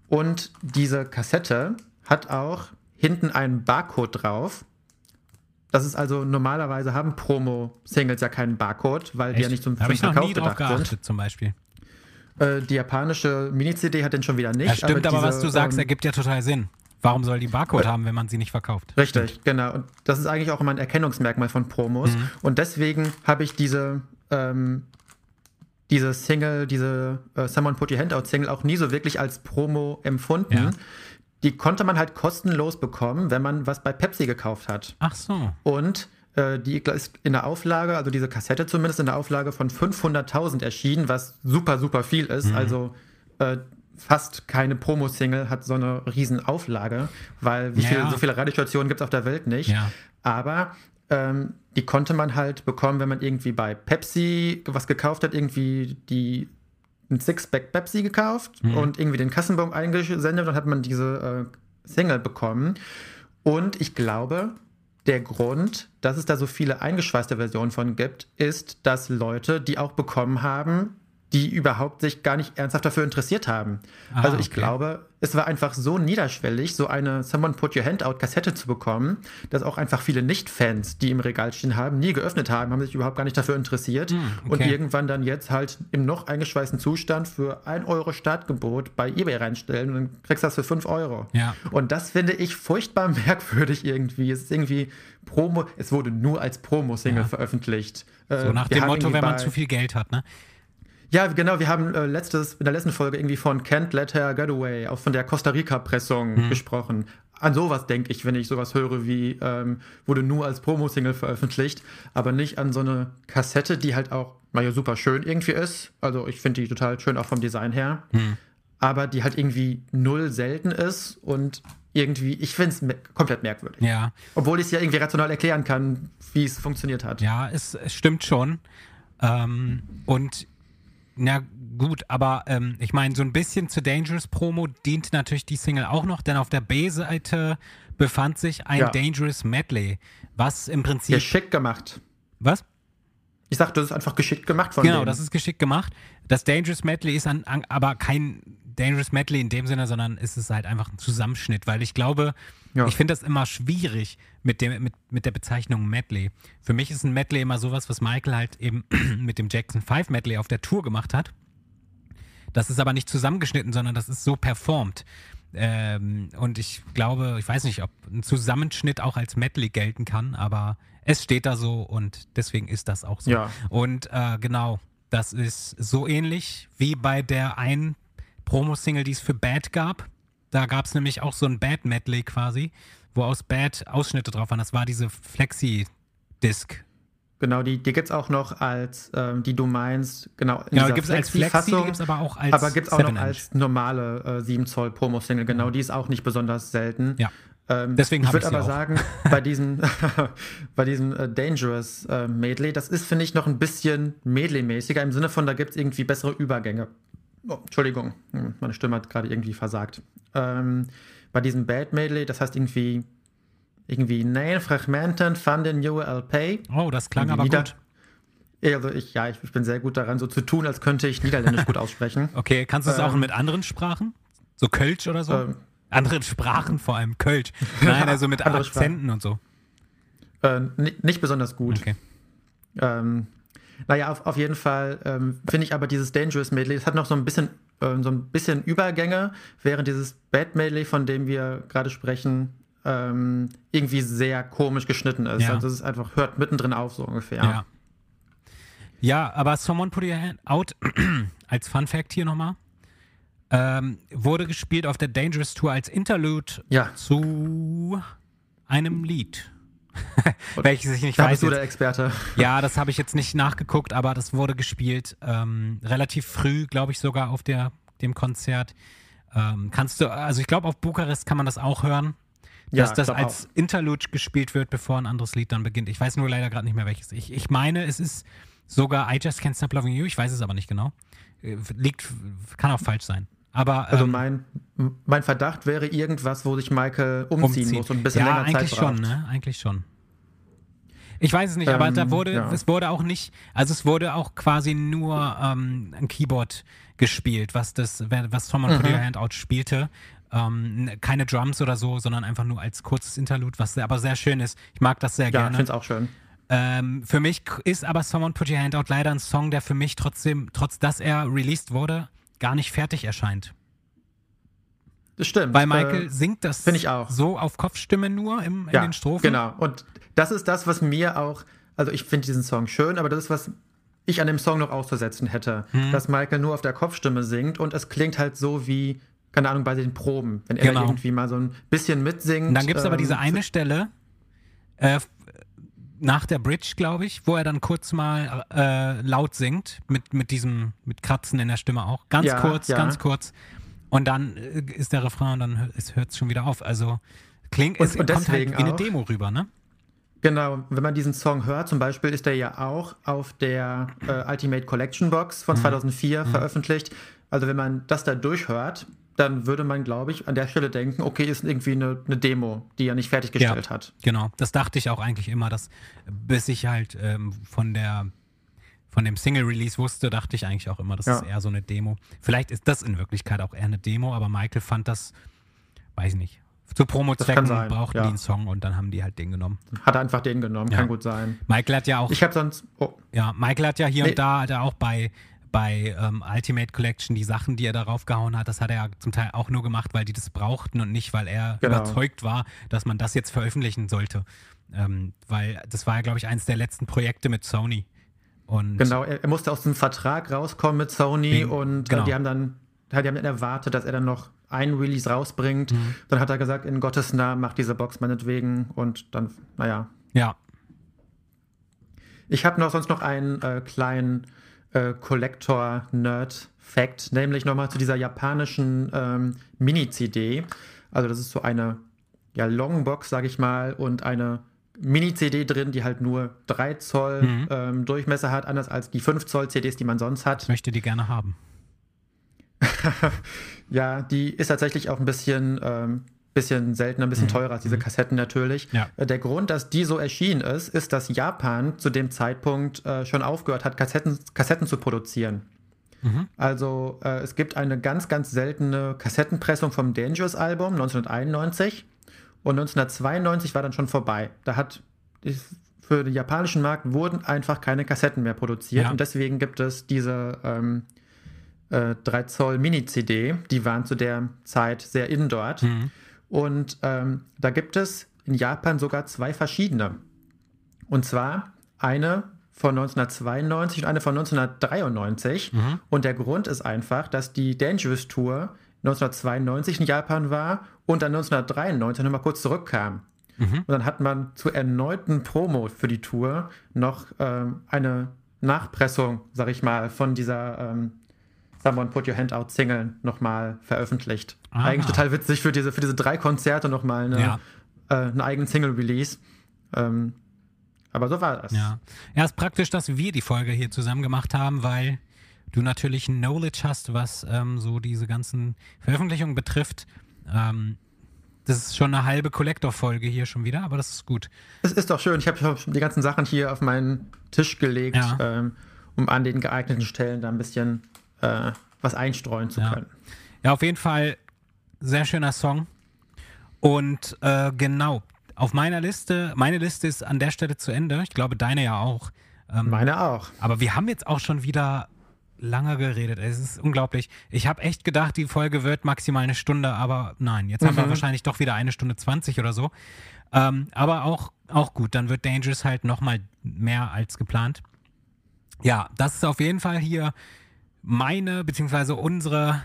und diese Kassette hat auch hinten einen Barcode drauf. Das ist also normalerweise haben Promo-Singles ja keinen Barcode, weil die ja nicht zum zum ich noch Verkauf nie drauf gedacht geachtet, zum Beispiel. sind. Äh, die japanische Mini-CD hat den schon wieder nicht. Ja, stimmt, aber, diese, was du sagst, ähm, ergibt ja total Sinn. Warum soll die Barcode haben, wenn man sie nicht verkauft? Richtig, genau. Und das ist eigentlich auch immer ein Erkennungsmerkmal von Promos. Mhm. Und deswegen habe ich diese, ähm, diese Single, diese äh, Someone Put Your Hand Out Single auch nie so wirklich als Promo empfunden. Ja. Die konnte man halt kostenlos bekommen, wenn man was bei Pepsi gekauft hat. Ach so. Und äh, die ist in der Auflage, also diese Kassette zumindest in der Auflage von 500.000 erschienen, was super, super viel ist. Mhm. Also äh, fast keine Promo-Single hat so eine riesen Auflage, weil wie Ja. viel, so viele Radiostationen gibt es auf der Welt nicht. Ja. Aber ähm, die konnte man halt bekommen, wenn man irgendwie bei Pepsi was gekauft hat, irgendwie die ein Sixpack Pepsi gekauft Mhm. und irgendwie den Kassenbon eingesendet, dann hat man diese äh, Single bekommen. Und ich glaube, der Grund, dass es da so viele eingeschweißte Versionen von gibt, ist, dass Leute die auch bekommen haben, die überhaupt sich gar nicht ernsthaft dafür interessiert haben. Ah, also ich okay. glaube, es war einfach so niederschwellig, so eine Someone Put Your Hand Out Kassette zu bekommen, dass auch einfach viele Nicht-Fans, die im Regal stehen haben, nie geöffnet haben, haben sich überhaupt gar nicht dafür interessiert und okay. irgendwann dann jetzt halt im noch eingeschweißten Zustand für 1 Euro Startgebot bei eBay reinstellen und dann kriegst du das für 5 Euro. Ja. Und das finde ich furchtbar *laughs* merkwürdig irgendwie. Es ist irgendwie Promo, es wurde nur als Promo-Single Ja. veröffentlicht. Äh, So nach wir dem Motto, wenn man zu viel Geld hat, ne? Ja, genau. Wir haben äh, letztes, in der letzten Folge irgendwie von Can't Let Her Get Away, auch von der Costa Rica-Pressung Mhm. gesprochen. An sowas denke ich, wenn ich sowas höre wie ähm, wurde nur als Promo-Single veröffentlicht, aber nicht an so eine Kassette, die halt auch, naja, super schön irgendwie ist. Also ich finde die total schön auch vom Design her. Mhm. Aber die halt irgendwie null selten ist und irgendwie, ich finde es me komplett merkwürdig. Ja. Obwohl ich es ja irgendwie rational erklären kann, wie es funktioniert hat. Ja, es, es stimmt schon. Ähm, und na gut, aber ähm, ich meine, so ein bisschen zur Dangerous Promo dient natürlich die Single auch noch, denn auf der B-Seite befand sich ein Ja. Dangerous Medley, was im Prinzip. Geschickt gemacht. was? Ich sag, das ist einfach geschickt gemacht von Genau, denen. das ist geschickt gemacht. Das Dangerous Medley ist an, an, aber kein Dangerous Medley in dem Sinne, sondern ist es halt einfach ein Zusammenschnitt, weil ich glaube, Ja. ich finde das immer schwierig mit, dem, mit, mit der Bezeichnung Medley. Für mich ist ein Medley immer sowas, was Michael halt eben *clears throat* mit dem Jackson 5 Medley auf der Tour gemacht hat. Das ist aber nicht zusammengeschnitten, sondern das ist so performt. Ähm, und ich glaube, ich weiß nicht, ob ein Zusammenschnitt auch als Medley gelten kann, aber es steht da so und deswegen ist das auch so. Ja. Und äh, genau, das ist so ähnlich wie bei der einen Promo-Single, die es für Bad gab. Da gab es nämlich auch so ein Bad-Medley quasi, wo aus Bad Ausschnitte drauf waren. Das war diese Flexi-Disc. Genau, die, die gibt es auch noch als, ähm, die du meinst, genau, in Genau, gibt es als Flexi, die gibt es aber auch als aber gibt es auch noch 7-Inch. als normale äh, 7 Zoll Promo-Single, genau, die ist auch nicht besonders selten. Ja. Ähm, Deswegen ich würde aber auch. sagen, *laughs* bei diesem, *laughs* bei diesem äh, Dangerous äh, Medley, das ist, finde ich, noch ein bisschen Medley-mäßiger, im Sinne von, da gibt es irgendwie bessere Übergänge. Oh, Entschuldigung, hm, meine Stimme hat gerade irgendwie versagt. Ähm, bei diesem Bad Medley, das heißt irgendwie, irgendwie Nein Fragmenten van den nieuwe LP. Oh, das klang aber Nieder- gut. Also ich, ja, ich, ich bin sehr gut daran, so zu tun, als könnte ich Niederländisch gut aussprechen. *laughs* Okay, kannst du es auch Ähm, mit anderen Sprachen? So Kölsch oder so? Ähm. Anderen Sprachen, vor allem Kölsch. *laughs* Nein, also mit Andere Akzenten und so. Äh, ni- nicht besonders gut. Okay. Ähm, naja, auf, auf jeden Fall ähm, finde ich aber dieses Dangerous Medley, es hat noch so ein bisschen, ähm, so ein bisschen Übergänge, während dieses Bad Medley, von dem wir gerade sprechen, ähm, irgendwie sehr komisch geschnitten ist. Ja. Also es ist einfach, hört mittendrin auf, so ungefähr. Ja. Ja, aber Someone Put Your Hand Out, *clears throat* als Fun Fact hier nochmal, ähm, wurde gespielt auf der Dangerous Tour als Interlude Ja. zu einem Lied. *laughs* Welches ich nicht Da weiß. bist du der Experte. *laughs* Ja, das habe ich jetzt nicht nachgeguckt, aber das wurde gespielt ähm, relativ früh, glaube ich, sogar auf der, dem Konzert. Ähm, kannst du, also ich glaube, auf Bukarest kann man das auch hören, Ja, dass das glaub als Interlude gespielt wird, bevor ein anderes Lied dann beginnt. Ich weiß nur leider gerade nicht mehr welches. Ich, ich meine, es ist sogar I Just Can't Stop Loving You, ich weiß es aber nicht genau. Äh, Liegt, kann auch falsch sein. Aber Also ähm, mein, mein Verdacht wäre irgendwas, wo sich Michael umziehen, muss und ein bisschen ja, länger Zeit eigentlich schon, braucht. ne? Eigentlich schon. Ich weiß es nicht, aber da Ähm, wurde, ja. es wurde auch nicht, also es wurde auch quasi nur ähm, ein Keyboard gespielt, was das, was Someone Put Mhm. Your Hand Out spielte. Ähm, keine Drums oder so, sondern einfach nur als kurzes Interlude, was aber sehr schön ist. Ich mag das sehr Ja, ich gerne. finde es auch schön. Ähm, für mich ist aber Someone Put Your Hand Out leider ein Song, der für mich trotzdem, trotz dass er released wurde, gar nicht fertig erscheint. Das stimmt. Weil Michael Äh, singt das ich auch. so auf Kopfstimme nur im, in ja, den Strophen. Genau. Und das ist das, was mir auch, also ich finde diesen Song schön, aber das ist, was ich an dem Song noch auszusetzen hätte. Hm. Dass Michael nur auf der Kopfstimme singt und es klingt halt so wie, keine Ahnung, bei den Proben, wenn er Genau. irgendwie mal so ein bisschen mitsingt. Und dann gibt es aber ähm, diese eine Stelle äh, nach der Bridge, glaube ich, wo er dann kurz mal äh, laut singt, mit, mit diesem, mit Kratzen in der Stimme auch. Ganz Ja, kurz, ja. ganz kurz. und dann äh, ist der Refrain und dann hört es schon wieder auf. Also klingt, Und- es und kommt halt wie eine Demo rüber, ne? Genau, wenn man diesen Song hört, zum Beispiel ist der ja auch auf der äh, Ultimate Collection Box von 2004 veröffentlicht. Also wenn man das da durchhört, dann würde man, glaube ich, an der Stelle denken, okay, ist irgendwie eine, eine Demo, die er nicht fertiggestellt hat. Genau, das dachte ich auch eigentlich immer, dass bis ich halt ähm, von der von dem Single-Release wusste, dachte ich eigentlich auch immer, das Ja. ist eher so eine Demo. Vielleicht ist das in Wirklichkeit auch eher eine Demo, aber Michael fand das, weiß ich nicht, zu Promo-Zwecken brauchten ja. die einen Song und dann haben die halt den genommen. Hat er einfach den genommen, Ja. kann gut sein. Michael hat ja auch, Ich habe sonst, oh, ja, Michael hat ja hier Nee. und da, hat er auch bei bei ähm, Ultimate Collection die Sachen, die er darauf gehauen hat, das hat er ja zum Teil auch nur gemacht, weil die das brauchten und nicht, weil er Genau. überzeugt war, dass man das jetzt veröffentlichen sollte. Ähm, weil das war ja, glaube ich, eins der letzten Projekte mit Sony. Und genau, er, er musste aus dem Vertrag rauskommen mit Sony Wegen- und genau. äh, die haben dann, die haben dann erwartet, dass er dann noch ein Release rausbringt. Mhm. Dann hat er gesagt, in Gottes Namen, mach diese Box meinetwegen und dann, naja, ja, Ich habe noch sonst noch einen äh, kleinen äh, Collector-Nerd-Fact, nämlich nochmal zu dieser japanischen ähm, Mini-CD. Also das ist so eine ja, Longbox, sage ich mal, und eine Mini-CD drin, die halt nur 3 Zoll Mhm. ähm, Durchmesser hat, anders als die 5 Zoll CDs, die man sonst hat. ich möchte die gerne haben. *laughs* Ja, die ist tatsächlich auch ein bisschen, ähm, bisschen seltener, ein bisschen teurer als diese Kassetten natürlich. Ja. Äh, Der Grund, dass die so erschienen ist, ist, dass Japan zu dem Zeitpunkt äh, schon aufgehört hat, Kassetten, Kassetten zu produzieren. Mhm. Also äh, es gibt eine ganz, ganz seltene Kassettenpressung vom Dangerous-Album 1991 und 1992 war dann schon vorbei. Da hat für den japanischen Markt wurden einfach keine Kassetten mehr produziert Ja. und deswegen gibt es diese ähm, äh, 3 Zoll Mini-CD, die waren zu der Zeit sehr in dort. Mhm. Und ähm, da gibt es in Japan sogar zwei verschiedene. Und zwar eine von 1992 und eine von 1993. Mhm. Und der Grund ist einfach, dass die Dangerous Tour 1992 in Japan war und dann 1993 nochmal kurz zurückkam. Mhm. Und dann hat man zur erneuten Promo für die Tour noch ähm, eine Nachpressung, sag ich mal, von dieser ähm, Someone Put Your Hand Out Single nochmal veröffentlicht. Ah. Eigentlich total witzig für diese, für diese drei Konzerte nochmal eine, Ja. äh, einen eigenen Single-Release. Ähm, aber so war das. Ja. Ja, ist praktisch, dass wir die Folge hier zusammen gemacht haben, weil du natürlich ein Knowledge hast, was ähm, so diese ganzen Veröffentlichungen betrifft. Ähm, das ist schon eine halbe Collector-Folge hier schon wieder, aber das ist gut. Es ist doch schön. Ich habe die ganzen Sachen hier auf meinen Tisch gelegt, Ja. ähm, um an den geeigneten Stellen da ein bisschen äh, was einstreuen zu Ja. können. Ja, auf jeden Fall sehr schöner Song. Und äh, genau, auf meiner Liste, meine Liste ist an der Stelle zu Ende. Ich glaube, deine ja auch. Ähm, Meine auch. Aber wir haben jetzt auch schon wieder lange geredet. Es ist unglaublich. Ich habe echt gedacht, die Folge wird maximal eine Stunde, aber nein, jetzt haben wir Mhm. wahrscheinlich doch wieder eine Stunde 20 oder so. Ähm, aber auch, auch gut, dann wird Dangerous halt nochmal mehr als geplant. Ja, das ist auf jeden Fall hier meine beziehungsweise unsere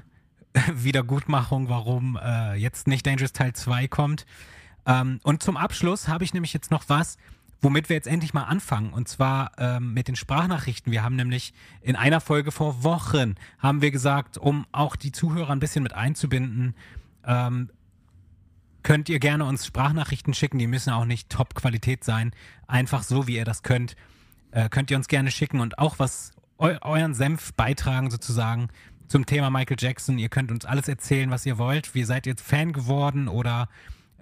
*laughs* Wiedergutmachung, warum äh, jetzt nicht Dangerous Teil 2 kommt. Ähm, und zum Abschluss habe ich nämlich jetzt noch was, womit wir jetzt endlich mal anfangen. Und zwar ähm, mit den Sprachnachrichten. Wir haben nämlich in einer Folge vor Wochen, haben wir gesagt, um auch die Zuhörer ein bisschen mit einzubinden, ähm, könnt ihr gerne uns Sprachnachrichten schicken. Die müssen auch nicht Top-Qualität sein. Einfach so, wie ihr das könnt. Äh, könnt ihr uns gerne schicken und auch was eu euren Senf beitragen sozusagen zum Thema Michael Jackson. Ihr könnt uns alles erzählen, was ihr wollt. Wie seid ihr Fan geworden oder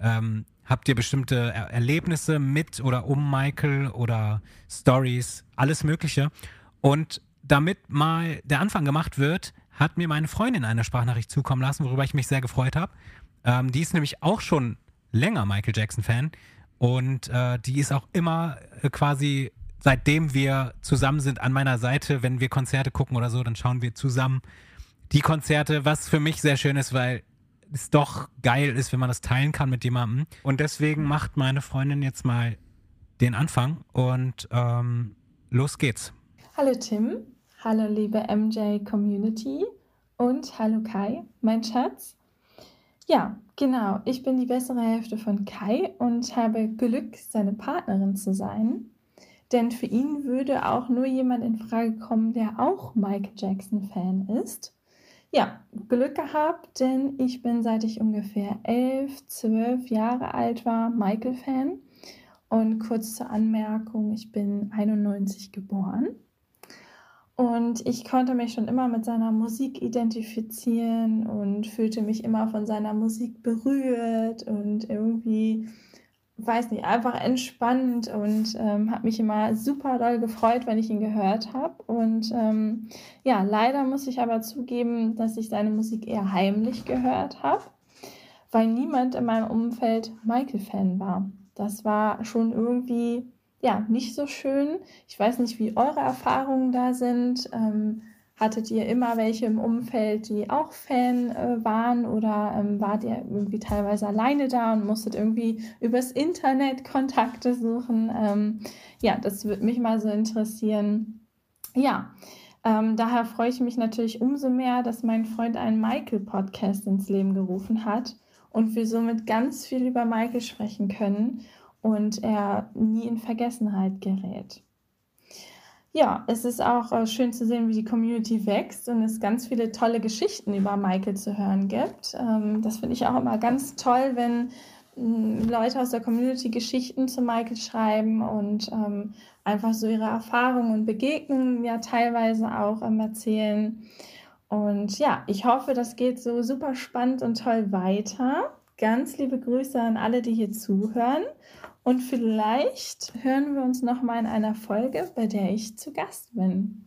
ähm, habt ihr bestimmte er Erlebnisse mit oder um Michael oder Stories, alles Mögliche. Und damit mal der Anfang gemacht wird, hat mir meine Freundin eine Sprachnachricht zukommen lassen, worüber ich mich sehr gefreut habe. Ähm, die ist nämlich auch schon länger Michael Jackson-Fan und äh, die ist auch immer äh, quasi, seitdem wir zusammen sind, an meiner Seite, wenn wir Konzerte gucken oder so, dann schauen wir zusammen die Konzerte, was für mich sehr schön ist, weil es doch geil ist, wenn man das teilen kann mit jemandem. Und deswegen macht meine Freundin jetzt mal den Anfang und ähm, los geht's. Hallo Tim, hallo liebe MJ Community und hallo Kai, mein Schatz. Ja, genau, ich bin die bessere Hälfte von Kai und habe Glück, seine Partnerin zu sein. Denn für ihn würde auch nur jemand in Frage kommen, der auch Michael Jackson-Fan ist. ja, Glück gehabt, denn ich bin seit ich ungefähr elf, zwölf Jahre alt war Michael-Fan. Und kurz zur Anmerkung, ich bin 91 geboren. Und ich konnte mich schon immer mit seiner Musik identifizieren und fühlte mich immer von seiner Musik berührt und irgendwie weiß nicht, einfach entspannt und ähm, habe mich immer super doll gefreut, wenn ich ihn gehört habe. Und ähm, ja, leider muss ich aber zugeben, dass ich seine Musik eher heimlich gehört habe, weil niemand in meinem Umfeld Michael-Fan war. Das war schon irgendwie, ja, nicht so schön. Ich weiß nicht, wie eure Erfahrungen da sind. Ähm, Hattet ihr immer welche im Umfeld, die auch Fan äh, waren oder ähm, wart ihr irgendwie teilweise alleine da und musstet irgendwie übers Internet Kontakte suchen? Ähm, ja, das würde mich mal so interessieren. Ja, ähm, daher freue ich mich natürlich umso mehr, dass mein Freund einen Michael-Podcast ins Leben gerufen hat und wir somit ganz viel über Michael sprechen können und er nie in Vergessenheit gerät ja, es ist auch äh, schön zu sehen, wie die Community wächst und es ganz viele tolle Geschichten über Michael zu hören gibt. Ähm, das finde ich auch immer ganz toll, wenn mm, Leute aus der Community Geschichten zu Michael schreiben und ähm, einfach so ihre Erfahrungen und Begegnungen ja teilweise auch ähm, erzählen. Und ja, ich hoffe, das geht so super spannend und toll weiter. Ganz liebe Grüße an alle, die hier zuhören. Und vielleicht hören wir uns noch mal in einer Folge, bei der ich zu Gast bin.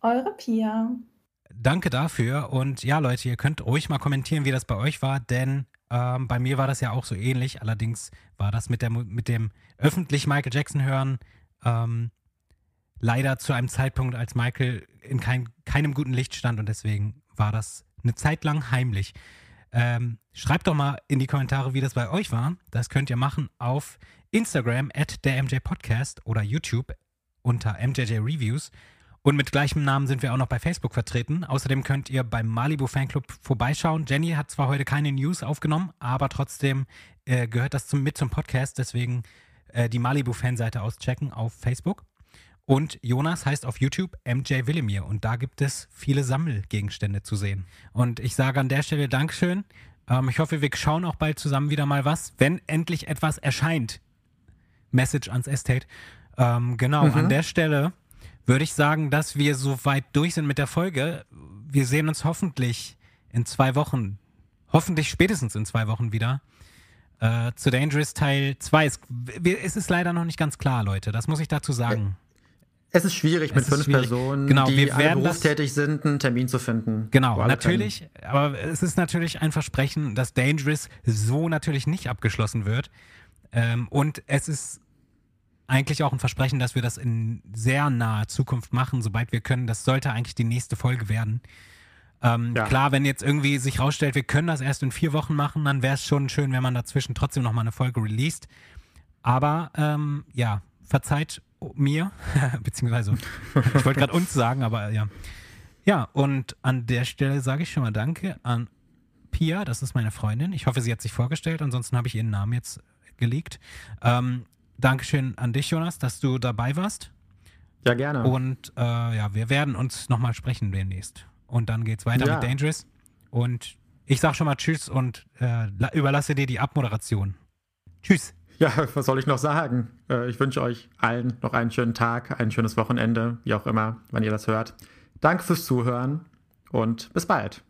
Eure Pia. Danke dafür. Und ja, Leute, ihr könnt ruhig mal kommentieren, wie das bei euch war, denn ähm, bei mir war das ja auch so ähnlich. Allerdings war das mit, der, mit dem öffentlich Michael Jackson hören ähm, leider zu einem Zeitpunkt, als Michael in kein, keinem guten Licht stand und deswegen war das eine Zeit lang heimlich. Ähm, schreibt doch mal in die Kommentare, wie das bei euch war. Das könnt ihr machen auf Instagram at der MJ Podcast oder YouTube unter MJJ Reviews. Und mit gleichem Namen sind wir auch noch bei Facebook vertreten. Außerdem könnt ihr beim Malibu Fanclub vorbeischauen. Jenny hat zwar heute keine News aufgenommen, aber trotzdem äh, gehört das zum, mit zum Podcast. Deswegen äh, die Malibu Fanseite auschecken auf Facebook. Und Jonas heißt auf YouTube MJ Willemir und da gibt es viele Sammelgegenstände zu sehen. Und ich sage an der Stelle Dankeschön. Ähm, ich hoffe, wir schauen auch bald zusammen wieder mal was, wenn endlich etwas erscheint Message ans Estate. Ähm, genau, mhm. an der Stelle würde ich sagen, dass wir so weit durch sind mit der Folge. Wir sehen uns hoffentlich in zwei Wochen, hoffentlich spätestens in zwei Wochen wieder. Äh, zu Dangerous Teil 2. Es, es, ist leider noch nicht ganz klar, Leute. Das muss ich dazu sagen. Es ist schwierig, es mit ist fünf schwierig. Personen, genau, die wir alle berufstätig sind, einen Termin zu finden. Genau, natürlich. Können. Aber es ist natürlich ein Versprechen, dass Dangerous so natürlich nicht abgeschlossen wird. Ähm, und es ist eigentlich auch ein Versprechen, dass wir das in sehr naher Zukunft machen, sobald wir können. Das sollte eigentlich die nächste Folge werden. Ähm, ja. Klar, wenn jetzt irgendwie sich rausstellt, wir können das erst in vier Wochen machen, dann wäre es schon schön, wenn man dazwischen trotzdem nochmal eine Folge released. Aber ähm, ja, verzeiht mir, *laughs* beziehungsweise ich wollte gerade uns sagen, aber ja. Ja, und an der Stelle sage ich schon mal Danke an Pia, das ist meine Freundin. Ich hoffe, sie hat sich vorgestellt, ansonsten habe ich ihren Namen jetzt gelegt. Ähm, Dankeschön an dich, Jonas, dass du dabei warst. Ja, gerne. Und äh, ja, wir werden uns nochmal sprechen demnächst. Und dann geht's weiter ja. mit Dangerous. Und ich sag schon mal Tschüss und äh, überlasse dir die Abmoderation. Tschüss. Ja, *laughs* was soll ich noch sagen? Äh, ich wünsche euch allen noch einen schönen Tag, ein schönes Wochenende, wie auch immer, wann ihr das hört. Danke fürs Zuhören und bis bald.